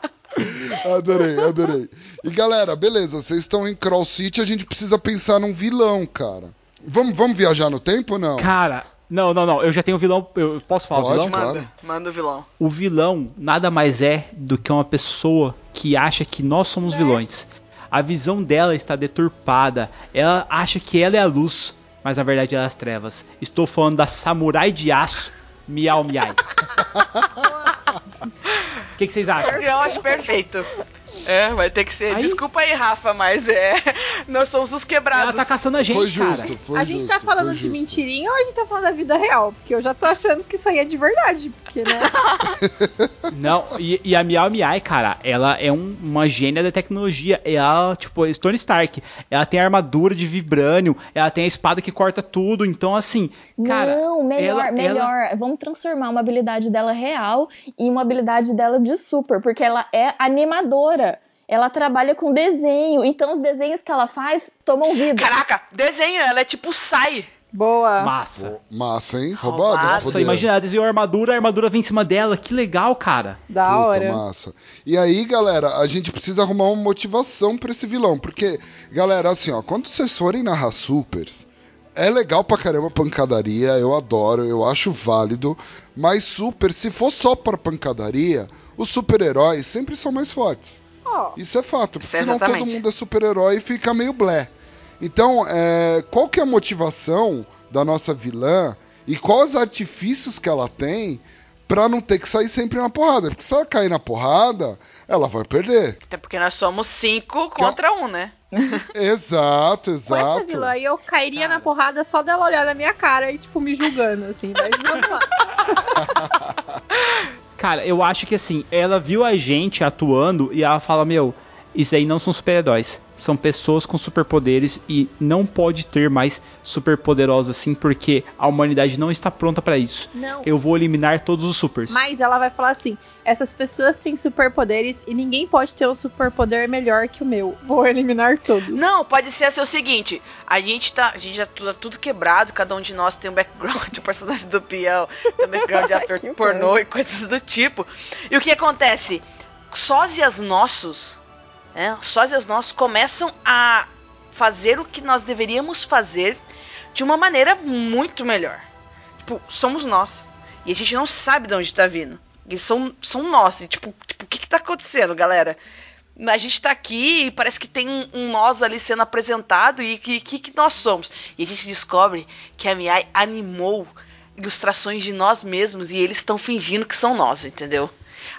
Adorei, adorei. E galera, beleza, vocês estão em Crawl City, a gente precisa pensar num vilão, cara. Vamos, vamos viajar no tempo ou não? Cara, não, não, não. Eu já tenho o vilão. Eu posso falar o Pode, vilão? Claro. Manda, manda o vilão. O vilão nada mais é do que uma pessoa que acha que nós somos vilões. A visão dela está deturpada. Ela acha que ela é a luz, mas na verdade ela é as trevas. Estou falando da samurai de aço, Miau Miai. O que, que vocês acham? Eu acho perfeito. É, vai ter que ser. Aí- Desculpa aí, Rafa, mas é. Nós somos os Ela quebrados. tá caçando a gente, foi cara. justo, foi a gente justo, tá falando de mentirinha ou a gente tá falando da vida real? Porque eu já tô achando que isso aí é de verdade. Porque, né? Não, e, e a Miao Miai, cara, ela é um- uma gênia da tecnologia. Ela, tipo, é Tony Stark. Ela tem a armadura de vibrânio, ela tem a espada que corta tudo. Então, assim, cara. não, melhor, ela- melhor. Vamos transformar uma habilidade dela real em uma habilidade dela de super, porque ela é animadora. Ela trabalha com desenho, então os desenhos que ela faz tomam vida. Caraca, desenho, ela é tipo sai. Boa. Massa. Massa, hein? Nossa, poder. imagina, ela desenhou a armadura, a armadura vem em cima dela. Que legal, cara. Da Puta, hora. massa. E aí, galera, a gente precisa arrumar uma motivação pra esse vilão. Porque, galera, assim, ó, quando vocês forem narrar supers, é legal pra caramba pancadaria, eu adoro, eu acho válido. Mas super, se for só pra pancadaria, os super-heróis sempre são mais fortes. Ó, Isso é fato, porque é senão todo exatamente. mundo é super-herói e fica meio blé. Então, é, qual que é a motivação da nossa vilã e quais artifícios que ela tem pra não ter que sair sempre na porrada? Porque se ela cair na porrada, ela vai perder. Até porque nós somos cinco contra um, né? exato, com essa exato. vilã aí eu cairia Cara. na porrada só dela olhar na minha cara e, tipo, me julgando, assim. Mas vamos lá. Cara, eu acho que assim, ela viu a gente atuando e ela fala: Meu, isso aí não são super-heróis. São pessoas com superpoderes e não pode ter mais superpoderosos assim, porque a humanidade não está pronta pra isso. Não. Eu vou eliminar todos os supers. Mas ela vai falar assim: essas pessoas têm superpoderes e ninguém pode ter um superpoder melhor que o meu. Vou eliminar todos. Não, pode ser assim, o seguinte: a gente tá. A gente já tudo, tudo quebrado, cada um de nós tem um background de personagem do peão, tem um background de ator Que pornô e coisas do tipo. E o que acontece? Sósias nossos, né? Sósias nossos começam a fazer o que nós deveríamos fazer de uma maneira muito melhor. Tipo, somos nós. E a gente não sabe de onde tá vindo. Eles são, são nós. E, tipo, tipo, o que que tá acontecendo, galera? A gente tá aqui e parece que tem um, um nós ali sendo apresentado e que, que, que nós somos. E a gente descobre que a Miai animou ilustrações de nós mesmos e eles estão fingindo que são nós, entendeu?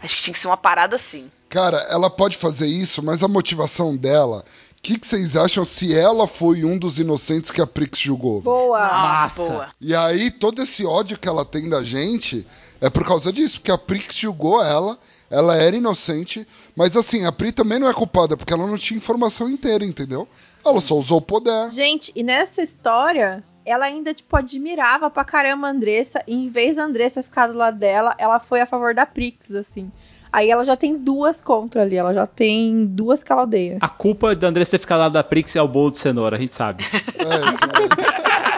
Acho que tinha que ser uma parada assim. Cara, ela pode fazer isso, mas a motivação dela. O que, que vocês acham se ela foi um dos inocentes que a Prix julgou? Boa. Nossa, massa. boa. E aí, todo esse ódio que ela tem da gente é por causa disso, porque a Pri que julgou ela, ela era inocente, mas assim, a Pri também não é culpada, porque ela não tinha informação inteira, entendeu? Ela só usou o poder. Gente, e nessa história, ela ainda, tipo, admirava pra caramba a Andressa. E em vez da Andressa ficar do lado dela, ela foi a favor da Prix, assim. Aí ela já tem duas contra ali, ela já tem duas que ela odeia. A culpa da Andressa ter ficado lá da Prix é o bolo de cenoura, a gente sabe. É, então,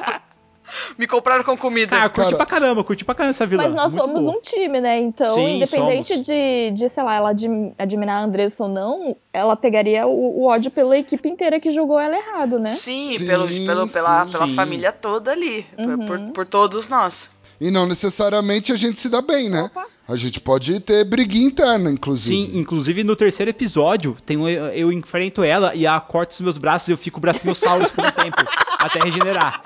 Me compraram com comida. Cara, curti Cara- pra caramba, curti pra caramba essa vilã. Mas nós muito somos boa. um time, né? Então, Sim, independente somos. de, de, sei lá, ela admi- admirar a Andressa ou não, ela pegaria o, o ódio pela equipe inteira que julgou ela errado, né? Sim, Sim, pelo, pelo, pela, sim. pela Sim. família toda ali. por- Uhum. Por, por todos nós. e não necessariamente a gente se dá bem, né? Opa. A gente pode ter briguinha interna, inclusive. Sim, inclusive no terceiro episódio, tem um, eu enfrento ela e ela corta os meus braços e eu fico Brachiosaurus por um tempo, até regenerar.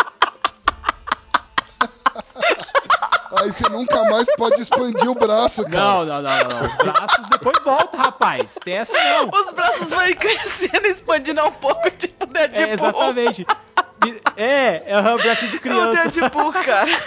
Aí você nunca mais pode expandir o braço, cara. Não, não, não, não. Os braços depois voltam, rapaz. Tem essa não. Os braços vão crescendo e expandindo um pouco, tipo É, Deadpool. exatamente. É, é o braço de É o criança. Deadpool, cara.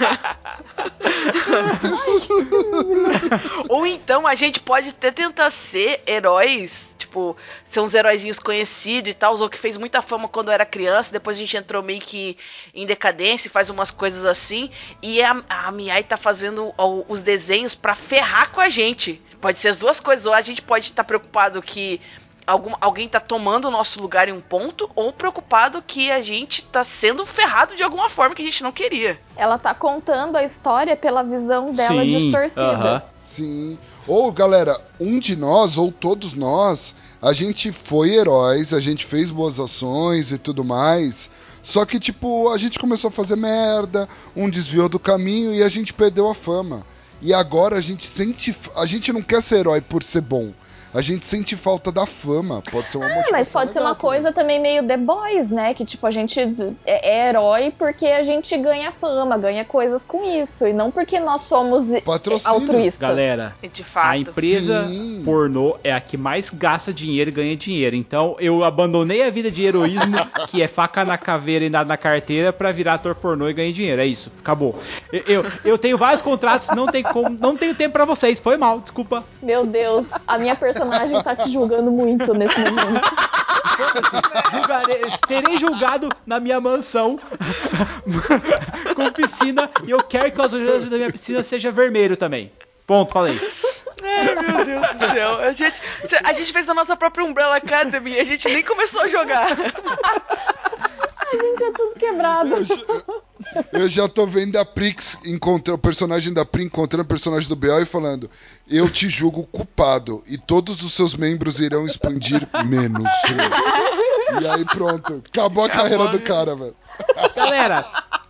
Ou então a gente pode até tentar ser heróis, tipo, ser uns heróizinhos conhecidos e tal, ou que fez muita fama quando era criança, depois a gente entrou meio que em decadência e faz umas coisas assim, e a, a Miai tá fazendo os desenhos pra ferrar com a gente. Pode ser as duas coisas, ou a gente pode estar preocupado que algum, alguém tá tomando o nosso lugar em um ponto, ou preocupado que a gente tá sendo ferrado de alguma forma que a gente não queria. Ela tá contando a história pela visão dela Sim, distorcida. aham. Sim. Ou, galera, um de nós, ou todos nós, a gente foi heróis, a gente fez boas ações e tudo mais. Só que, tipo, a gente começou a fazer merda, um desviou do caminho e a gente perdeu a fama. E agora a gente sente. A gente não quer ser herói por ser bom. A gente sente falta da fama. Pode ser uma Ah, mas pode ser uma também. coisa também meio The Boys, né? Que tipo, a gente é é herói porque a gente ganha fama, ganha coisas com isso. E não porque nós somos Patrocínio. altruístas. Galera, De fato. a empresa Sim. pornô é a que mais gasta dinheiro e ganha dinheiro. Então eu abandonei a vida de heroísmo, que é faca na caveira e nada na carteira, pra virar ator pornô e ganhar dinheiro. É isso, acabou. Eu, eu, eu tenho vários contratos, não, tem como, não tenho tempo pra vocês. Foi mal, desculpa. Meu Deus, a minha personagem tá te julgando muito nesse momento. Julgarei, serei julgado na minha mansão com piscina e eu quero que o azulejo da minha piscina seja vermelho também. Ponto, falei. Ai, meu Deus do céu. A gente, a gente fez a nossa própria Umbrella Academy e a gente nem começou a jogar. A gente é tudo quebrado. Eu já, eu já tô vendo a Prix encontrando o personagem da Pri encontrando o personagem do B.O. e falando: Eu te julgo culpado e todos os seus membros irão expandir menos. um." E aí pronto, acabou a carreira do cara, velho. Galera,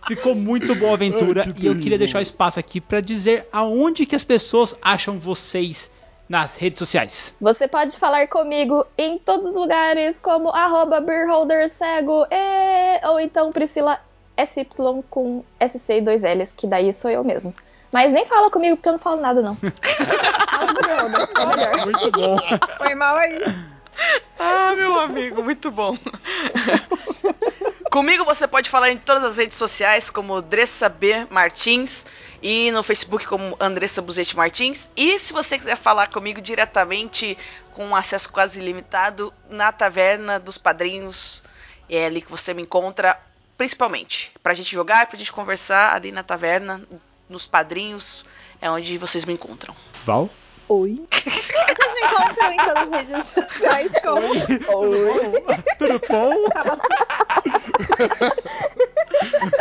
ficou muito boa a aventura Ai, e eu queria deixar o espaço aqui pra dizer aonde que as pessoas acham vocês nas redes sociais. Você pode falar comigo em todos os lugares, como arroba beerholdercego e... ou então Priscila SY com SC e dois L's, que daí sou eu mesmo. Mas nem fala comigo porque eu não falo nada, não. Fala do Beerholder, é melhor. Muito bom. Foi mal aí. Ah, meu amigo, muito bom. Comigo você pode falar em todas as redes sociais, como Dressa B Martins, e no Facebook como Andressa Buzete Martins. E se você quiser falar comigo diretamente, com acesso quase ilimitado, na Taverna dos Padrinhos, é ali que você me encontra, principalmente. Pra gente jogar, pra gente conversar ali na taverna, nos padrinhos, é onde vocês me encontram. Val? Oi. Vocês me encontram em todas as redes sociais como Oi. Tudo bom? tava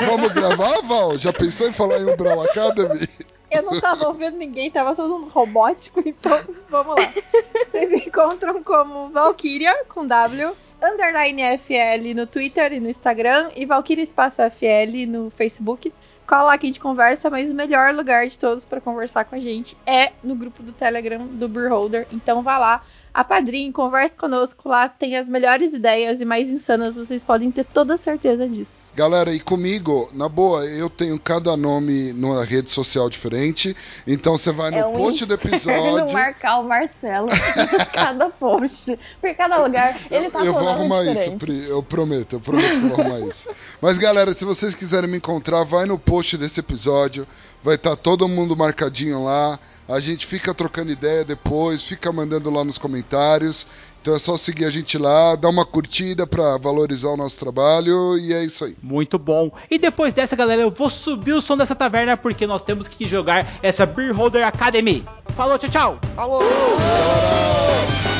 Vamos gravar, Val? Já pensou em falar em Umbrella Academy? Eu não tava ouvindo ninguém, tava todo mundo robótico, então vamos lá. Vocês encontram como Valkyria com W, underline FL no Twitter e no Instagram, e Valkyria Espaço FL no Facebook. Cola lá que a gente conversa, mas o melhor lugar de todos pra conversar com a gente é no grupo do Telegram do Beerholder. Então vá lá, apadrinhe, converse conosco lá, tem as melhores ideias e mais insanas, vocês podem ter toda a certeza disso. Galera, e comigo, na boa, eu tenho cada nome numa rede social diferente. Então você vai no É um post do episódio. marcar o Marcelo cada post. Por cada lugar, ele tá eu vou arrumar isso, diferente. Pri, eu prometo, eu prometo que eu vou arrumar isso. Mas galera, se vocês quiserem me encontrar, vai no post desse episódio, vai estar todo mundo marcadinho lá. A gente fica trocando ideia depois, fica mandando lá nos comentários. Então é só seguir a gente lá, dar uma curtida pra valorizar o nosso trabalho e é isso aí. Muito bom. E depois dessa, galera, eu vou subir o som dessa taverna porque nós temos que jogar essa Beer Holder Academy. Falou, tchau, tchau. Falou! Galera!